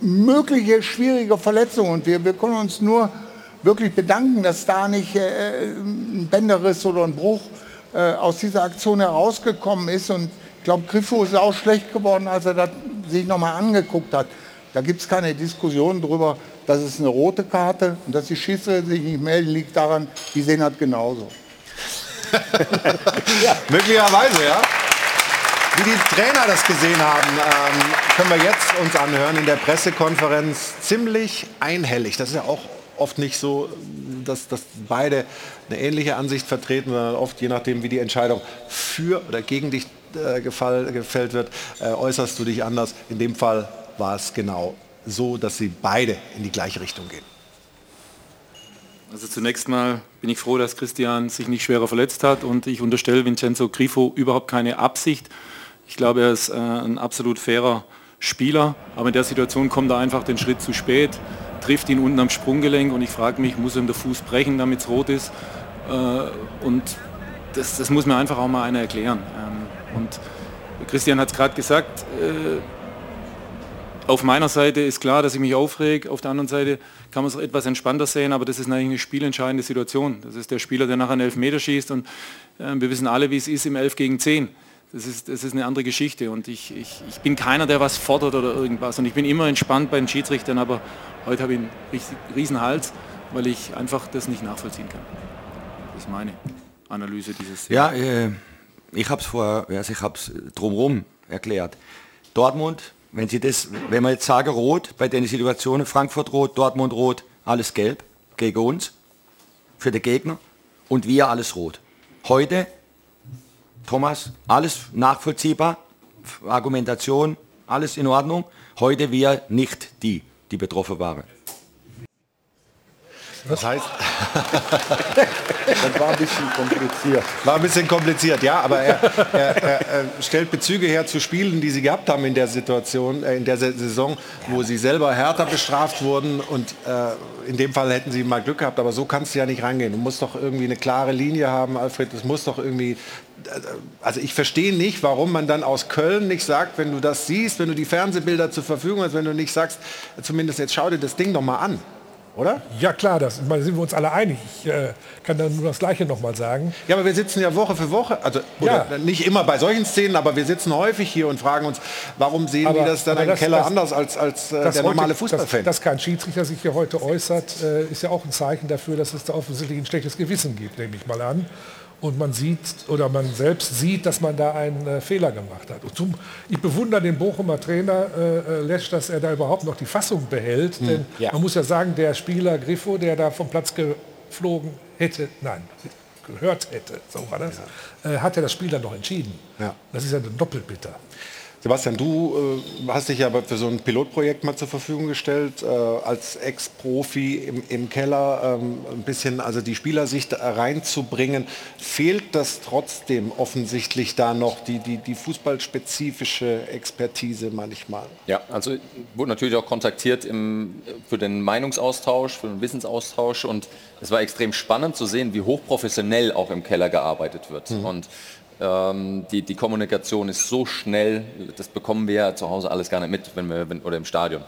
mögliche schwierige Verletzung. Und wir, wir können uns nur wirklich bedanken, dass da nicht äh, ein Bänderriss oder ein Bruch äh, aus dieser Aktion herausgekommen ist. Und ich glaube, Griffo ist auch schlecht geworden, als er das sich nochmal angeguckt hat. Da gibt es keine Diskussion darüber, dass es eine rote Karte und dass die Schiedsrichter sich nicht melden, liegt daran, die sehen das genauso. Möglicherweise, ja. Wie die Trainer das gesehen haben, ähm, können wir jetzt uns anhören in der Pressekonferenz. Ziemlich einhellig. Das ist ja auch oft nicht so, dass, dass beide eine ähnliche Ansicht vertreten, sondern oft je nachdem, wie die Entscheidung für oder gegen dich äh, gefall, gefällt wird, äh, äußerst du dich anders. In dem Fall war es genau so, dass sie beide in die gleiche Richtung gehen. Also zunächst mal bin ich froh, dass Christian sich nicht schwerer verletzt hat und ich unterstelle Vincenzo Grifo überhaupt keine Absicht. Ich glaube, er ist äh, ein absolut fairer Spieler, aber in der Situation kommt er einfach den Schritt zu spät, trifft ihn unten am Sprunggelenk und ich frage mich, muss ihm der Fuß brechen, damit es rot ist? Äh, und das, das muss mir einfach auch mal einer erklären. Ähm, und Christian hat es gerade gesagt, äh, auf meiner Seite ist klar, dass ich mich aufreg, auf der anderen Seite kann man es etwas entspannter sehen, aber das ist natürlich eine spielentscheidende Situation. Das ist der Spieler, der nachher einen Elfmeter schießt und äh, wir wissen alle, wie es ist im 11 gegen 10. Das ist, das ist eine andere Geschichte und ich, ich, ich bin keiner, der was fordert oder irgendwas und ich bin immer entspannt bei den Schiedsrichtern, aber heute habe ich einen riesen Hals, weil ich einfach das nicht nachvollziehen kann. Das ist meine Analyse dieses Ja, äh, ich habe es vorher, also ich habe es drumherum erklärt. Dortmund wenn Sie das, wenn wir jetzt sagen rot, bei den Situationen Frankfurt rot, Dortmund rot, alles gelb gegen uns, für den Gegner und wir alles rot. Heute, Thomas, alles nachvollziehbar, Argumentation, alles in Ordnung. Heute wir nicht die, die betroffen waren. Das heißt, das war ein bisschen kompliziert. War ein bisschen kompliziert, ja, aber er, er, er, er, stellt Bezüge her zu Spielen, die sie gehabt haben in der Situation, äh, in der Saison, wo sie selber härter bestraft wurden und äh, in dem Fall hätten sie mal Glück gehabt, aber so kannst du ja nicht rangehen. Du musst doch irgendwie eine klare Linie haben, Alfred, es muss doch irgendwie also ich verstehe nicht, warum man dann aus Köln nicht sagt, wenn du das siehst, wenn du die Fernsehbilder zur Verfügung hast, wenn du nicht sagst, zumindest jetzt schau dir das Ding doch mal an oder? Ja klar, das, da sind wir uns alle einig. Ich äh, kann dann nur das Gleiche noch mal sagen. Ja, aber wir sitzen ja Woche für Woche, also ja. nicht immer bei solchen Szenen, aber wir sitzen häufig hier und fragen uns, warum sehen aber, die das dann im das, Keller das, anders als, als äh, der normale Fußballfan? Dass, dass kein Schiedsrichter sich hier heute äußert, äh, ist ja auch ein Zeichen dafür, dass es da offensichtlich ein schlechtes Gewissen gibt, nehme ich mal an und man sieht oder man selbst sieht, dass man da einen äh, Fehler gemacht hat. Zum, ich bewundere den Bochumer Trainer äh, äh, Lesch, dass er da überhaupt noch die Fassung behält. Hm, denn ja. man muss ja sagen, der Spieler Griffo, der da vom Platz geflogen hätte, nein, gehört hätte, so war das, ja. äh, hat er das Spiel dann noch entschieden. Ja. Das ist ja doppelt bitter. Sebastian, du äh, hast dich ja für so ein Pilotprojekt mal zur Verfügung gestellt, äh, als Ex-Profi im, im, Keller, ähm, ein bisschen also die Spielersicht reinzubringen. Fehlt das trotzdem offensichtlich da noch, die, die, die fußballspezifische Expertise manchmal? Ja, also wurde natürlich auch kontaktiert im, für den Meinungsaustausch, für den Wissensaustausch und es war extrem spannend zu sehen, wie hochprofessionell auch im Keller gearbeitet wird. Mhm. Und die, die Kommunikation ist so schnell, das bekommen wir ja zu Hause alles gar nicht mit, wenn wir, wenn, oder im Stadion.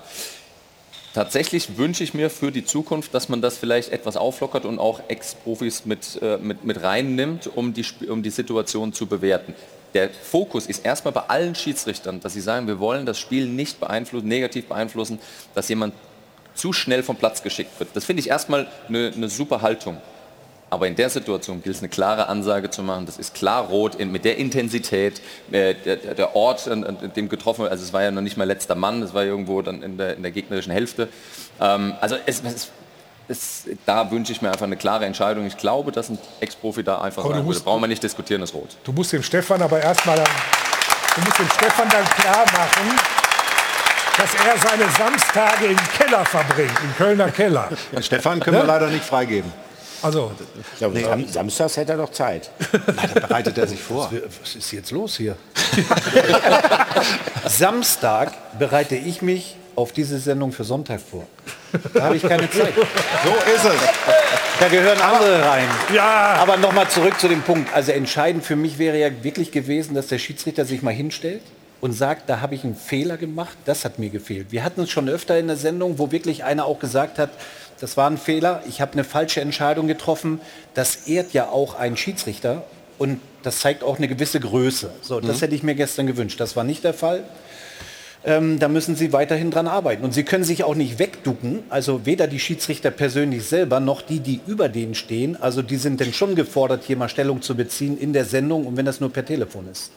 Tatsächlich wünsche ich mir für die Zukunft, dass man das vielleicht etwas auflockert und auch Ex-Profis mit, äh, mit, mit reinnimmt, um die, um die Situation zu bewerten. Der Fokus ist erstmal bei allen Schiedsrichtern, dass sie sagen, wir wollen das Spiel nicht beeinflussen, negativ beeinflussen, dass jemand zu schnell vom Platz geschickt wird. Das finde ich erstmal eine, eine super Haltung. Aber in der Situation gilt es eine klare Ansage zu machen. Das ist klar rot in, mit der Intensität, äh, der, der, Ort, an, an, dem getroffen wird. Also es war ja noch nicht mal letzter Mann, das war irgendwo dann in der, in der gegnerischen Hälfte. Ähm, also es, es, es, da wünsche ich mir einfach eine klare Entscheidung. Ich glaube, dass ein Ex-Profi da einfach aber sagen musst, würde, brauchen wir nicht diskutieren, das Rot. Du musst dem Stefan aber erstmal dann, du musst dem Stefan dann klar machen, dass er seine Samstage im Keller verbringt, im Kölner Keller. Stefan können wir ne? leider nicht freigeben. Also, ja, nee, Sam Samstags hätte er doch Zeit. da bereitet er sich vor. Was ist jetzt los hier? Samstag bereite ich mich auf diese Sendung für Sonntag vor. Da habe ich keine Zeit. So ist es. Da gehören andere rein. Ja. Aber nochmal zurück zu dem Punkt. Also entscheidend für mich wäre ja wirklich gewesen, dass der Schiedsrichter sich mal hinstellt und sagt, da habe ich einen Fehler gemacht. Das hat mir gefehlt. Wir hatten es schon öfter in der Sendung, wo wirklich einer auch gesagt hat, das war ein Fehler, ich habe eine falsche Entscheidung getroffen. Das ehrt ja auch einen Schiedsrichter und das zeigt auch eine gewisse Größe. So, das mhm. hätte ich mir gestern gewünscht. Das war nicht der Fall. Ähm, da müssen Sie weiterhin dran arbeiten. Und Sie können sich auch nicht wegducken, also weder die Schiedsrichter persönlich selber noch die, die über denen stehen. Also die sind denn schon gefordert, hier mal Stellung zu beziehen in der Sendung und wenn das nur per Telefon ist.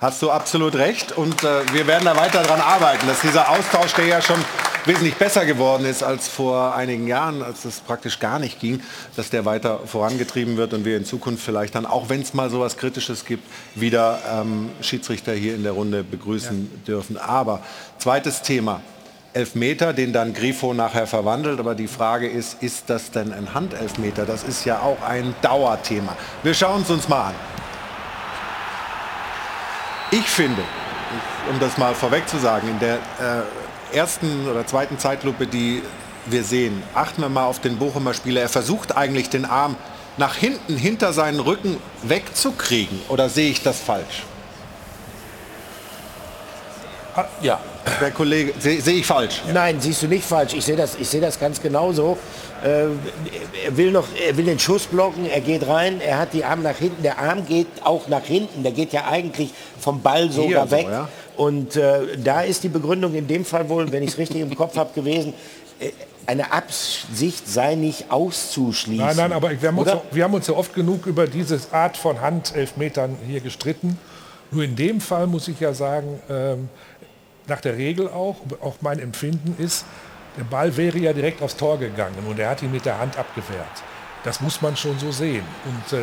Hast du absolut recht und äh, wir werden da weiter daran arbeiten, dass dieser Austausch, der ja schon wesentlich besser geworden ist als vor einigen Jahren, als es praktisch gar nicht ging, dass der weiter vorangetrieben wird und wir in Zukunft vielleicht dann, auch wenn es mal so etwas Kritisches gibt, wieder ähm, Schiedsrichter hier in der Runde begrüßen ja. dürfen. Aber zweites Thema, Elfmeter, den dann Grifo nachher verwandelt. Aber die Frage ist, ist das denn ein Handelfmeter? Das ist ja auch ein Dauerthema. Wir schauen es uns mal an. Ich finde, um das mal vorweg zu sagen, in der äh, ersten oder zweiten Zeitlupe, die wir sehen, achten wir mal auf den Bochumer Spieler. Er versucht eigentlich den Arm nach hinten, hinter seinen Rücken wegzukriegen? Oder sehe ich das falsch? Ja. Der Kollege, sehe seh ich falsch? Nein, siehst du nicht falsch. Ich sehe das, ich sehe das ganz genauso. Äh, er will noch, er will den Schuss blocken, er geht rein, er hat die Arme nach hinten, der Arm geht auch nach hinten, der geht ja eigentlich vom Ball sogar Hier so, weg. ja. Und äh, da ist die Begründung in dem Fall wohl, wenn ich es richtig im Kopf habe, gewesen, äh, eine Absicht sei nicht auszuschließen. Nein, nein, aber wir haben, uns, wir haben uns ja oft genug über diese Art von Handelfmetern hier gestritten. Nur in dem Fall muss ich ja sagen, ähm, nach der Regel auch, auch mein Empfinden ist, der Ball wäre ja direkt aufs Tor gegangen und er hat ihn mit der Hand abgewehrt. Das muss man schon so sehen. Und äh,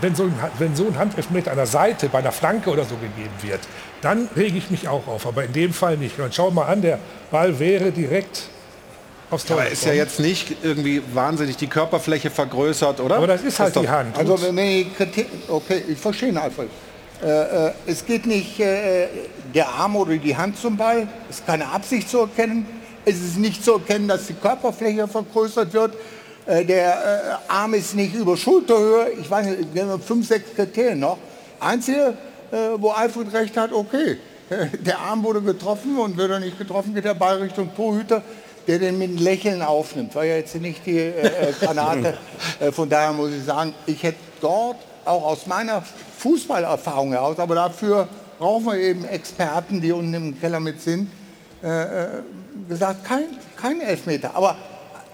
wenn, so ein, wenn so ein Handelfmeter an der Seite, bei einer Flanke oder so gegeben wird, dann rege ich mich auch auf. Aber in dem Fall nicht. Und schau mal an, der Ball wäre direkt aufs Tor Aber ist ja jetzt nicht irgendwie wahnsinnig die Körperfläche vergrößert, oder? Aber das ist halt doch- die Hand. Also wenn die Kritik, okay, ich verstehe ihn, Alfred. Äh, äh, es geht nicht äh, der Arm oder die Hand zum Ball, es ist keine Absicht zu erkennen. Es ist nicht zu erkennen, dass die Körperfläche vergrößert wird. Äh, der äh, Arm ist nicht über Schulterhöhe. Ich weiß nicht, wir haben fünf, sechs Kriterien noch. Einzige, äh, wo Alfred recht hat, okay, der Arm wurde getroffen und wird er nicht getroffen, geht der Ball Richtung Torhüter, der den mit einem Lächeln aufnimmt. War ja jetzt nicht die Granate. von daher muss ich sagen, ich hätte dort auch aus meiner Fußballerfahrung heraus, aber dafür brauchen wir eben Experten, die unten im Keller mit sind, gesagt, kein, kein Elfmeter. Aber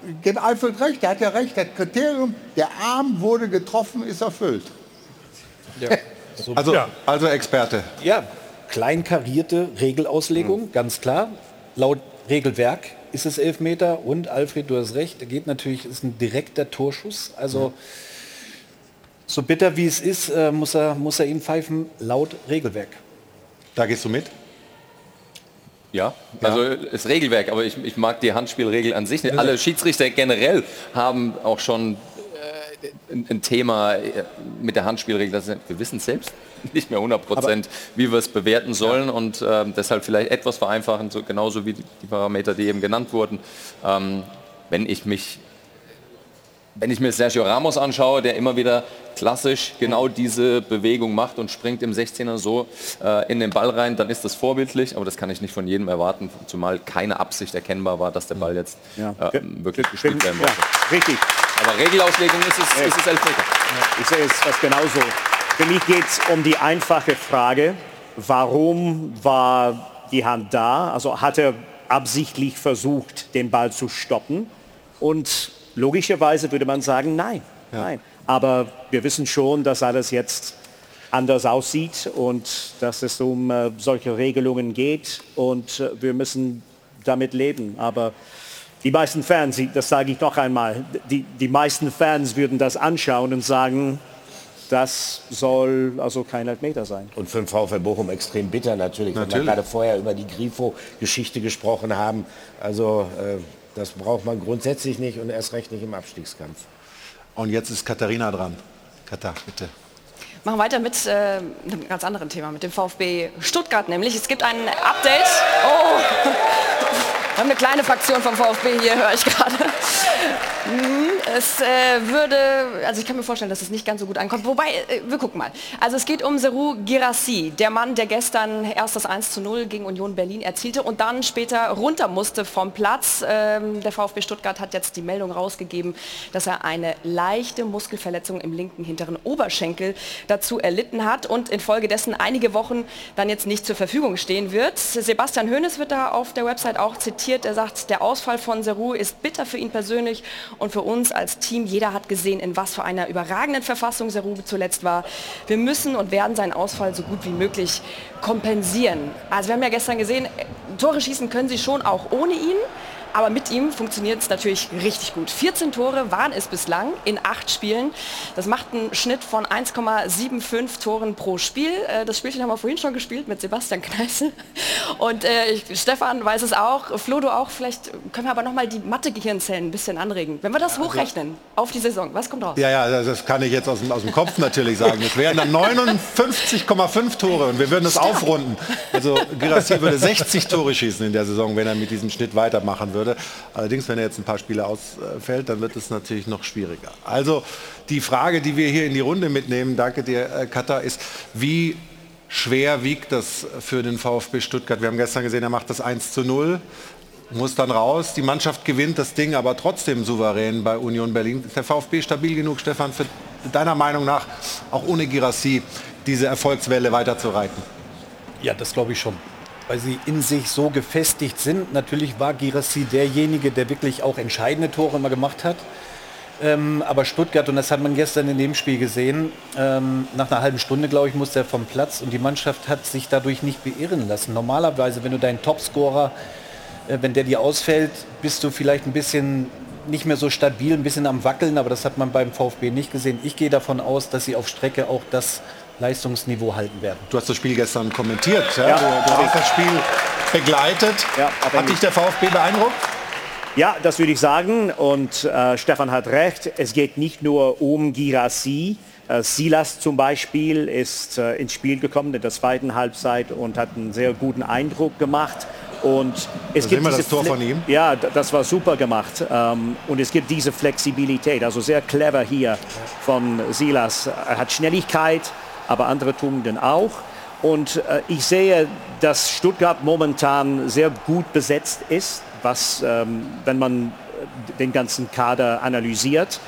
ich gebe Alfred recht, der hat ja recht, das Kriterium, der Arm wurde getroffen, ist erfüllt. Also, also Experte. Ja, kleinkarierte Regelauslegung, ganz klar. Laut Regelwerk ist es Elfmeter und Alfred, du hast recht, er geht natürlich, ist ein direkter Torschuss. Also so bitter wie es ist, äh, muss, er, muss er ihn pfeifen, laut Regelwerk. Da gehst du mit? Ja, also das Regelwerk, aber ich, ich mag die Handspielregel an sich nicht. Alle Schiedsrichter generell haben auch schon äh, ein, ein Thema äh, mit der Handspielregel. Das ist, wir wissen selbst nicht mehr 100 Prozent, wie wir es bewerten sollen und ähm, deshalb vielleicht etwas vereinfachen, so, genauso wie die, die Parameter, die eben genannt wurden. Ähm, wenn ich mich wenn ich mir Sergio Ramos anschaue, der immer wieder klassisch genau diese Bewegung macht und springt im 16er so äh, in den Ball rein, dann ist das vorbildlich, aber das kann ich nicht von jedem erwarten, zumal keine Absicht erkennbar war, dass der Ball jetzt Ja. äh, wirklich gespielt werden Ja, wollte. richtig. Aber Regelauslegung ist es, ist es Elfmeter. Ich sehe es was genauso. Für mich geht es um die einfache Frage, warum war die Hand da? Also hat er absichtlich versucht, den Ball zu stoppen? Und logischerweise würde man sagen, nein. nein. Aber wir wissen schon, dass alles jetzt anders aussieht und dass es um äh, solche Regelungen geht und äh, wir müssen damit leben. Aber die meisten Fans, das sage ich noch einmal, die, die meisten Fans würden das anschauen und sagen, das soll also kein Elfmeter sein. Und für den VfL Bochum extrem bitter natürlich, wenn wir Natürlich. gerade vorher über die Grifo-Geschichte gesprochen haben. Also äh, das braucht man grundsätzlich nicht und erst recht nicht im Abstiegskampf. Und jetzt ist Katharina dran. Katha, bitte. Machen weiter mit äh, einem ganz anderen Thema, mit dem VfB Stuttgart nämlich. Es gibt ein Update. Oh, wir haben eine kleine Fraktion vom VfB hier, höre ich gerade. Hm, Es äh, würde, also ich kann mir vorstellen, dass es nicht ganz so gut ankommt. Wobei, äh, wir gucken mal. Also es geht um Seru Girassi, der Mann, der gestern erst das 1 zu 0 gegen Union Berlin erzielte und dann später runter musste vom Platz. Ähm, der VfB Stuttgart hat jetzt die Meldung rausgegeben, dass er eine leichte Muskelverletzung im linken hinteren Oberschenkel dazu erlitten hat und infolgedessen einige Wochen dann jetzt nicht zur Verfügung stehen wird. Sebastian Hoeneß wird da auf der Website auch zitiert. Er sagt, der Ausfall von Seru ist bitter für ihn persönlich und für uns als Team. Jeder hat gesehen, in was für einer überragenden Verfassung Seru zuletzt war. Wir müssen und werden seinen Ausfall so gut wie möglich kompensieren. Also wir haben ja gestern gesehen, Tore schießen können sie schon auch ohne ihn. Aber mit ihm funktioniert es natürlich richtig gut. 14 Tore waren es bislang in acht Spielen. Das macht einen Schnitt von 1,75 Toren pro Spiel. Äh, Das Spielchen haben wir vorhin schon gespielt mit Sebastian Kneißl. Und äh, ich, Stefan weiß es auch, Flo du auch. Vielleicht können wir aber noch mal die Mathe-Gehirnzellen ein bisschen anregen. Wenn wir das hochrechnen auf die Saison, was kommt raus? Ja, ja, das- das kann ich jetzt aus dem, aus dem Kopf natürlich sagen. Es wären dann 59,5 Tore und wir würden es aufrunden. Also Girassi würde 60 Tore schießen in der Saison, wenn er mit diesem Schnitt weitermachen würde. Würde. Allerdings, wenn er jetzt ein paar Spiele ausfällt, dann wird es natürlich noch schwieriger. Also die Frage, die wir hier in die Runde mitnehmen, danke dir, äh, Katha, ist, wie schwer wiegt das für den VfB Stuttgart? Wir haben gestern gesehen, er macht das 1 zu 0 muss dann raus. Die Mannschaft gewinnt das Ding aber trotzdem souverän bei Union Berlin. Ist der VfB stabil genug, Stefan, für deiner Meinung nach auch ohne Girassi diese Erfolgswelle weiterzureiten? Ja, das glaube ich schon. Weil sie in sich so gefestigt sind. Natürlich war Girassi derjenige, der wirklich auch entscheidende Tore immer gemacht hat. Ähm, aber Stuttgart, und das hat man gestern in dem Spiel gesehen, ähm, nach einer halben Stunde, glaube ich, musste er vom Platz und die Mannschaft hat sich dadurch nicht beirren lassen. Normalerweise, wenn du deinen Topscorer äh, wenn der dir ausfällt, bist du vielleicht ein bisschen nicht mehr so stabil, ein bisschen am Wackeln, aber das hat man beim VfB nicht gesehen. Ich gehe davon aus, dass sie auf Strecke auch das Leistungsniveau halten werden. Du hast das Spiel gestern kommentiert, ja? ja du, du hast das Spiel begleitet. Ja, hat dich der VfB beeindruckt? Ja, das würde ich sagen. Und äh, Stefan hat recht. Es geht nicht nur um Girassi. Äh, Silas zum Beispiel ist äh, ins Spiel gekommen in der zweiten Halbzeit und hat einen sehr guten Eindruck gemacht. Und es da gibt wir das Tor von ihm. Ja, das war super gemacht. Ähm, und es gibt diese Flexibilität, also sehr clever hier von Silas. Er hat Schnelligkeit, aber andere Tugenden auch. Und äh, ich sehe, dass Stuttgart momentan sehr gut besetzt ist, was, ähm, wenn man den ganzen Kader analysiert.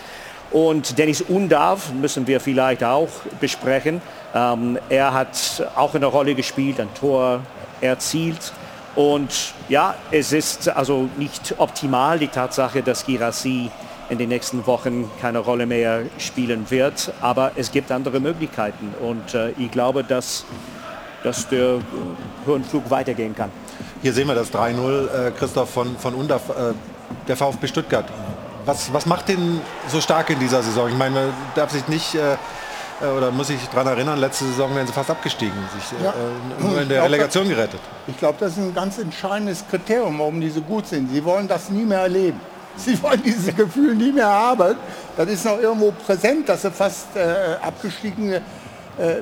Und Dennis Undarf müssen wir vielleicht auch besprechen. Ähm, er hat auch eine Rolle gespielt, ein Tor erzielt. Und ja, es ist also nicht optimal die Tatsache, dass Girassi in den nächsten Wochen keine Rolle mehr spielen wird, aber es gibt andere Möglichkeiten und äh, ich glaube, dass, dass der Höhenflug weitergehen kann. Hier sehen wir das 3-0, äh, Christoph von, von Undaf, äh, der VfB Stuttgart. Was, was macht den so stark in dieser Saison? Ich meine, man darf sich nicht äh, äh, oder muss ich daran erinnern, letzte Saison wären sie fast abgestiegen, sich ja. äh, nur in der Relegation gerettet. Ich glaube, das ist ein ganz entscheidendes Kriterium, warum die so gut sind. Sie wollen das nie mehr erleben. Sie wollen dieses Gefühl nie mehr haben. Das ist noch irgendwo präsent, dass sie fast äh, abgestiegen äh,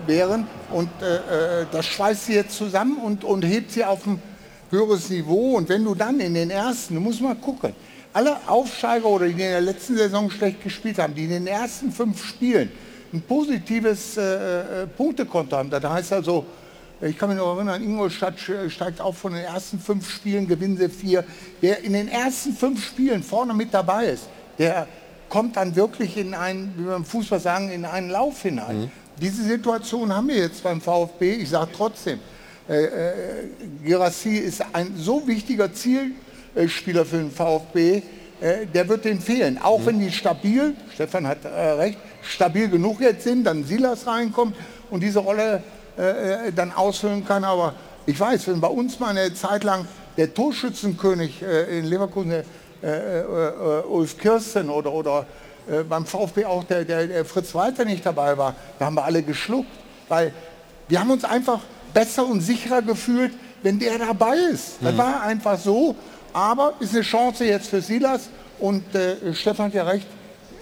wären. Und äh, äh, das schweißt sie jetzt zusammen und, und hebt sie auf ein höheres Niveau. Und wenn du dann in den ersten, du musst mal gucken, alle Aufsteiger oder die in der letzten Saison schlecht gespielt haben, die in den ersten fünf Spielen ein positives äh, äh, Punktekonto haben. Das heißt also, ich kann mich noch erinnern, Ingolstadt steigt auf von den ersten fünf Spielen, gewinnen sie vier. Wer in den ersten fünf Spielen vorne mit dabei ist, der kommt dann wirklich in einen, wie wir im Fußball sagen, in einen Lauf hinein. Mhm. Diese Situation haben wir jetzt beim VfB. Ich sage trotzdem, äh, äh, Girassi ist ein so wichtiger Zielspieler für den VfB, äh, der wird den fehlen. Auch mhm. wenn die stabil, Stefan hat äh, recht, stabil genug jetzt sind, dann Silas reinkommt und diese Rolle äh, äh, dann ausfüllen kann. Aber ich weiß, wenn bei uns mal eine Zeit lang der Torschützenkönig äh, in Leverkusen, äh, Ulf Kirsten oder, oder beim VfB auch der, der, der Fritz Walter nicht dabei war, da haben wir alle geschluckt. Weil wir haben uns einfach besser und sicherer gefühlt, wenn der dabei ist. Das mhm. war einfach so. Aber ist eine Chance jetzt für Silas und äh, Stefan hat ja recht,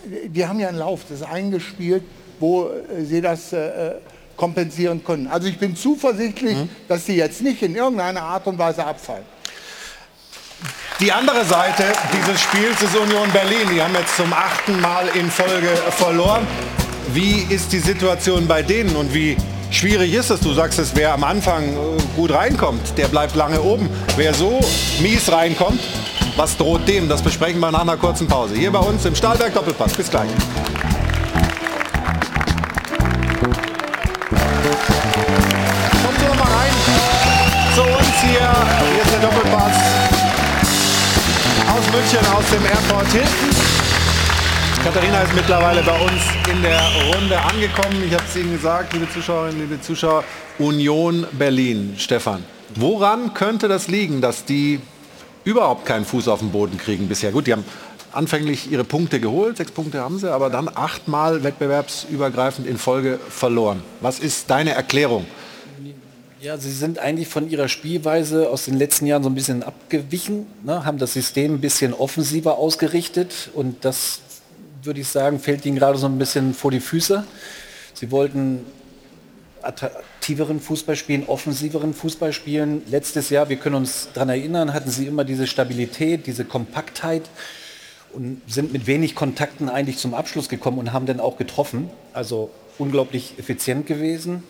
die haben ja einen Lauf, das ist eingespielt, wo äh, sie das äh, kompensieren können. Also ich bin zuversichtlich, mhm. dass sie jetzt nicht in irgendeiner Art und Weise abfallen. Die andere Seite dieses Spiels ist Union Berlin. Die haben jetzt zum achten Mal in Folge verloren. Wie ist die Situation bei denen und wie schwierig ist es? Du sagst es, wer am Anfang äh, gut reinkommt, der bleibt lange oben. Wer so mies reinkommt, was droht dem? Das besprechen wir nach einer kurzen Pause. Hier bei uns im Stahlberg Doppelpass. Bis gleich. München, aus dem Airport Hilton. Katharina ist mittlerweile bei uns in der Runde angekommen. Ich habe es Ihnen gesagt, liebe Zuschauerinnen, liebe Zuschauer, Union Berlin. Stefan, woran könnte das liegen, dass die überhaupt keinen Fuß auf den Boden kriegen bisher. Gut, die haben anfänglich ihre Punkte geholt, sechs Punkte haben sie, aber dann achtmal wettbewerbsübergreifend in Folge verloren. Was ist deine Erklärung? Ja, sie sind eigentlich von ihrer Spielweise aus den letzten Jahren so ein bisschen abgewichen, ne, haben das System ein bisschen offensiver ausgerichtet und das würde ich sagen, fällt ihnen gerade so ein bisschen vor die Füße. Sie wollten attraktiveren Fußball spielen, offensiveren Fußball spielen. Letztes Jahr, wir können uns daran erinnern, hatten sie immer diese Stabilität, diese Kompaktheit und sind mit wenig Kontakten eigentlich zum Abschluss gekommen und haben dann auch getroffen. Also unglaublich effizient gewesen.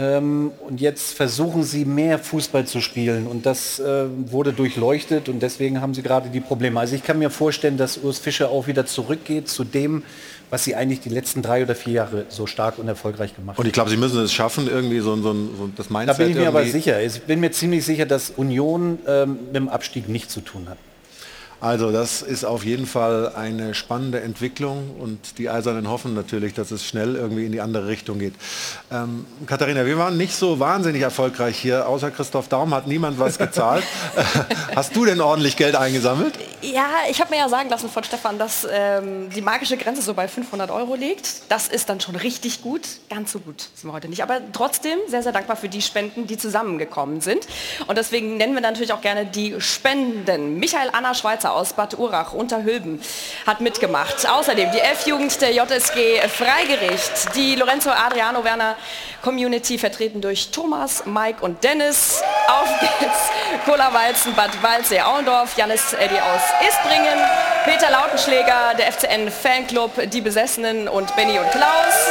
Ähm, und jetzt versuchen sie mehr Fußball zu spielen und das äh, wurde durchleuchtet und deswegen haben sie gerade die Probleme. Also ich kann mir vorstellen, dass Urs Fischer auch wieder zurückgeht zu dem, was sie eigentlich die letzten drei oder vier Jahre so stark und erfolgreich gemacht haben. Und ich glaube, sie müssen es schaffen, irgendwie so, so, so das Mindset. Da bin ich mir aber irgendwie- sicher. Ich bin mir ziemlich sicher, dass Union ähm, mit dem Abstieg nichts zu tun hat. Also das ist auf jeden Fall eine spannende Entwicklung und die Eisernen hoffen natürlich, dass es schnell irgendwie in die andere Richtung geht. Ähm, Katharina, wir waren nicht so wahnsinnig erfolgreich hier, außer Christoph Daum hat niemand was gezahlt. Hast du denn ordentlich Geld eingesammelt? Ja, ich habe mir ja sagen lassen von Stefan, dass ähm, die magische Grenze so bei 500 Euro liegt. Das ist dann schon richtig gut. Ganz so gut sind wir heute nicht. Aber trotzdem sehr, sehr dankbar für die Spenden, die zusammengekommen sind. Und deswegen nennen wir natürlich auch gerne die Spenden. Michael Anna Schweizer aus Bad Urach, Unterhülben, hat mitgemacht. Außerdem die F-Jugend der JSG Freigericht, die Lorenzo Adriano Werner Community, vertreten durch Thomas, Mike und Dennis. Auf geht's. Cola Walzen, Bad Waldsee, Auendorf, Janis Eddy aus Istringen, Peter Lautenschläger, der FCN Fanclub, die Besessenen und Benny und Klaus.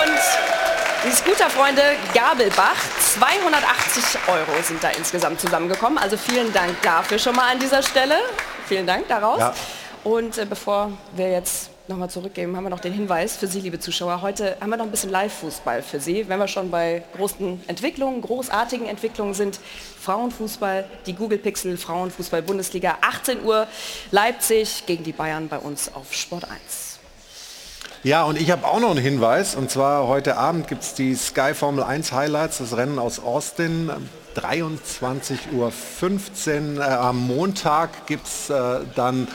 Und die Scooterfreunde Gabelbach, 280 Euro sind da insgesamt zusammengekommen. Also vielen Dank dafür schon mal an dieser Stelle. Vielen Dank daraus. Ja. Und äh, bevor wir jetzt nochmal zurückgeben, haben wir noch den Hinweis für Sie, liebe Zuschauer. Heute haben wir noch ein bisschen Live-Fußball für Sie. Wenn wir schon bei großen Entwicklungen, großartigen Entwicklungen sind, Frauenfußball, die Google Pixel Frauenfußball Bundesliga, 18 Uhr, Leipzig gegen die Bayern bei uns auf Sport 1. Ja, und ich habe auch noch einen Hinweis. Und zwar heute Abend gibt es die Sky Formel 1 Highlights, das Rennen aus Austin. 23.15 Uhr. Äh, am Montag gibt es äh, dann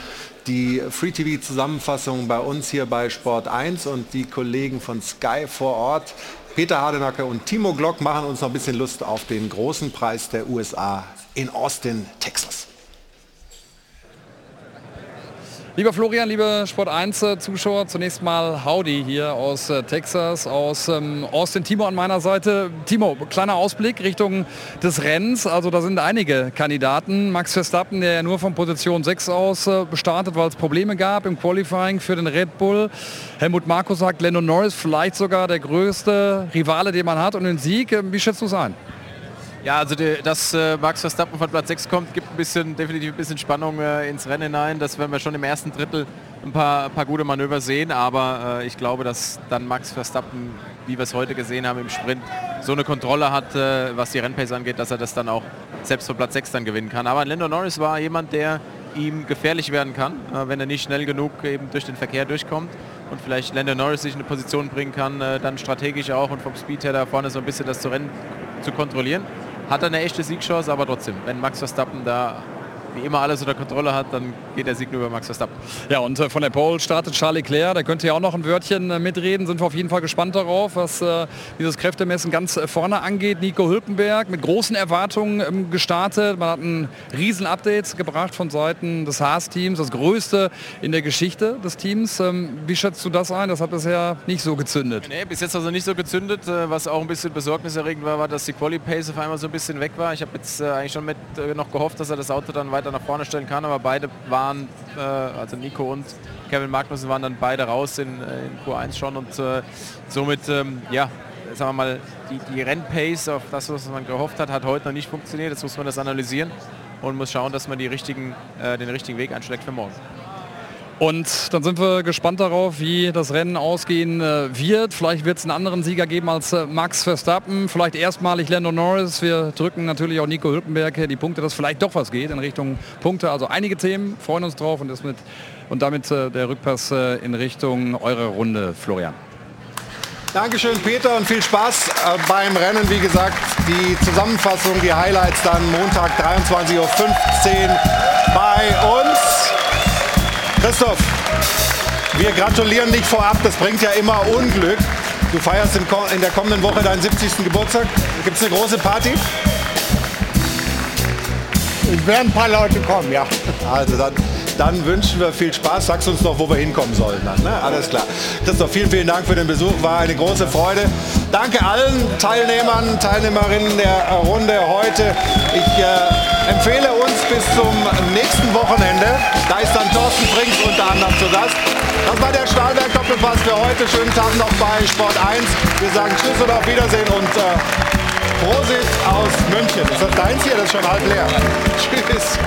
die Free TV Zusammenfassung bei uns hier bei Sport 1 und die Kollegen von Sky vor Ort, Peter Hardenacke und Timo Glock machen uns noch ein bisschen Lust auf den großen Preis der USA in Austin, Texas. Lieber Florian, liebe Sport 1 äh, Zuschauer, zunächst mal Howdy hier aus äh, Texas, aus ähm, Austin. Timo an meiner Seite. Timo, kleiner Ausblick Richtung des Rennens. Also da sind einige Kandidaten. Max Verstappen, der ja nur von Position 6 aus äh, startet, weil es Probleme gab im Qualifying für den Red Bull. Helmut Marko sagt, Lando Norris vielleicht sogar der größte Rivale, den man hat und den Sieg. Ähm, Wie schätzt du es ein? Ja, also die, dass äh, Max Verstappen von Platz 6 kommt, gibt ein bisschen, definitiv ein bisschen Spannung äh, ins Rennen hinein. Das werden wir schon im ersten Drittel ein paar, paar gute Manöver sehen, aber äh, ich glaube, dass dann Max Verstappen, wie wir es heute gesehen haben im Sprint, so eine Kontrolle hat, äh, was die Rennpace angeht, dass er das dann auch selbst von Platz 6 dann gewinnen kann. Aber Lando Norris war jemand, der ihm gefährlich werden kann, äh, wenn er nicht schnell genug eben durch den Verkehr durchkommt und vielleicht Lando Norris sich in eine Position bringen kann, äh, dann strategisch auch und vom Speed her da vorne so ein bisschen das zu Rennen zu kontrollieren. Hat er eine echte Siegchance, aber trotzdem, wenn Max Verstappen da wie immer alles unter Kontrolle hat, dann geht der Sieg nur über Max Verstappen. Ja, und äh, von der Pole startet Charles Leclerc. Der könnte ja auch noch ein Wörtchen äh, mitreden. Sind wir auf jeden Fall gespannt darauf, was äh, dieses Kräftemessen ganz vorne angeht. Nico Hülkenberg mit großen Erwartungen ähm, gestartet. Man hat ein riesen Update gebracht von Seiten des Haas-Teams. Das größte in der Geschichte des Teams. Ähm, wie schätzt du das ein? Das hat bisher nicht so gezündet. Nee, bis jetzt also nicht so gezündet. Was auch ein bisschen besorgniserregend war, war, dass die Quali Pace auf einmal so ein bisschen weg war. Ich habe jetzt eigentlich schon mit noch gehofft, dass er das Auto dann weiter nach vorne stellen kann, aber beide waren, äh, also Nico und Kevin Magnussen waren dann beide raus in, äh, in Q1 schon und äh, somit, ähm, ja, sagen wir mal, die, die Rennpace auf das, was man gehofft hat, hat heute noch nicht funktioniert. Jetzt muss man das analysieren und muss schauen, dass man die richtigen, äh, den richtigen Weg einschlägt für morgen. Und dann sind wir gespannt darauf, wie das Rennen ausgehen äh, wird. Vielleicht wird es einen anderen Sieger geben als äh, Max Verstappen. Vielleicht erstmalig Lando Norris. Wir drücken natürlich auch Nico Hülkenberg die Punkte, dass vielleicht doch was geht in Richtung Punkte. Also einige Themen, freuen uns drauf und, das mit, und damit äh, der Rückpass in Richtung eurer Runde, Florian. Dankeschön, Peter, und viel Spaß beim Rennen. Wie gesagt, die Zusammenfassung, die Highlights dann Montag 23.15 Uhr bei uns. Christoph, wir gratulieren dich vorab. Das bringt ja immer Unglück. Du feierst in der kommenden Woche deinen 70. Geburtstag. Gibt es eine große Party? Es werden ein paar Leute kommen, ja. Also dann Dann wünschen wir viel Spaß. Sagst uns noch, wo wir hinkommen sollen dann. Ne? Alles klar. Christoph, vielen, vielen Dank für den Besuch. War eine große Freude. Danke allen Teilnehmern, Teilnehmerinnen der Runde heute. Ich äh, empfehle uns bis zum nächsten Wochenende. Da ist dann Thorsten Frings unter anderem zu Gast. Das war der Stahlwerk Doppelpass für heute. Schönen Tag noch bei Sport 1. Wir sagen Tschüss und auf Wiedersehen und äh, Prosit aus München. Ist das deins hier? Das ist schon halb leer. Tschüss.